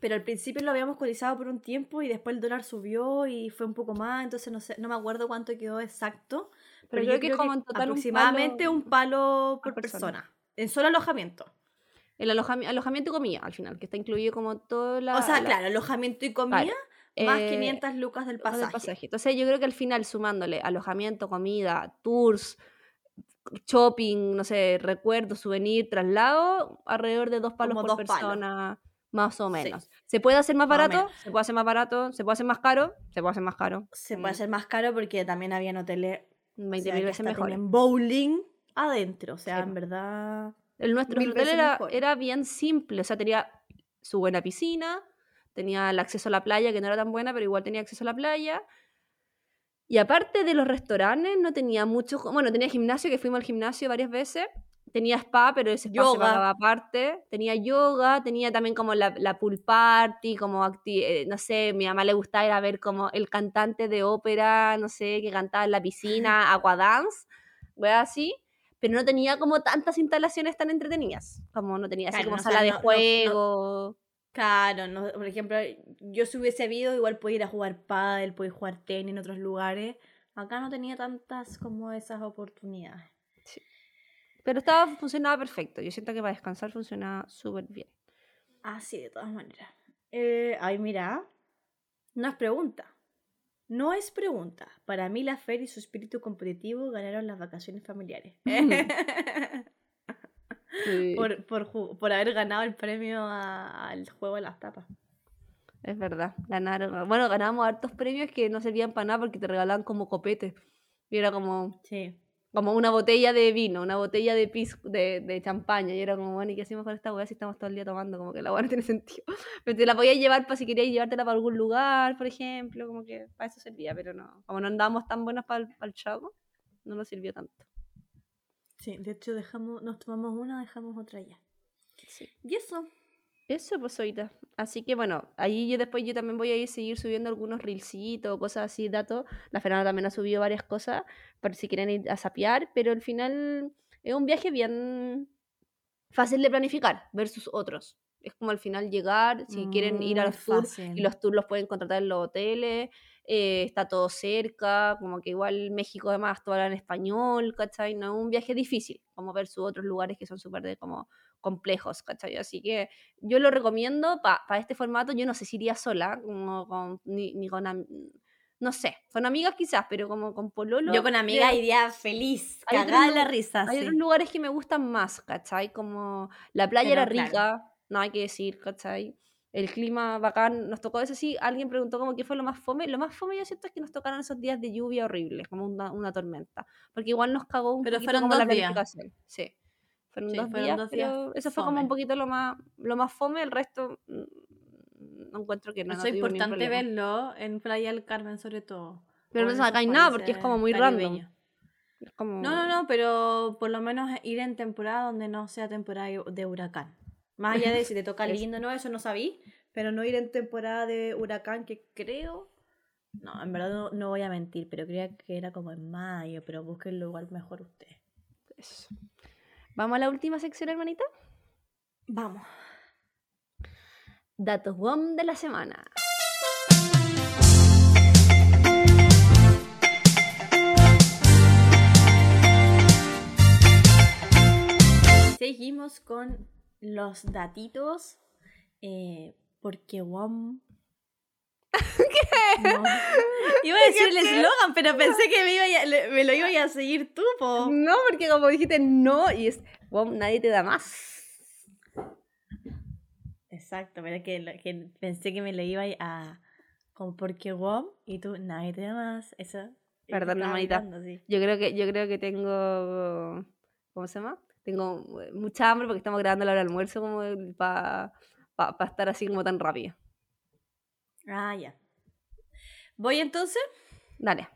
pero al principio lo habíamos cotizado por un tiempo y después el dólar subió y fue un poco más, entonces no sé, no me acuerdo cuánto quedó exacto. Pero, yo creo que, como en total aproximadamente un palo, por persona. En solo alojamiento.
El alojamiento y comida, al final, que está incluido como todo la...
O sea, claro, alojamiento y comida, más 500 eh, lucas del pasaje. del pasaje.
Entonces yo creo que al final, sumándole alojamiento, comida, tours, shopping, no sé, recuerdo, souvenir, traslado, alrededor de dos palos por persona, más o menos. ¿Se puede hacer más barato? Se puede hacer más barato, se puede hacer más caro, se puede hacer más caro.
Se puede hacer más caro porque también había hoteles
20 mil veces mejor.
En bowling adentro, o sea, en verdad.
El nuestro hotel era, era bien simple, o sea, tenía su buena piscina, tenía el acceso a la playa, que no era tan buena, pero igual tenía acceso a la playa y aparte de los restaurantes, no tenía mucho. Bueno, tenía gimnasio, que fuimos al gimnasio varias veces, tenía spa, pero ese spa se
Yoga.
pagaba aparte. Tenía yoga, tenía también como la, la pool party, como, eh, no sé, mi mamá le gustaba ir a ver como el cantante de ópera, no sé, que cantaba en la piscina, Aquadance, wea así. Pero no tenía como tantas instalaciones tan entretenidas. Como no tenía así
Claro,
como
no, o
sala
sea,
de
no-
juego.
Claro, no, por ejemplo, yo si hubiese habido, igual podía ir a jugar pádel, podía jugar tenis en otros lugares. Acá no tenía tantas como esas oportunidades.
Pero estaba, funcionaba perfecto. Yo siento que para descansar funcionaba súper bien.
Ah, sí, de todas maneras. Eh, ay, mira. No es pregunta. No es pregunta. Para mí la Fer y su espíritu competitivo ganaron las vacaciones familiares.
Sí,
por, por, por haber ganado el premio a- al juego de las tapas.
es verdad. Ganaron. Bueno, ganamos hartos premios que no servían para nada porque te regalaban como copetes. Y era como,
Sí.
como una botella de vino, una botella de pis de, de champaña. Y era como, bueno, ¿y qué hacemos con esta weá si estamos todo el día tomando? Como que la weá no tiene sentido. Pero te la podías llevar para si querías llevártela para algún lugar, por ejemplo. Como que para eso servía, pero no. Como no andábamos tan buenas para el, para el chavo, no nos sirvió tanto.
Sí, de hecho dejamos, nos tomamos una, dejamos otra ya.
Sí.
Y eso.
Eso, pues ahorita. Así que bueno, ahí yo después yo también voy a ir seguir subiendo algunos reelsitos, cosas así, datos. La Fernanda también ha subido varias cosas por si quieren ir a sapear, pero al final es un viaje bien fácil de planificar versus otros. Es como al final llegar, si quieren ir a
Muy
los tours, y los tours los pueden contratar en los hoteles, eh, está todo cerca, como que igual México además todo habla en español, ¿cachai? No es un viaje difícil, como versus otros lugares que son súper como complejos, ¿cachai? Así que yo lo recomiendo para este formato. Yo no sé si iría sola, como con- ni, ni con. No sé, con amigas quizás, pero como con Pololo.
Yo con amiga
creo-
iría feliz, cagada de la risa.
Hay
sí.
otros lugares que me gustan más, ¿cachai? Como la playa
Pero
era
claro.
rica, no hay que decir, ¿cachai? El clima bacán, nos tocó eso sí, alguien preguntó como qué fue lo más fome. Lo más fome yo siento es que nos tocaron esos días de lluvia horribles, como una, una tormenta. Porque igual nos cagó un
Pero
poquito
fueron
como la
dos días.
planificación. Sí. Fueron,
Sí,
dos,
fueron
días,
dos días
pero eso fue como un poquito lo más, lo más fome, el resto mm, no encuentro que no.
Eso es importante verlo en Playa del Carmen, sobre todo.
Pero no acá hay nada porque es como muy random. como-
No, no, no, pero por lo menos ir en temporada donde no sea temporada de huracán. Más allá de si te toca lindo, no, eso no sabí, pero no ir en temporada de huracán que creo... No, en verdad no, no voy a mentir, pero creía que era como en mayo, pero búsquenlo igual mejor ustedes.
Eso. Vamos a la última sección, hermanita.
Vamos.
Datos WOM de la semana.
Seguimos con los datitos. eh, porque WOM. No. Iba a decir el eslogan, pero pensé que me, iba a- le- me lo iba a seguir tú, po.
No, porque como dijiste no, y es WOM, nadie te da más.
Exacto, pero que, que pensé que me lo iba a. Como porque WOM y tú, nadie te da más. Eso.
Perdón, hermanita.
sí.
Yo creo que, yo creo que tengo. ¿Cómo se llama? Tengo eh, mucha hambre porque estamos grabando la hora del almuerzo como para estar así como tan rápido.
Ah, ya. Voy entonces.
Dale.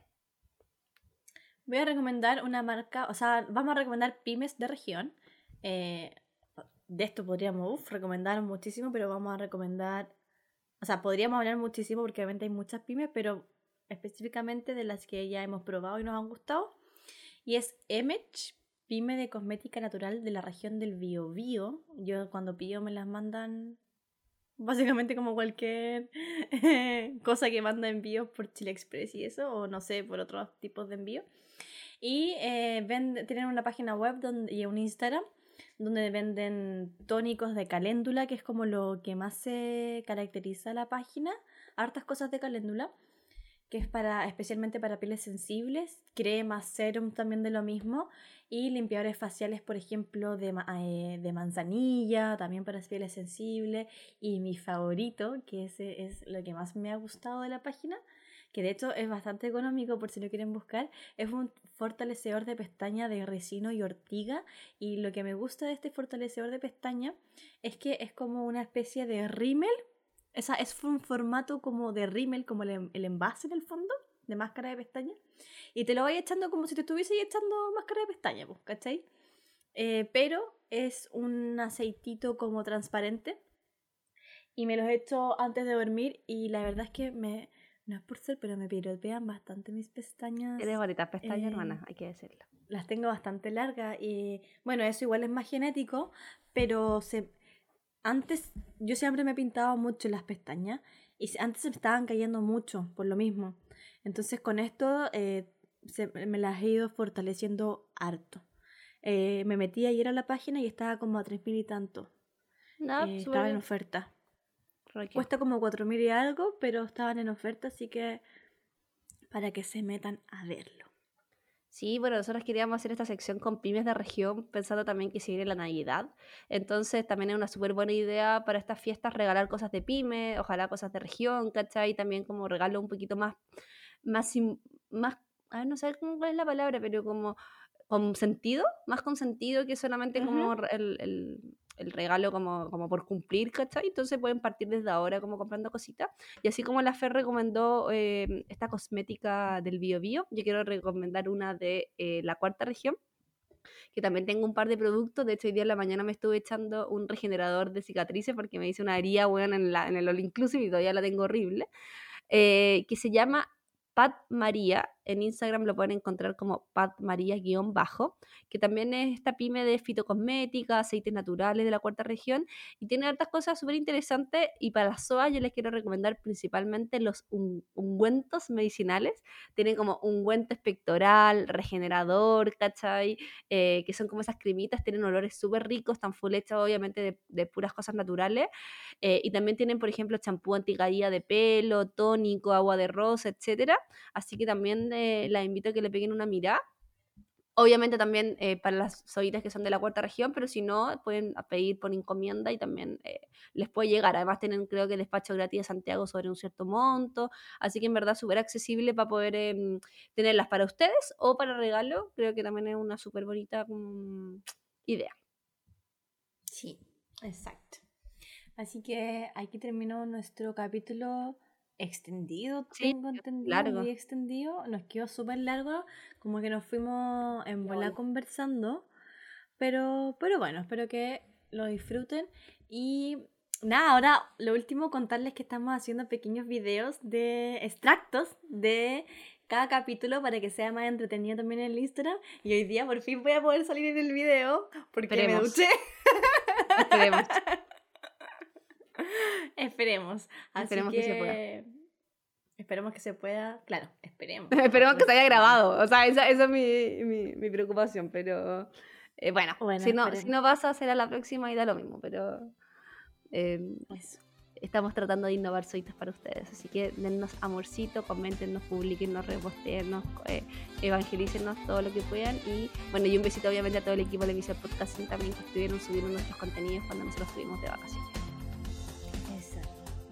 Voy a recomendar una marca, o sea, vamos a recomendar pymes de región. Eh, de esto podríamos uf, recomendar muchísimo, pero vamos a recomendar, o sea, podríamos hablar muchísimo porque obviamente hay muchas pymes, pero específicamente de las que ya hemos probado y nos han gustado. Y es Emech, pyme de cosmética natural de la región del Biobío. Yo cuando pido me las mandan básicamente como cualquier cosa que manda envíos por Chile Express y eso, o no sé, por otros tipos de envío. Y eh, vende- tienen una página web donde, y un Instagram donde venden tónicos de caléndula, que es como lo que más se caracteriza la página. Hartas cosas de caléndula, que es para especialmente para pieles sensibles, cremas, serum también de lo mismo, y limpiadores faciales, por ejemplo, de, eh, de manzanilla, también para pieles sensibles. Y mi favorito, que ese es lo que más me ha gustado de la página, que de hecho es bastante económico por si lo quieren buscar, es un fortalecedor de pestaña de resino y ortiga. Y lo que me gusta de este fortalecedor de pestaña es que es como una especie de rímel. Esa es un formato como de rímel, como el, el envase en el fondo, de máscara de pestaña. Y te lo vais echando como si te estuviese echando máscara de pestaña, pues, ¿cachai? eh, pero es un aceitito como transparente. Y me los he hecho antes de dormir y la verdad es que me, no es por ser, pero me pirotean bastante mis pestañas.
Tienes bonitas pestañas,
eh,
hermana, hay que decirlo.
Las tengo bastante largas y bueno, eso igual es más genético, pero se, antes yo siempre me he pintado mucho las pestañas y antes se me estaban cayendo mucho por lo mismo. Entonces con esto eh, se- me las he ido fortaleciendo harto. Eh, me metí ayer a la página y estaba como a 3.000 y tanto.
No,
Eh,
súper
estaban en oferta. Cuesta como 4.000 y algo, pero estaban en oferta, así que para que se metan a verlo.
Sí, bueno, nosotros queríamos hacer esta sección con pymes de región, pensando también que se viene la Navidad. Entonces, también es una súper buena idea para estas fiestas regalar cosas de pyme, ojalá cosas de región, ¿cachai? También como regalo un poquito más, más, más, a ver, no sé cómo- cuál es la palabra, pero como con sentido, más con sentido que solamente como re- el, el- el regalo como, como por cumplir, ¿cachai? Entonces pueden partir desde ahora como comprando cositas. Y así como la Fer recomendó eh, esta cosmética del Bio Bio, yo quiero recomendar una de eh, la cuarta región, que también tengo un par de productos. De hecho, hoy día en la mañana me estuve echando un regenerador de cicatrices porque me hice una herida buena en, la, en el All Inclusive y todavía la tengo horrible, eh, que se llama Pat María. En Instagram lo pueden encontrar como Pat María-bajo, que también es esta pyme de fitocosmética, aceites naturales de la cuarta región y tiene hartas cosas súper interesantes. Y para las SOA yo les quiero recomendar principalmente los un- ungüentos medicinales. Tienen como ungüento espectoral, regenerador, ¿cachai? Eh, que son como esas cremitas, tienen olores súper ricos, están full hechos obviamente de, de puras cosas naturales. Eh, y también tienen, por ejemplo, champú anticaída de pelo, tónico, agua de rosa, etcétera. Así que también eh, las invito a que le peguen una mirada. Obviamente también eh, para las soitas que son de la cuarta región, pero si no, pueden pedir por encomienda y también eh, les puede llegar. Además tienen creo que despacho gratis de Santiago sobre un cierto monto. Así que en verdad súper accesible para poder em, tenerlas para ustedes o para regalo. Creo que también es una súper bonita mm, idea.
Sí, exacto. Así que aquí terminó nuestro capítulo extendido,
Sí,
tengo entendido,
largo.
muy extendido. Nos quedó súper largo, como que nos fuimos en bola conversando. Pero, pero bueno, espero que lo disfruten. Y nada, ahora lo último, contarles que estamos haciendo pequeños videos de extractos de cada capítulo para que sea más entretenido también en el Instagram. Y hoy día por fin voy a poder salir en el video porque me
Esperemos.
duché.
Esperemos.
Esperemos. Así
Esperemos que se pueda.
Esperemos que se pueda. Claro, esperemos.
Esperemos que se haya grabado. O sea, esa, esa es mi, mi, mi preocupación. Pero eh, bueno,
Bueno,
si, no, si no pasa, será la próxima y da lo mismo. Pero eh,
Eso.
estamos tratando de innovar soitas para ustedes. Así que dennos amorcito, coméntenos, publiquennos, reposteennos, eh, evangelícenos todo lo que puedan. Y bueno, y un besito obviamente a todo el equipo de Emisor Podcasting también que estuvieron subiendo nuestros contenidos cuando nosotros estuvimos de vacaciones.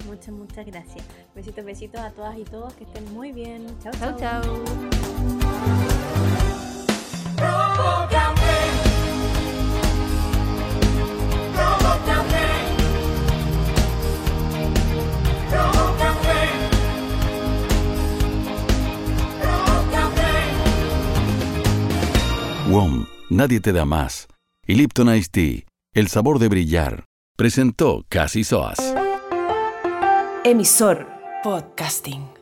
Muchas, muchas gracias. Besitos, besitos a todas y todos. Que estén muy bien. Chao,
Chau, chau.
Provócame. Provócame. Provócame. Provócame.
WOM, nadie te da más. Y Lipton Ice Tea, el sabor de brillar. Presentó Casi Soas.
Emisor Podcasting.